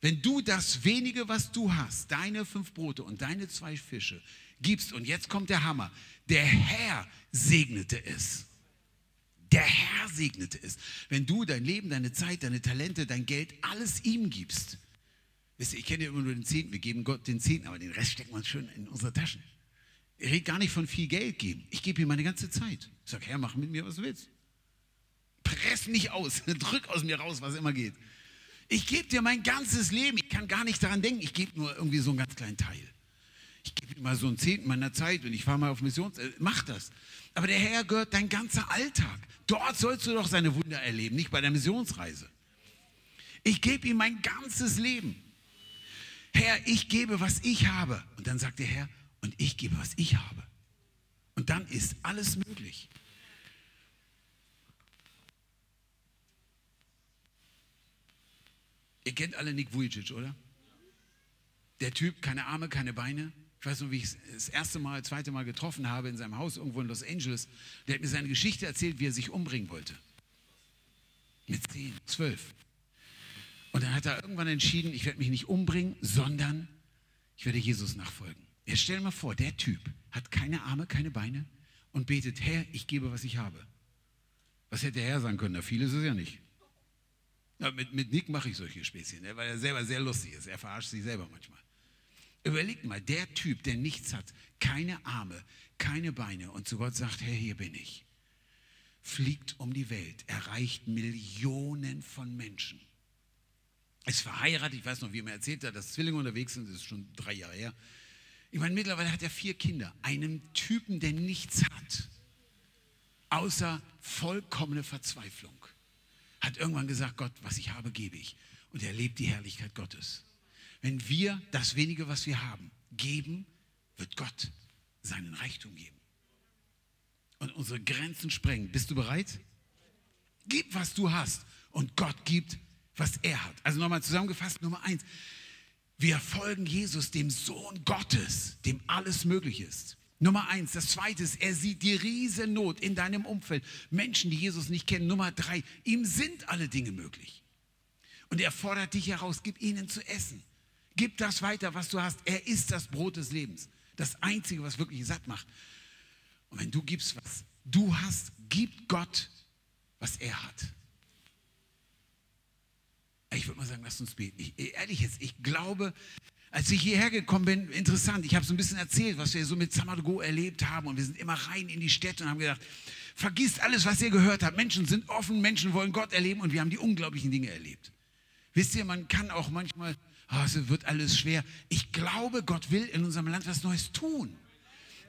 Wenn du das wenige, was du hast, deine fünf Brote und deine zwei Fische gibst, und jetzt kommt der Hammer, der Herr segnete es. Der Herr segnete es. Wenn du dein Leben, deine Zeit, deine Talente, dein Geld, alles ihm gibst. Wisst ihr, ich kenne ja immer nur den Zehnten, wir geben Gott den Zehnten, aber den Rest wir uns schön in unsere Taschen. Ich rede gar nicht von viel Geld geben. Ich gebe ihm meine ganze Zeit. Ich sage, Herr, mach mit mir, was du willst. Press mich aus, drück aus mir raus, was immer geht. Ich gebe dir mein ganzes Leben. Ich kann gar nicht daran denken. Ich gebe nur irgendwie so einen ganz kleinen Teil. Ich gebe mal so einen Zehnten meiner Zeit und ich fahre mal auf Missions. Äh, mach das. Aber der Herr gehört dein ganzer Alltag. Dort sollst du doch seine Wunder erleben, nicht bei der Missionsreise. Ich gebe ihm mein ganzes Leben. Herr, ich gebe, was ich habe. Und dann sagt der Herr, und ich gebe, was ich habe. Und dann ist alles möglich. Ihr kennt alle Nick Vujicic, oder? Der Typ, keine Arme, keine Beine. Ich weiß noch, wie ich es das erste Mal, zweite Mal getroffen habe in seinem Haus irgendwo in Los Angeles. Der hat mir seine Geschichte erzählt, wie er sich umbringen wollte. Mit zehn, zwölf. Und dann hat er irgendwann entschieden, ich werde mich nicht umbringen, sondern ich werde Jesus nachfolgen. Jetzt stell dir mal vor, der Typ hat keine Arme, keine Beine und betet, Herr, ich gebe, was ich habe. Was hätte der Herr sagen können? Na, viel ist es ja nicht. Na, mit, mit Nick mache ich solche Späßchen, ne, weil er selber sehr lustig ist. Er verarscht sich selber manchmal. Überlegt mal, der Typ, der nichts hat, keine Arme, keine Beine und zu Gott sagt, Herr, hier bin ich, fliegt um die Welt, erreicht Millionen von Menschen. Ist verheiratet, ich weiß noch, wie er mir erzählt hat, dass Zwillinge unterwegs sind, das ist schon drei Jahre her. Ich meine, mittlerweile hat er vier Kinder. Einem Typen, der nichts hat, außer vollkommene Verzweiflung. Hat irgendwann gesagt, Gott, was ich habe, gebe ich. Und er lebt die Herrlichkeit Gottes. Wenn wir das wenige, was wir haben, geben, wird Gott seinen Reichtum geben. Und unsere Grenzen sprengen. Bist du bereit? Gib, was du hast. Und Gott gibt, was er hat. Also nochmal zusammengefasst, Nummer eins. Wir folgen Jesus, dem Sohn Gottes, dem alles möglich ist. Nummer eins. Das zweite ist, er sieht die Riesennot in deinem Umfeld. Menschen, die Jesus nicht kennen. Nummer drei, ihm sind alle Dinge möglich. Und er fordert dich heraus, gib ihnen zu essen. Gib das weiter, was du hast. Er ist das Brot des Lebens. Das Einzige, was wirklich satt macht. Und wenn du gibst, was du hast, gib Gott, was er hat. Ich würde mal sagen, lass uns beten. Ich, ehrlich jetzt, ich glaube, als ich hierher gekommen bin, interessant, ich habe so ein bisschen erzählt, was wir so mit Samargo erlebt haben und wir sind immer rein in die Städte und haben gedacht, vergisst alles, was ihr gehört habt. Menschen sind offen, Menschen wollen Gott erleben und wir haben die unglaublichen Dinge erlebt. Wisst ihr, man kann auch manchmal, oh, es wird alles schwer. Ich glaube, Gott will in unserem Land was Neues tun.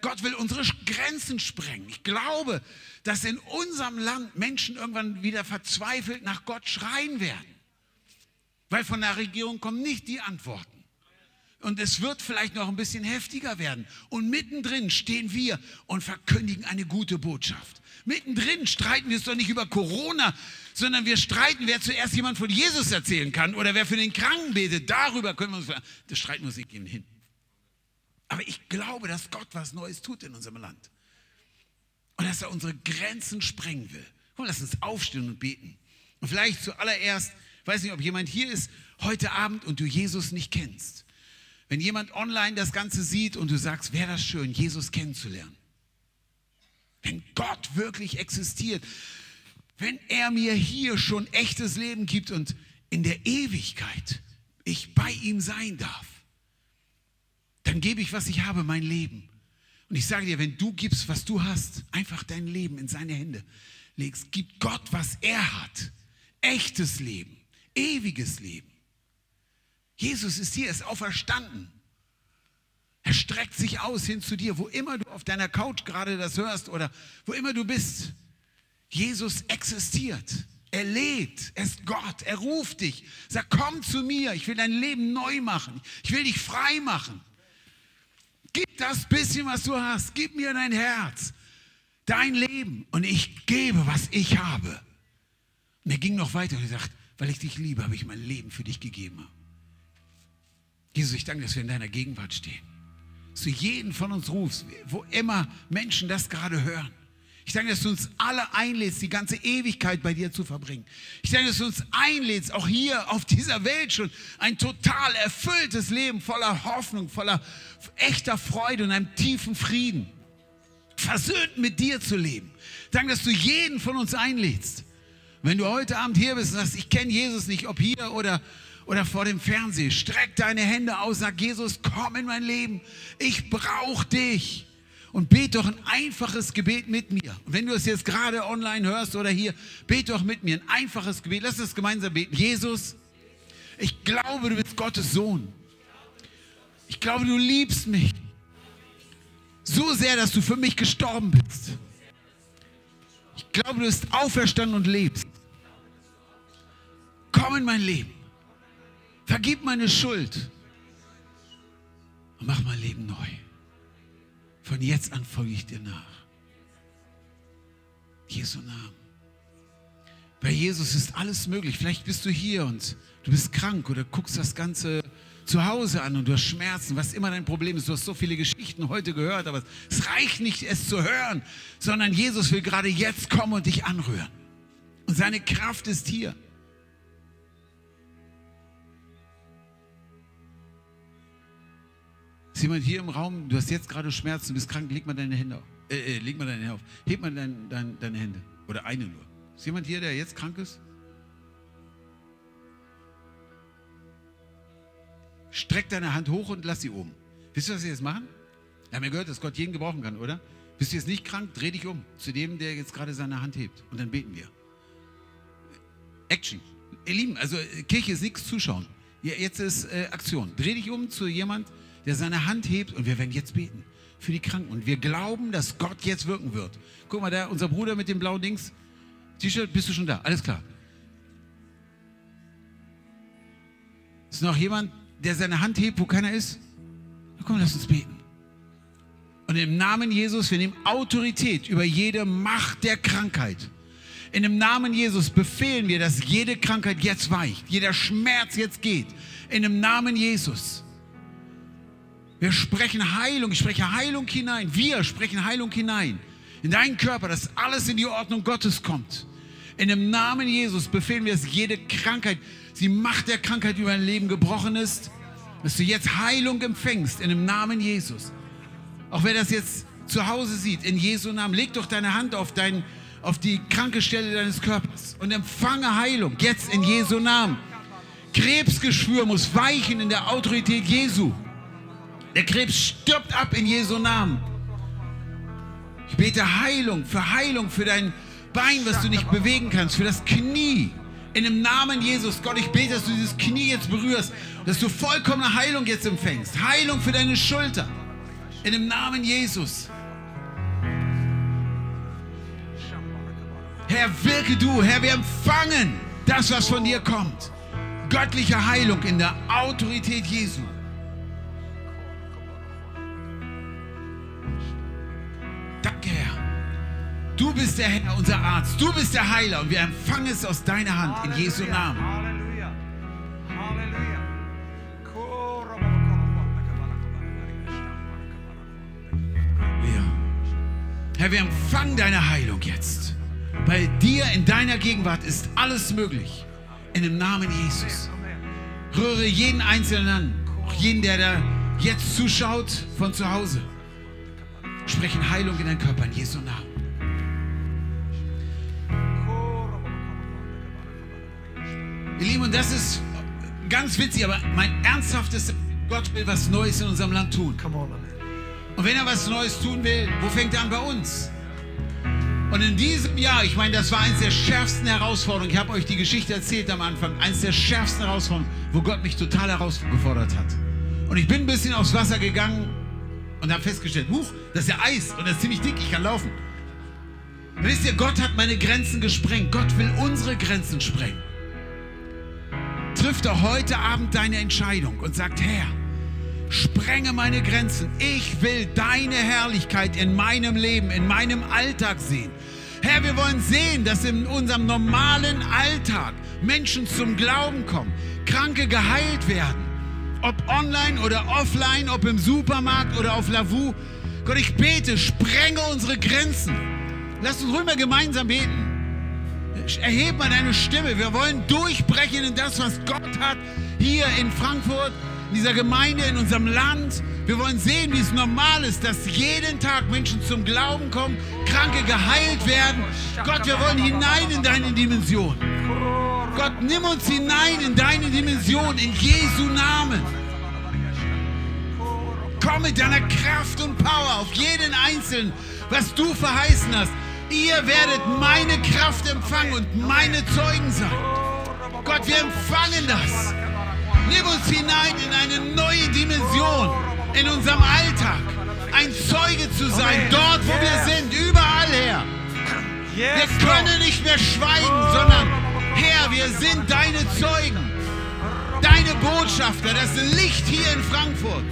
Gott will unsere Grenzen sprengen. Ich glaube, dass in unserem Land Menschen irgendwann wieder verzweifelt nach Gott schreien werden. Weil von der Regierung kommen nicht die Antworten. Und es wird vielleicht noch ein bisschen heftiger werden. Und mittendrin stehen wir und verkündigen eine gute Botschaft. Mittendrin streiten wir es doch nicht über Corona, sondern wir streiten, wer zuerst jemand von Jesus erzählen kann oder wer für den Kranken betet. Darüber können wir uns. Das streiten wir uns nicht hin. Aber ich glaube, dass Gott was Neues tut in unserem Land. Und dass er unsere Grenzen sprengen will. Komm, lass uns aufstehen und beten. Und vielleicht zuallererst ich weiß nicht, ob jemand hier ist heute Abend und du Jesus nicht kennst. Wenn jemand online das Ganze sieht und du sagst, wäre das schön, Jesus kennenzulernen. Wenn Gott wirklich existiert, wenn er mir hier schon echtes Leben gibt und in der Ewigkeit ich bei ihm sein darf, dann gebe ich, was ich habe, mein Leben Und ich sage dir, wenn du gibst, was du hast, einfach dein Leben in seine Hände legst, gibt Gott, was er hat. Echtes Leben, ewiges Leben. Jesus ist hier, ist auferstanden. Er streckt sich aus hin zu dir, wo immer du auf deiner Couch gerade das hörst oder wo immer du bist. Jesus existiert. Er lebt. Er ist Gott. Er ruft dich. Sag, komm zu mir. Ich will dein Leben neu machen. Ich will dich frei machen. Gib das bisschen, was du hast. Gib mir dein Herz, dein Leben und ich gebe, was ich habe. Und er ging noch weiter und er sagt, weil ich dich liebe, habe ich mein Leben für dich gegeben. Jesus, ich danke, dass wir in deiner Gegenwart stehen dass du jeden von uns rufst, wo immer Menschen das gerade hören. Ich danke, dass du uns alle einlädst, die ganze Ewigkeit bei dir zu verbringen. Ich danke, dass du uns einlädst, auch hier auf dieser Welt schon ein total erfülltes Leben voller Hoffnung, voller echter Freude und einem tiefen Frieden, versöhnt mit dir zu leben. Danke, dass du jeden von uns einlädst. Wenn du heute Abend hier bist und sagst, ich kenne Jesus nicht, ob hier oder oder vor dem Fernseher, streck deine Hände aus, sag Jesus, komm in mein Leben, ich brauche dich. Und bet doch ein einfaches Gebet mit mir. Und wenn du es jetzt gerade online hörst oder hier, bet doch mit mir ein einfaches Gebet. Lass uns gemeinsam beten. Jesus, ich glaube, du bist Gottes Sohn. Ich glaube, du liebst mich so sehr, dass du für mich gestorben bist. Ich glaube, du bist auferstanden und lebst. Komm in mein Leben. Vergib meine Schuld und mach mein Leben neu. Von jetzt an folge ich dir nach. Jesu Namen. Bei Jesus ist alles möglich. Vielleicht bist du hier und du bist krank oder guckst das Ganze zu Hause an und du hast Schmerzen, was immer dein Problem ist. Du hast so viele Geschichten heute gehört, aber es reicht nicht, es zu hören, sondern Jesus will gerade jetzt kommen und dich anrühren. Und seine Kraft ist hier. Ist jemand hier im Raum, du hast jetzt gerade Schmerzen, du bist krank, leg mal deine Hände auf. Äh, äh, leg mal deine Hände auf. Heb mal dein, dein, deine Hände. Oder eine nur. Ist jemand hier, der jetzt krank ist? Streck deine Hand hoch und lass sie oben. Wisst ihr, was sie jetzt machen? Wir haben ja gehört, dass Gott jeden gebrauchen kann, oder? Bist du jetzt nicht krank? Dreh dich um zu dem, der jetzt gerade seine Hand hebt. Und dann beten wir. Action. Ihr Lieben, also Kirche ist nichts zuschauen. Jetzt ist äh, Aktion. Dreh dich um zu jemand, der seine Hand hebt und wir werden jetzt beten für die Kranken. Und wir glauben, dass Gott jetzt wirken wird. Guck mal, da unser Bruder mit dem blauen Dings. T-Shirt, bist du schon da? Alles klar. Ist noch jemand, der seine Hand hebt, wo keiner ist? Na komm, lass uns beten. Und im Namen Jesus, wir nehmen Autorität über jede Macht der Krankheit. In dem Namen Jesus befehlen wir, dass jede Krankheit jetzt weicht, jeder Schmerz jetzt geht. In dem Namen Jesus. Wir sprechen Heilung, ich spreche Heilung hinein. Wir sprechen Heilung hinein in deinen Körper, dass alles in die Ordnung Gottes kommt. In dem Namen Jesus befehlen wir, dass jede Krankheit, die Macht der Krankheit über dein Leben gebrochen ist, dass du jetzt Heilung empfängst in dem Namen Jesus. Auch wer das jetzt zu Hause sieht, in Jesu Namen, leg doch deine Hand auf, dein, auf die kranke Stelle deines Körpers und empfange Heilung jetzt in Jesu Namen. Krebsgeschwür muss weichen in der Autorität Jesu. Der Krebs stirbt ab in Jesu Namen. Ich bete Heilung, für Heilung, für dein Bein, was du nicht bewegen kannst, für das Knie. In dem Namen Jesus, Gott, ich bete, dass du dieses Knie jetzt berührst, dass du vollkommene Heilung jetzt empfängst. Heilung für deine Schulter. In dem Namen Jesus. Herr, wirke du, Herr, wir empfangen das, was von dir kommt. Göttliche Heilung in der Autorität Jesu. Du bist der Herr, unser Arzt. Du bist der Heiler und wir empfangen es aus deiner Hand in Jesu Namen. Halleluja. Halleluja. Herr, wir empfangen deine Heilung jetzt. Bei dir in deiner Gegenwart ist alles möglich. In dem Namen Jesus. Rühre jeden Einzelnen an. Auch jeden, der da jetzt zuschaut von zu Hause. Sprechen Heilung in deinen Körper in Jesu Namen. Ihr Lieben, und das ist ganz witzig, aber mein ernsthaftes, Gott will was Neues in unserem Land tun. Und wenn er was Neues tun will, wo fängt er an bei uns? Und in diesem Jahr, ich meine, das war eines der schärfsten Herausforderungen. Ich habe euch die Geschichte erzählt am Anfang. Eines der schärfsten Herausforderungen, wo Gott mich total herausgefordert hat. Und ich bin ein bisschen aufs Wasser gegangen und habe festgestellt, huch, das ist ja Eis und das ist ziemlich dick, ich kann laufen. Und wisst ihr, Gott hat meine Grenzen gesprengt. Gott will unsere Grenzen sprengen. Trifft er heute Abend deine Entscheidung und sagt, Herr, sprenge meine Grenzen. Ich will deine Herrlichkeit in meinem Leben, in meinem Alltag sehen. Herr, wir wollen sehen, dass in unserem normalen Alltag Menschen zum Glauben kommen, Kranke geheilt werden. Ob online oder offline, ob im Supermarkt oder auf Lavu. Gott, ich bete, sprenge unsere Grenzen. Lass uns rüber gemeinsam beten. Erheb mal deine Stimme. Wir wollen durchbrechen in das, was Gott hat hier in Frankfurt in dieser Gemeinde, in unserem Land. Wir wollen sehen, wie es normal ist, dass jeden Tag Menschen zum Glauben kommen, Kranke geheilt werden. Gott, wir wollen hinein in deine Dimension. Gott, nimm uns hinein in deine Dimension, in Jesu Namen. Komm mit deiner Kraft und Power auf jeden Einzelnen, was du verheißen hast. Ihr werdet meine Kraft empfangen und meine Zeugen sein. Gott, wir empfangen das. Nimm uns hinein in eine neue Dimension in unserem Alltag. Ein Zeuge zu sein, dort wo wir sind, überall her. Wir können nicht mehr schweigen, sondern Herr, wir sind deine Zeugen, deine Botschafter, das Licht hier in Frankfurt.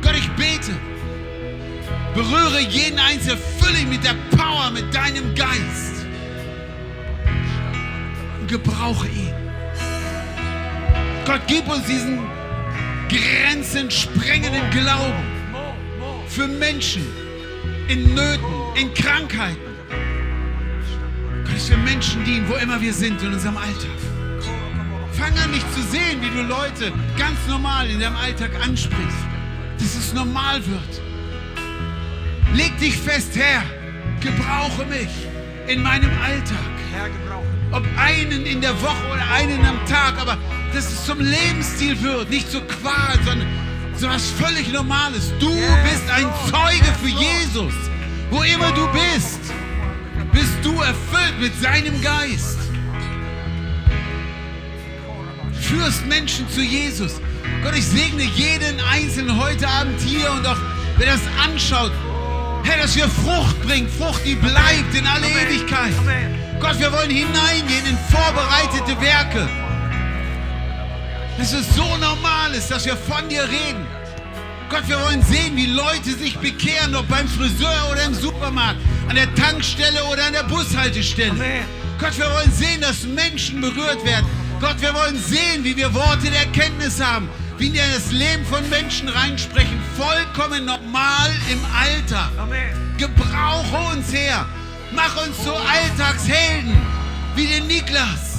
Gott, ich bete, berühre jeden Einzelnen, fülle ihn mit der Power, mit deinem Geist und gebrauche ihn. Gott, gib uns diesen grenzensprengenden Glauben für Menschen in Nöten, in Krankheiten. Gott, dass wir Menschen dienen, wo immer wir sind in unserem Alltag. Fang an, nicht zu sehen, wie du Leute ganz normal in deinem Alltag ansprichst, dass es normal wird. Leg dich fest, Herr, gebrauche mich in meinem Alltag. Herr, gebrauche Ob einen in der Woche oder einen am Tag, aber dass es zum Lebensstil wird, nicht zur Qual, sondern so was völlig Normales. Du bist ein Zeuge für Jesus. Wo immer du bist, bist du erfüllt mit seinem Geist. Führst Menschen zu Jesus. Gott, ich segne jeden Einzelnen heute Abend hier und auch wer das anschaut. Herr, dass wir Frucht bringen, Frucht, die bleibt in alle Ewigkeit. Gott, wir wollen hineingehen in vorbereitete Werke. Dass es so normal ist, dass wir von dir reden. Gott, wir wollen sehen, wie Leute sich bekehren, ob beim Friseur oder im Supermarkt, an der Tankstelle oder an der Bushaltestelle. Gott, wir wollen sehen, dass Menschen berührt werden. Gott, wir wollen sehen, wie wir Worte der Erkenntnis haben, wie wir in das Leben von Menschen reinsprechen, vollkommen normal im Alltag. Amen. Gebrauche uns, Herr. Mach uns zu Alltagshelden, wie den Niklas.